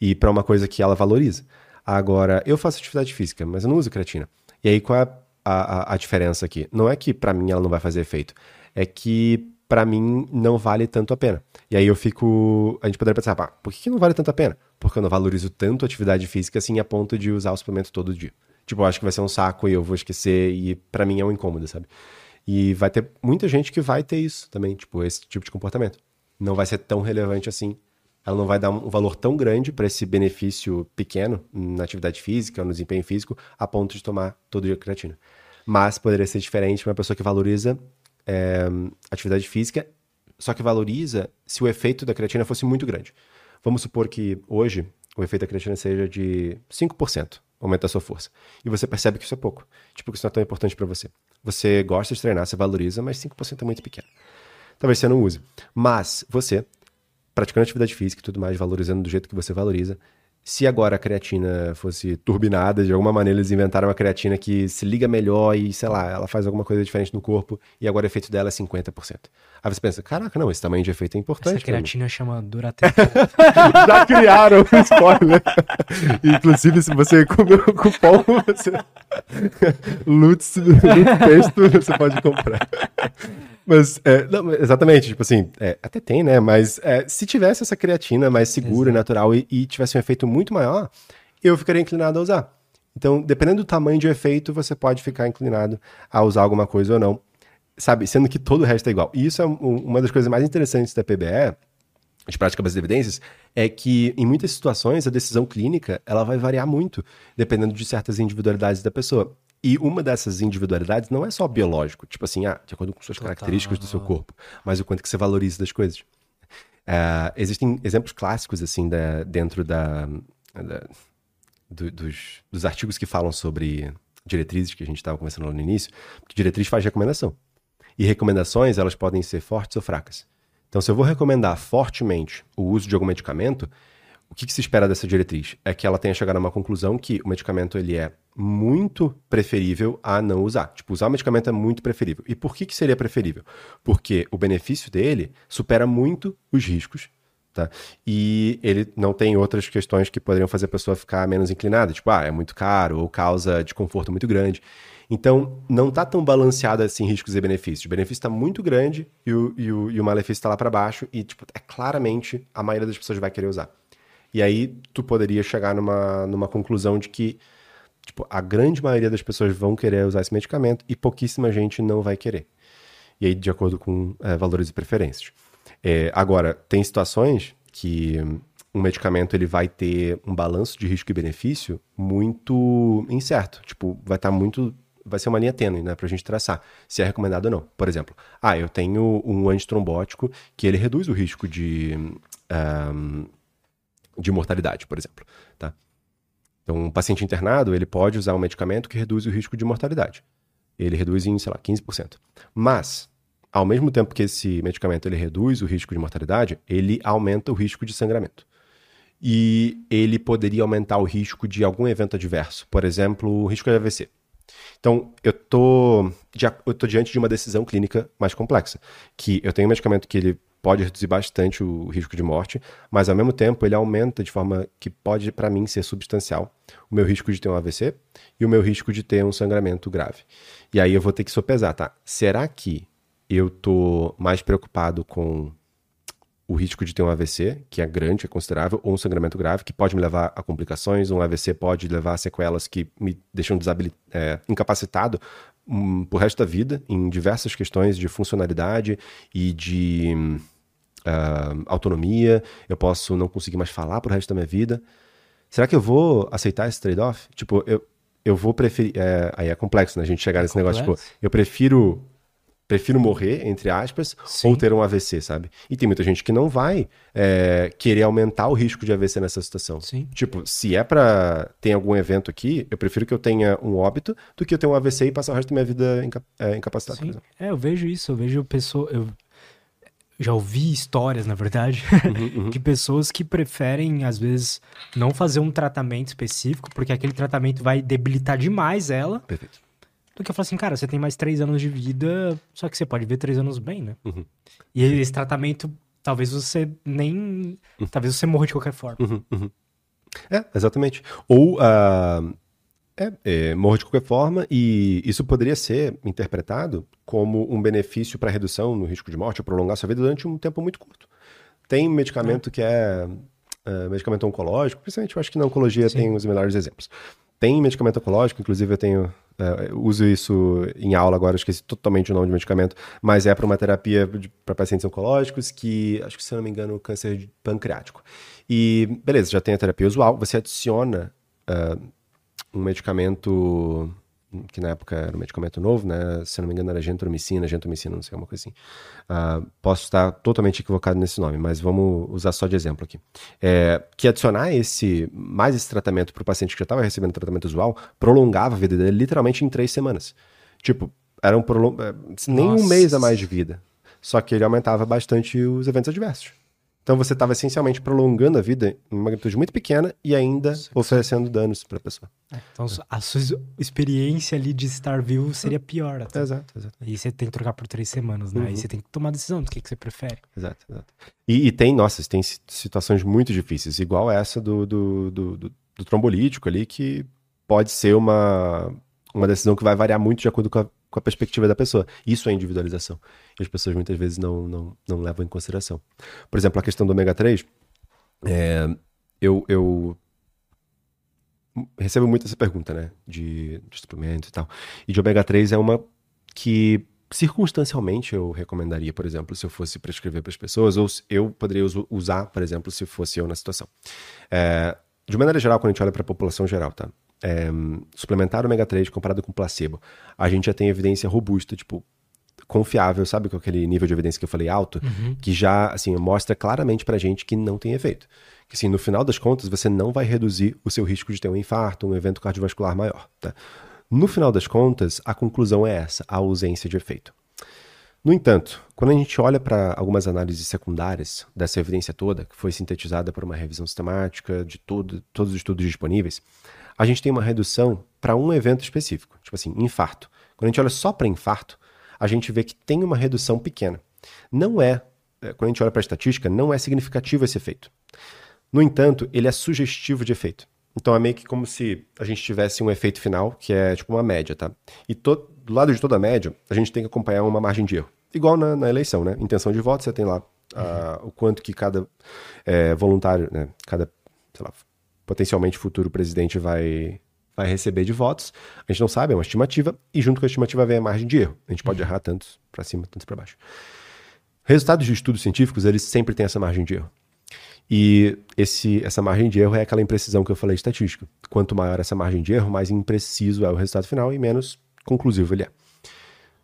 e para uma coisa que ela valoriza. Agora, eu faço atividade física, mas eu não uso creatina. E aí, qual é a, a, a diferença aqui? Não é que para mim ela não vai fazer efeito, é que para mim não vale tanto a pena. E aí eu fico. A gente poderia pensar, pá, por que não vale tanto a pena? Porque eu não valorizo tanto atividade física assim a ponto de usar o suplemento todo dia. Tipo, eu acho que vai ser um saco e eu vou esquecer, e para mim é um incômodo, sabe? E vai ter muita gente que vai ter isso também, tipo, esse tipo de comportamento. Não vai ser tão relevante assim. Ela não vai dar um valor tão grande para esse benefício pequeno na atividade física, no desempenho físico, a ponto de tomar todo dia creatina. Mas poderia ser diferente para uma pessoa que valoriza é, atividade física, só que valoriza se o efeito da creatina fosse muito grande. Vamos supor que hoje o efeito da creatina seja de 5%, aumenta a sua força. E você percebe que isso é pouco. Tipo, que isso não é tão importante para você. Você gosta de treinar, você valoriza, mas 5% é muito pequeno. Talvez você não use. Mas você, praticando atividade física e tudo mais, valorizando do jeito que você valoriza, se agora a creatina fosse turbinada, de alguma maneira eles inventaram uma creatina que se liga melhor e, sei lá, ela faz alguma coisa diferente no corpo e agora o efeito dela é 50%. Aí você pensa, caraca, não, esse tamanho de efeito é importante. Essa creatina chama Duratex. Já criaram spoiler. Inclusive, se você comer o cupom, você... Lutz, Lutz texto, você pode comprar. Mas, é, não, exatamente, tipo assim, é, até tem, né? Mas é, se tivesse essa creatina mais segura e natural e, e tivesse um efeito muito maior, eu ficaria inclinado a usar. Então, dependendo do tamanho de efeito, você pode ficar inclinado a usar alguma coisa ou não. Sabe? Sendo que todo o resto é igual. E isso é um- uma das coisas mais interessantes da PBE, de prática baseada em evidências, é que em muitas situações a decisão clínica ela vai variar muito, dependendo de certas individualidades da pessoa. E uma dessas individualidades não é só biológico, tipo assim, ah, de acordo com suas Total. características do seu corpo, mas o quanto que você valoriza das coisas. Uh, existem exemplos clássicos, assim, da, dentro da, da do, dos, dos artigos que falam sobre diretrizes, que a gente estava conversando lá no início, diretriz faz recomendação. E recomendações, elas podem ser fortes ou fracas. Então, se eu vou recomendar fortemente o uso de algum medicamento, o que, que, se espera dessa diretriz? É que ela tenha chegado a uma conclusão que o medicamento ele é muito preferível a não usar. Tipo, usar o medicamento é muito preferível. E por que, que seria preferível? Porque o benefício dele supera muito os riscos, tá? E ele não tem outras questões que poderiam fazer a pessoa ficar menos inclinada, tipo, ah, é muito caro ou causa desconforto muito grande. Então, não está tão balanceado assim riscos e benefícios. O benefício está muito grande e o, e o, e o malefício está lá para baixo e, tipo, é claramente a maioria das pessoas vai querer usar. E aí tu poderia chegar numa, numa conclusão de que tipo, a grande maioria das pessoas vão querer usar esse medicamento e pouquíssima gente não vai querer. E aí, de acordo com é, valores e preferências. É, agora, tem situações que um medicamento ele vai ter um balanço de risco e benefício muito incerto. Tipo, vai estar tá muito. Vai ser uma linha tênue, né, pra gente traçar se é recomendado ou não. Por exemplo, ah, eu tenho um antitrombótico que ele reduz o risco de. Um, de mortalidade, por exemplo. Tá? Então, um paciente internado, ele pode usar um medicamento que reduz o risco de mortalidade. Ele reduz em, sei lá, 15%. Mas, ao mesmo tempo que esse medicamento ele reduz o risco de mortalidade, ele aumenta o risco de sangramento. E ele poderia aumentar o risco de algum evento adverso, por exemplo, o risco de AVC. Então, eu tô, eu tô diante de uma decisão clínica mais complexa, que eu tenho um medicamento que ele pode reduzir bastante o risco de morte, mas ao mesmo tempo ele aumenta de forma que pode, para mim, ser substancial o meu risco de ter um AVC e o meu risco de ter um sangramento grave. E aí eu vou ter que sopesar, tá? Será que eu tô mais preocupado com o risco de ter um AVC, que é grande, é considerável, ou um sangramento grave, que pode me levar a complicações. Um AVC pode levar a sequelas que me deixam é, incapacitado um, pro resto da vida em diversas questões de funcionalidade e de uh, autonomia. Eu posso não conseguir mais falar pro resto da minha vida. Será que eu vou aceitar esse trade-off? Tipo, eu, eu vou preferir. É, aí é complexo, né? A gente chegar é nesse complexo. negócio, tipo, eu prefiro prefiro morrer, entre aspas, Sim. ou ter um AVC, sabe? E tem muita gente que não vai é, querer aumentar o risco de AVC nessa situação. Sim. Tipo, se é para ter algum evento aqui, eu prefiro que eu tenha um óbito do que eu ter um AVC e passar o resto da minha vida inca é, incapacitado, Sim. É, eu vejo isso, eu vejo pessoas... Eu já ouvi histórias, na verdade, uhum, uhum. de pessoas que preferem, às vezes, não fazer um tratamento específico, porque aquele tratamento vai debilitar demais ela. Perfeito do que eu falo assim, cara, você tem mais três anos de vida, só que você pode ver três anos bem, né? Uhum. E esse tratamento, talvez você nem. Uhum. Talvez você morra de qualquer forma. Uhum, uhum. É, exatamente. Ou. Uh, é, é, morra de qualquer forma, e isso poderia ser interpretado como um benefício para redução no risco de morte ou prolongar sua vida durante um tempo muito curto. Tem medicamento é. que é uh, medicamento oncológico, principalmente eu acho que na oncologia Sim. tem os melhores exemplos. Tem medicamento oncológico, inclusive eu tenho é, uso isso em aula agora, esqueci totalmente o nome de medicamento, mas é para uma terapia para pacientes oncológicos que, acho que se eu não me engano, câncer pancreático. E beleza, já tem a terapia usual, você adiciona uh, um medicamento que na época era um medicamento novo, né? Se não me engano era gentromicina, gentromicina, não sei, alguma coisa assim. Uh, posso estar totalmente equivocado nesse nome, mas vamos usar só de exemplo aqui. É, que adicionar esse mais esse tratamento para o paciente que já estava recebendo tratamento usual prolongava a vida dele literalmente em três semanas. Tipo, era um prolong... É, nem Nossa. um mês a mais de vida. Só que ele aumentava bastante os eventos adversos. Então você estava essencialmente prolongando a vida em uma magnitude muito pequena e ainda Nossa, oferecendo danos para a pessoa. É, então a sua experiência ali de estar vivo seria pior. Até. Exato, exato. E você tem que trocar por três semanas, né? Uhum. Aí você tem que tomar a decisão do que, que você prefere. Exato, exato. E, e, tem, nossa, tem situações muito difíceis, igual essa do, do, do, do, do trombolítico ali, que pode ser uma, uma decisão que vai variar muito de acordo com a com a perspectiva da pessoa. Isso é individualização. E as pessoas muitas vezes não, não, não levam em consideração. Por exemplo, a questão do ômega 3, é, eu, eu recebo muito essa pergunta, né? De, de suplementos e tal. E de ômega 3 é uma que circunstancialmente eu recomendaria, por exemplo, se eu fosse prescrever para as pessoas, ou eu poderia usar, por exemplo, se fosse eu na situação. É, de maneira geral, quando a gente olha para a população geral, tá? É, suplementar ômega 3 comparado com placebo, a gente já tem evidência robusta, tipo, confiável, sabe com aquele nível de evidência que eu falei alto, uhum. que já, assim, mostra claramente pra gente que não tem efeito. Que, assim, no final das contas, você não vai reduzir o seu risco de ter um infarto, um evento cardiovascular maior, tá? No final das contas, a conclusão é essa, a ausência de efeito. No entanto, quando a gente olha para algumas análises secundárias dessa evidência toda, que foi sintetizada por uma revisão sistemática de todo, todos os estudos disponíveis, a gente tem uma redução para um evento específico, tipo assim, infarto. Quando a gente olha só para infarto, a gente vê que tem uma redução pequena. Não é, é quando a gente olha para a estatística, não é significativo esse efeito. No entanto, ele é sugestivo de efeito. Então é meio que como se a gente tivesse um efeito final, que é tipo uma média, tá? E to, do lado de toda a média, a gente tem que acompanhar uma margem de erro. Igual na, na eleição, né? Intenção de voto, você tem lá uhum. o quanto que cada é, voluntário, né? Cada, sei lá, potencialmente futuro presidente vai, vai receber de votos. A gente não sabe, é uma estimativa, e junto com a estimativa vem a margem de erro. A gente pode uhum. errar tantos para cima, tantos para baixo. Resultados de estudos científicos, eles sempre têm essa margem de erro. E esse, essa margem de erro é aquela imprecisão que eu falei de estatística. Quanto maior essa margem de erro, mais impreciso é o resultado final e menos conclusivo ele é.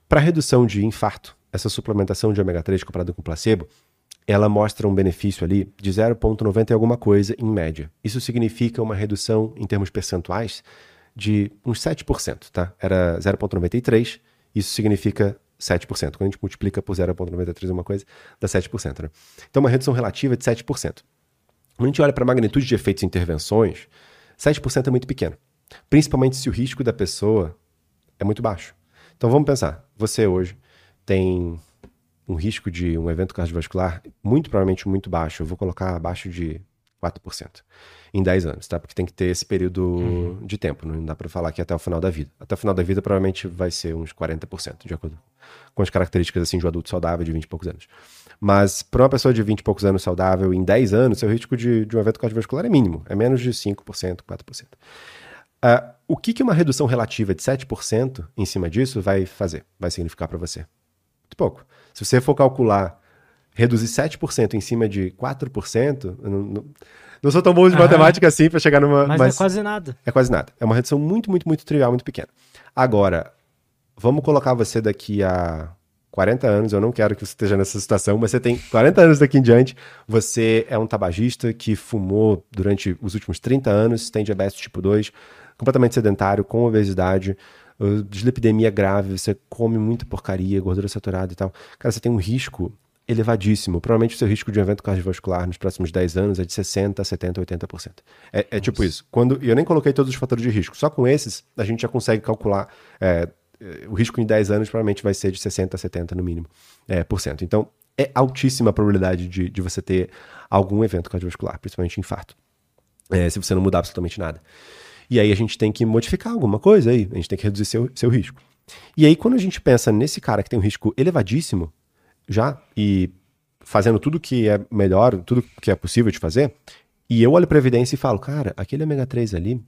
Para redução de infarto, essa suplementação de ômega 3 comparada com placebo, ela mostra um benefício ali de 0,90 e alguma coisa em média. Isso significa uma redução em termos percentuais de uns 7%, tá? Era 0,93, isso significa 7%. Quando a gente multiplica por 0,93 uma coisa, dá 7%. Né? Então, uma redução relativa de 7%. Quando a gente olha para a magnitude de efeitos e intervenções, 7% é muito pequeno. Principalmente se o risco da pessoa é muito baixo. Então vamos pensar, você hoje tem um risco de um evento cardiovascular muito provavelmente muito baixo, eu vou colocar abaixo de 4% em 10 anos, tá? Porque tem que ter esse período uhum. de tempo, não dá para falar que até o final da vida. Até o final da vida provavelmente vai ser uns 40%, de acordo com as características assim de um adulto saudável de 20 e poucos anos. Mas para uma pessoa de 20 e poucos anos saudável, em 10 anos, seu risco de, de um evento cardiovascular é mínimo, é menos de 5%, 4%. Uh, o que, que uma redução relativa de 7% em cima disso vai fazer, vai significar para você? Muito pouco. Se você for calcular reduzir 7% em cima de 4%, não, não, não sou tão bom de matemática assim para chegar numa. Mas, mas, é quase nada. É quase nada. É uma redução muito, muito, muito trivial, muito pequena. Agora, vamos colocar você daqui a 40 anos, eu não quero que você esteja nessa situação, mas você tem 40 anos daqui em diante, você é um tabagista que fumou durante os últimos 30 anos, tem diabetes tipo 2, completamente sedentário, com obesidade, dislipidemia grave, você come muita porcaria, gordura saturada e tal. Cara, você tem um risco elevadíssimo. Provavelmente o seu risco de um evento cardiovascular nos próximos 10 anos é de 60%, 70%, 80%. É, é tipo isso. Quando, eu nem coloquei todos os fatores de risco, só com esses a gente já consegue calcular é, o risco em 10 anos provavelmente vai ser de 60% a 70% no mínimo. É, por cento. Então, é altíssima a probabilidade de, de você ter algum evento cardiovascular, principalmente infarto, é, se você não mudar absolutamente nada. E aí a gente tem que modificar alguma coisa aí, a gente tem que reduzir seu, seu risco. E aí, quando a gente pensa nesse cara que tem um risco elevadíssimo já, e fazendo tudo que é melhor, tudo que é possível de fazer, e eu olho para a evidência e falo, cara, aquele ômega 3 ali,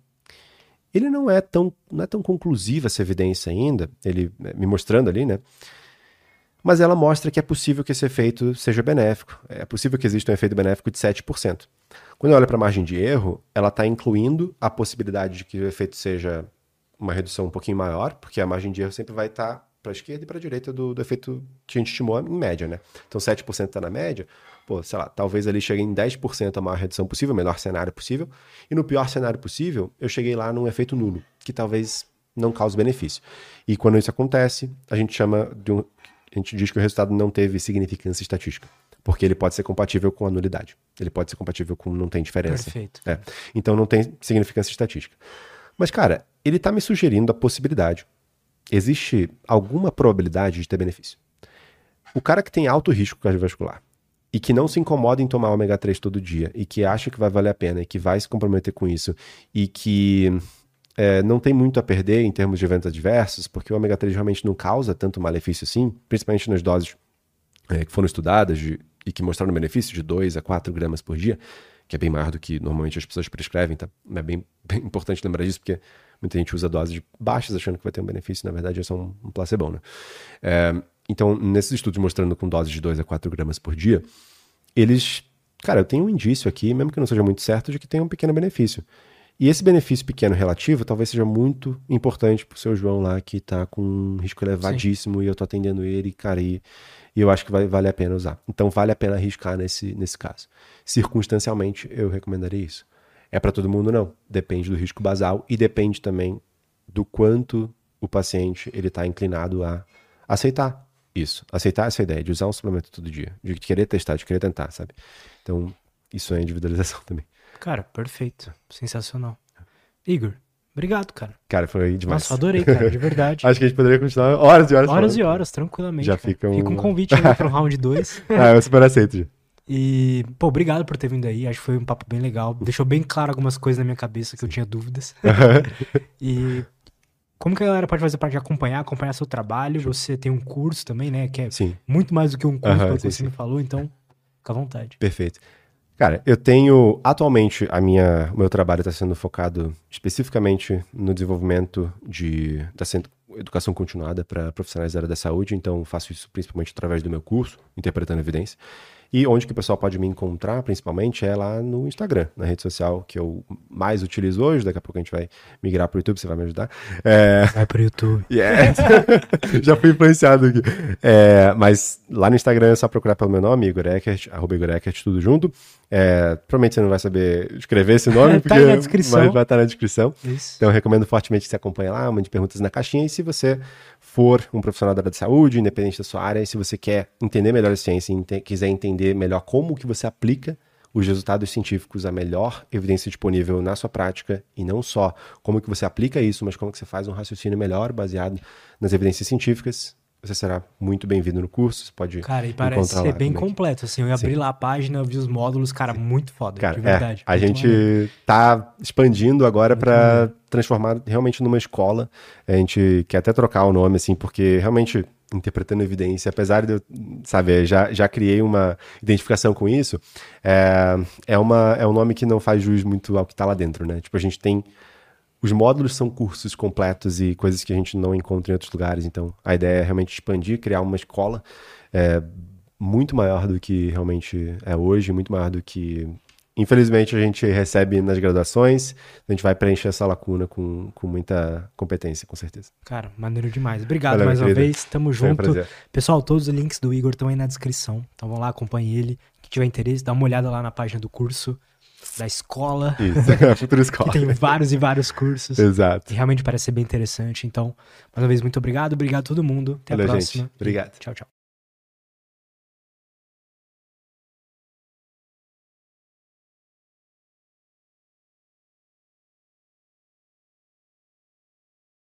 ele não é tão, não é tão conclusiva essa evidência ainda, ele né, me mostrando ali, né? Mas ela mostra que é possível que esse efeito seja benéfico. É possível que exista um efeito benéfico de 7%. Quando eu olho para a margem de erro, ela está incluindo a possibilidade de que o efeito seja uma redução um pouquinho maior, porque a margem de erro sempre vai estar tá para a esquerda e para a direita do, do, efeito que a gente estimou em média, né? Então 7% está na média, pô, sei lá, talvez ali chegue em 10% a maior redução possível, o menor cenário possível, e no pior cenário possível, eu cheguei lá num efeito nulo, que talvez não cause benefício. E quando isso acontece, a gente chama de um, a gente diz que o resultado não teve significância estatística, porque ele pode ser compatível com a nulidade. Ele pode ser compatível com não tem diferença. Perfeito. É. Então não tem significância estatística. Mas, cara, ele está me sugerindo a possibilidade. Existe alguma probabilidade de ter benefício. O cara que tem alto risco cardiovascular e que não se incomoda em tomar ômega 3 todo dia e que acha que vai valer a pena e que vai se comprometer com isso e que é, não tem muito a perder em termos de eventos adversos, porque o ômega 3 realmente não causa tanto malefício assim, principalmente nas doses é, que foram estudadas de, e que mostraram benefício de 2 a 4 gramas por dia, que é bem maior do que normalmente as pessoas prescrevem, tá? É bem, bem importante lembrar disso, porque muita gente usa doses baixas achando que vai ter um benefício, na verdade é só um, um placebo, né? É, então, nesses estudos mostrando com doses de 2 a 4 gramas por dia, eles, cara, eu tenho um indício aqui, mesmo que não seja muito certo, de que tem um pequeno benefício. E esse benefício pequeno relativo talvez seja muito importante pro seu João lá, que tá com um risco elevadíssimo Sim. e eu tô atendendo ele, cara, e, e eu acho que vai, vale a pena usar. Então vale a pena arriscar nesse, nesse caso. Circunstancialmente, eu recomendaria isso. É para todo mundo, não. Depende do risco basal e depende também do quanto o paciente ele está inclinado a aceitar isso, aceitar essa ideia de usar um suplemento todo dia, de querer testar, de querer tentar, sabe? Então, isso é individualização também. Cara, perfeito. Sensacional. Igor, obrigado, cara. Cara, foi demais. Nossa, adorei, cara, de verdade. Acho que a gente poderia continuar horas e horas. Horas falando. e horas, tranquilamente. Já cara. fica um... Fica um convite ainda pro round 2. ah, eu super aceito. E, pô, obrigado por ter vindo aí. Acho que foi um papo bem legal. Deixou bem claro algumas coisas na minha cabeça que eu tinha dúvidas. e como que a galera pode fazer para te acompanhar, acompanhar seu trabalho? Você tem um curso também, né? Que é sim. muito mais do que um curso, uhum, que você sim. me falou, então fica à vontade. Perfeito. Cara, eu tenho atualmente a minha, o meu trabalho está sendo focado especificamente no desenvolvimento de da educação continuada para profissionais da área da saúde, então faço isso principalmente através do meu curso, interpretando evidência. E onde que o pessoal pode me encontrar, principalmente, é lá no Instagram, na rede social que eu mais utilizo hoje. Daqui a pouco a gente vai migrar para o YouTube, você vai me ajudar. É... Vai para o YouTube. Yeah. Já fui influenciado aqui. É, mas lá no Instagram é só procurar pelo meu nome, Igor Eckert, arroba Igor Eckert, tudo junto. É, provavelmente você não vai saber escrever esse nome, tá porque na descrição. vai estar na descrição. Isso. Então eu recomendo fortemente que você acompanhe lá, mande perguntas na caixinha. E se você for um profissional da área de saúde, independente da sua área, e se você quer entender melhor a ciência e quiser entender melhor como que você aplica os resultados científicos, a melhor evidência disponível na sua prática, e não só como que você aplica isso, mas como que você faz um raciocínio melhor baseado nas evidências científicas, você será muito bem-vindo no curso. Você pode Cara, e parece ser bem completo. Assim, eu abri Sim. lá a página, vi os módulos, cara, Sim. muito foda, cara, de verdade. É, a gente maneiro. tá expandindo agora para transformar realmente numa escola. A gente quer até trocar o nome, assim, porque realmente interpretando evidência, apesar de eu, sabe, já, já criei uma identificação com isso, é, é, uma, é um nome que não faz jus muito ao que está lá dentro, né? Tipo, a gente tem os módulos são cursos completos e coisas que a gente não encontra em outros lugares. Então, a ideia é realmente expandir, criar uma escola é, muito maior do que realmente é hoje, muito maior do que. Infelizmente, a gente recebe nas graduações. A gente vai preencher essa lacuna com, com muita competência, com certeza. Cara, maneiro demais. Obrigado Valeu, mais uma vez. Tamo junto. Um Pessoal, todos os links do Igor estão aí na descrição. Então vão lá, acompanhe ele. Quem tiver interesse, dá uma olhada lá na página do curso da escola. Isso, a futura escola. que tem vários e vários cursos. Exato. E realmente parece ser bem interessante. Então, mais uma vez, muito obrigado. Obrigado a todo mundo. Até Valeu, a próxima. Gente. Obrigado. Tchau, tchau.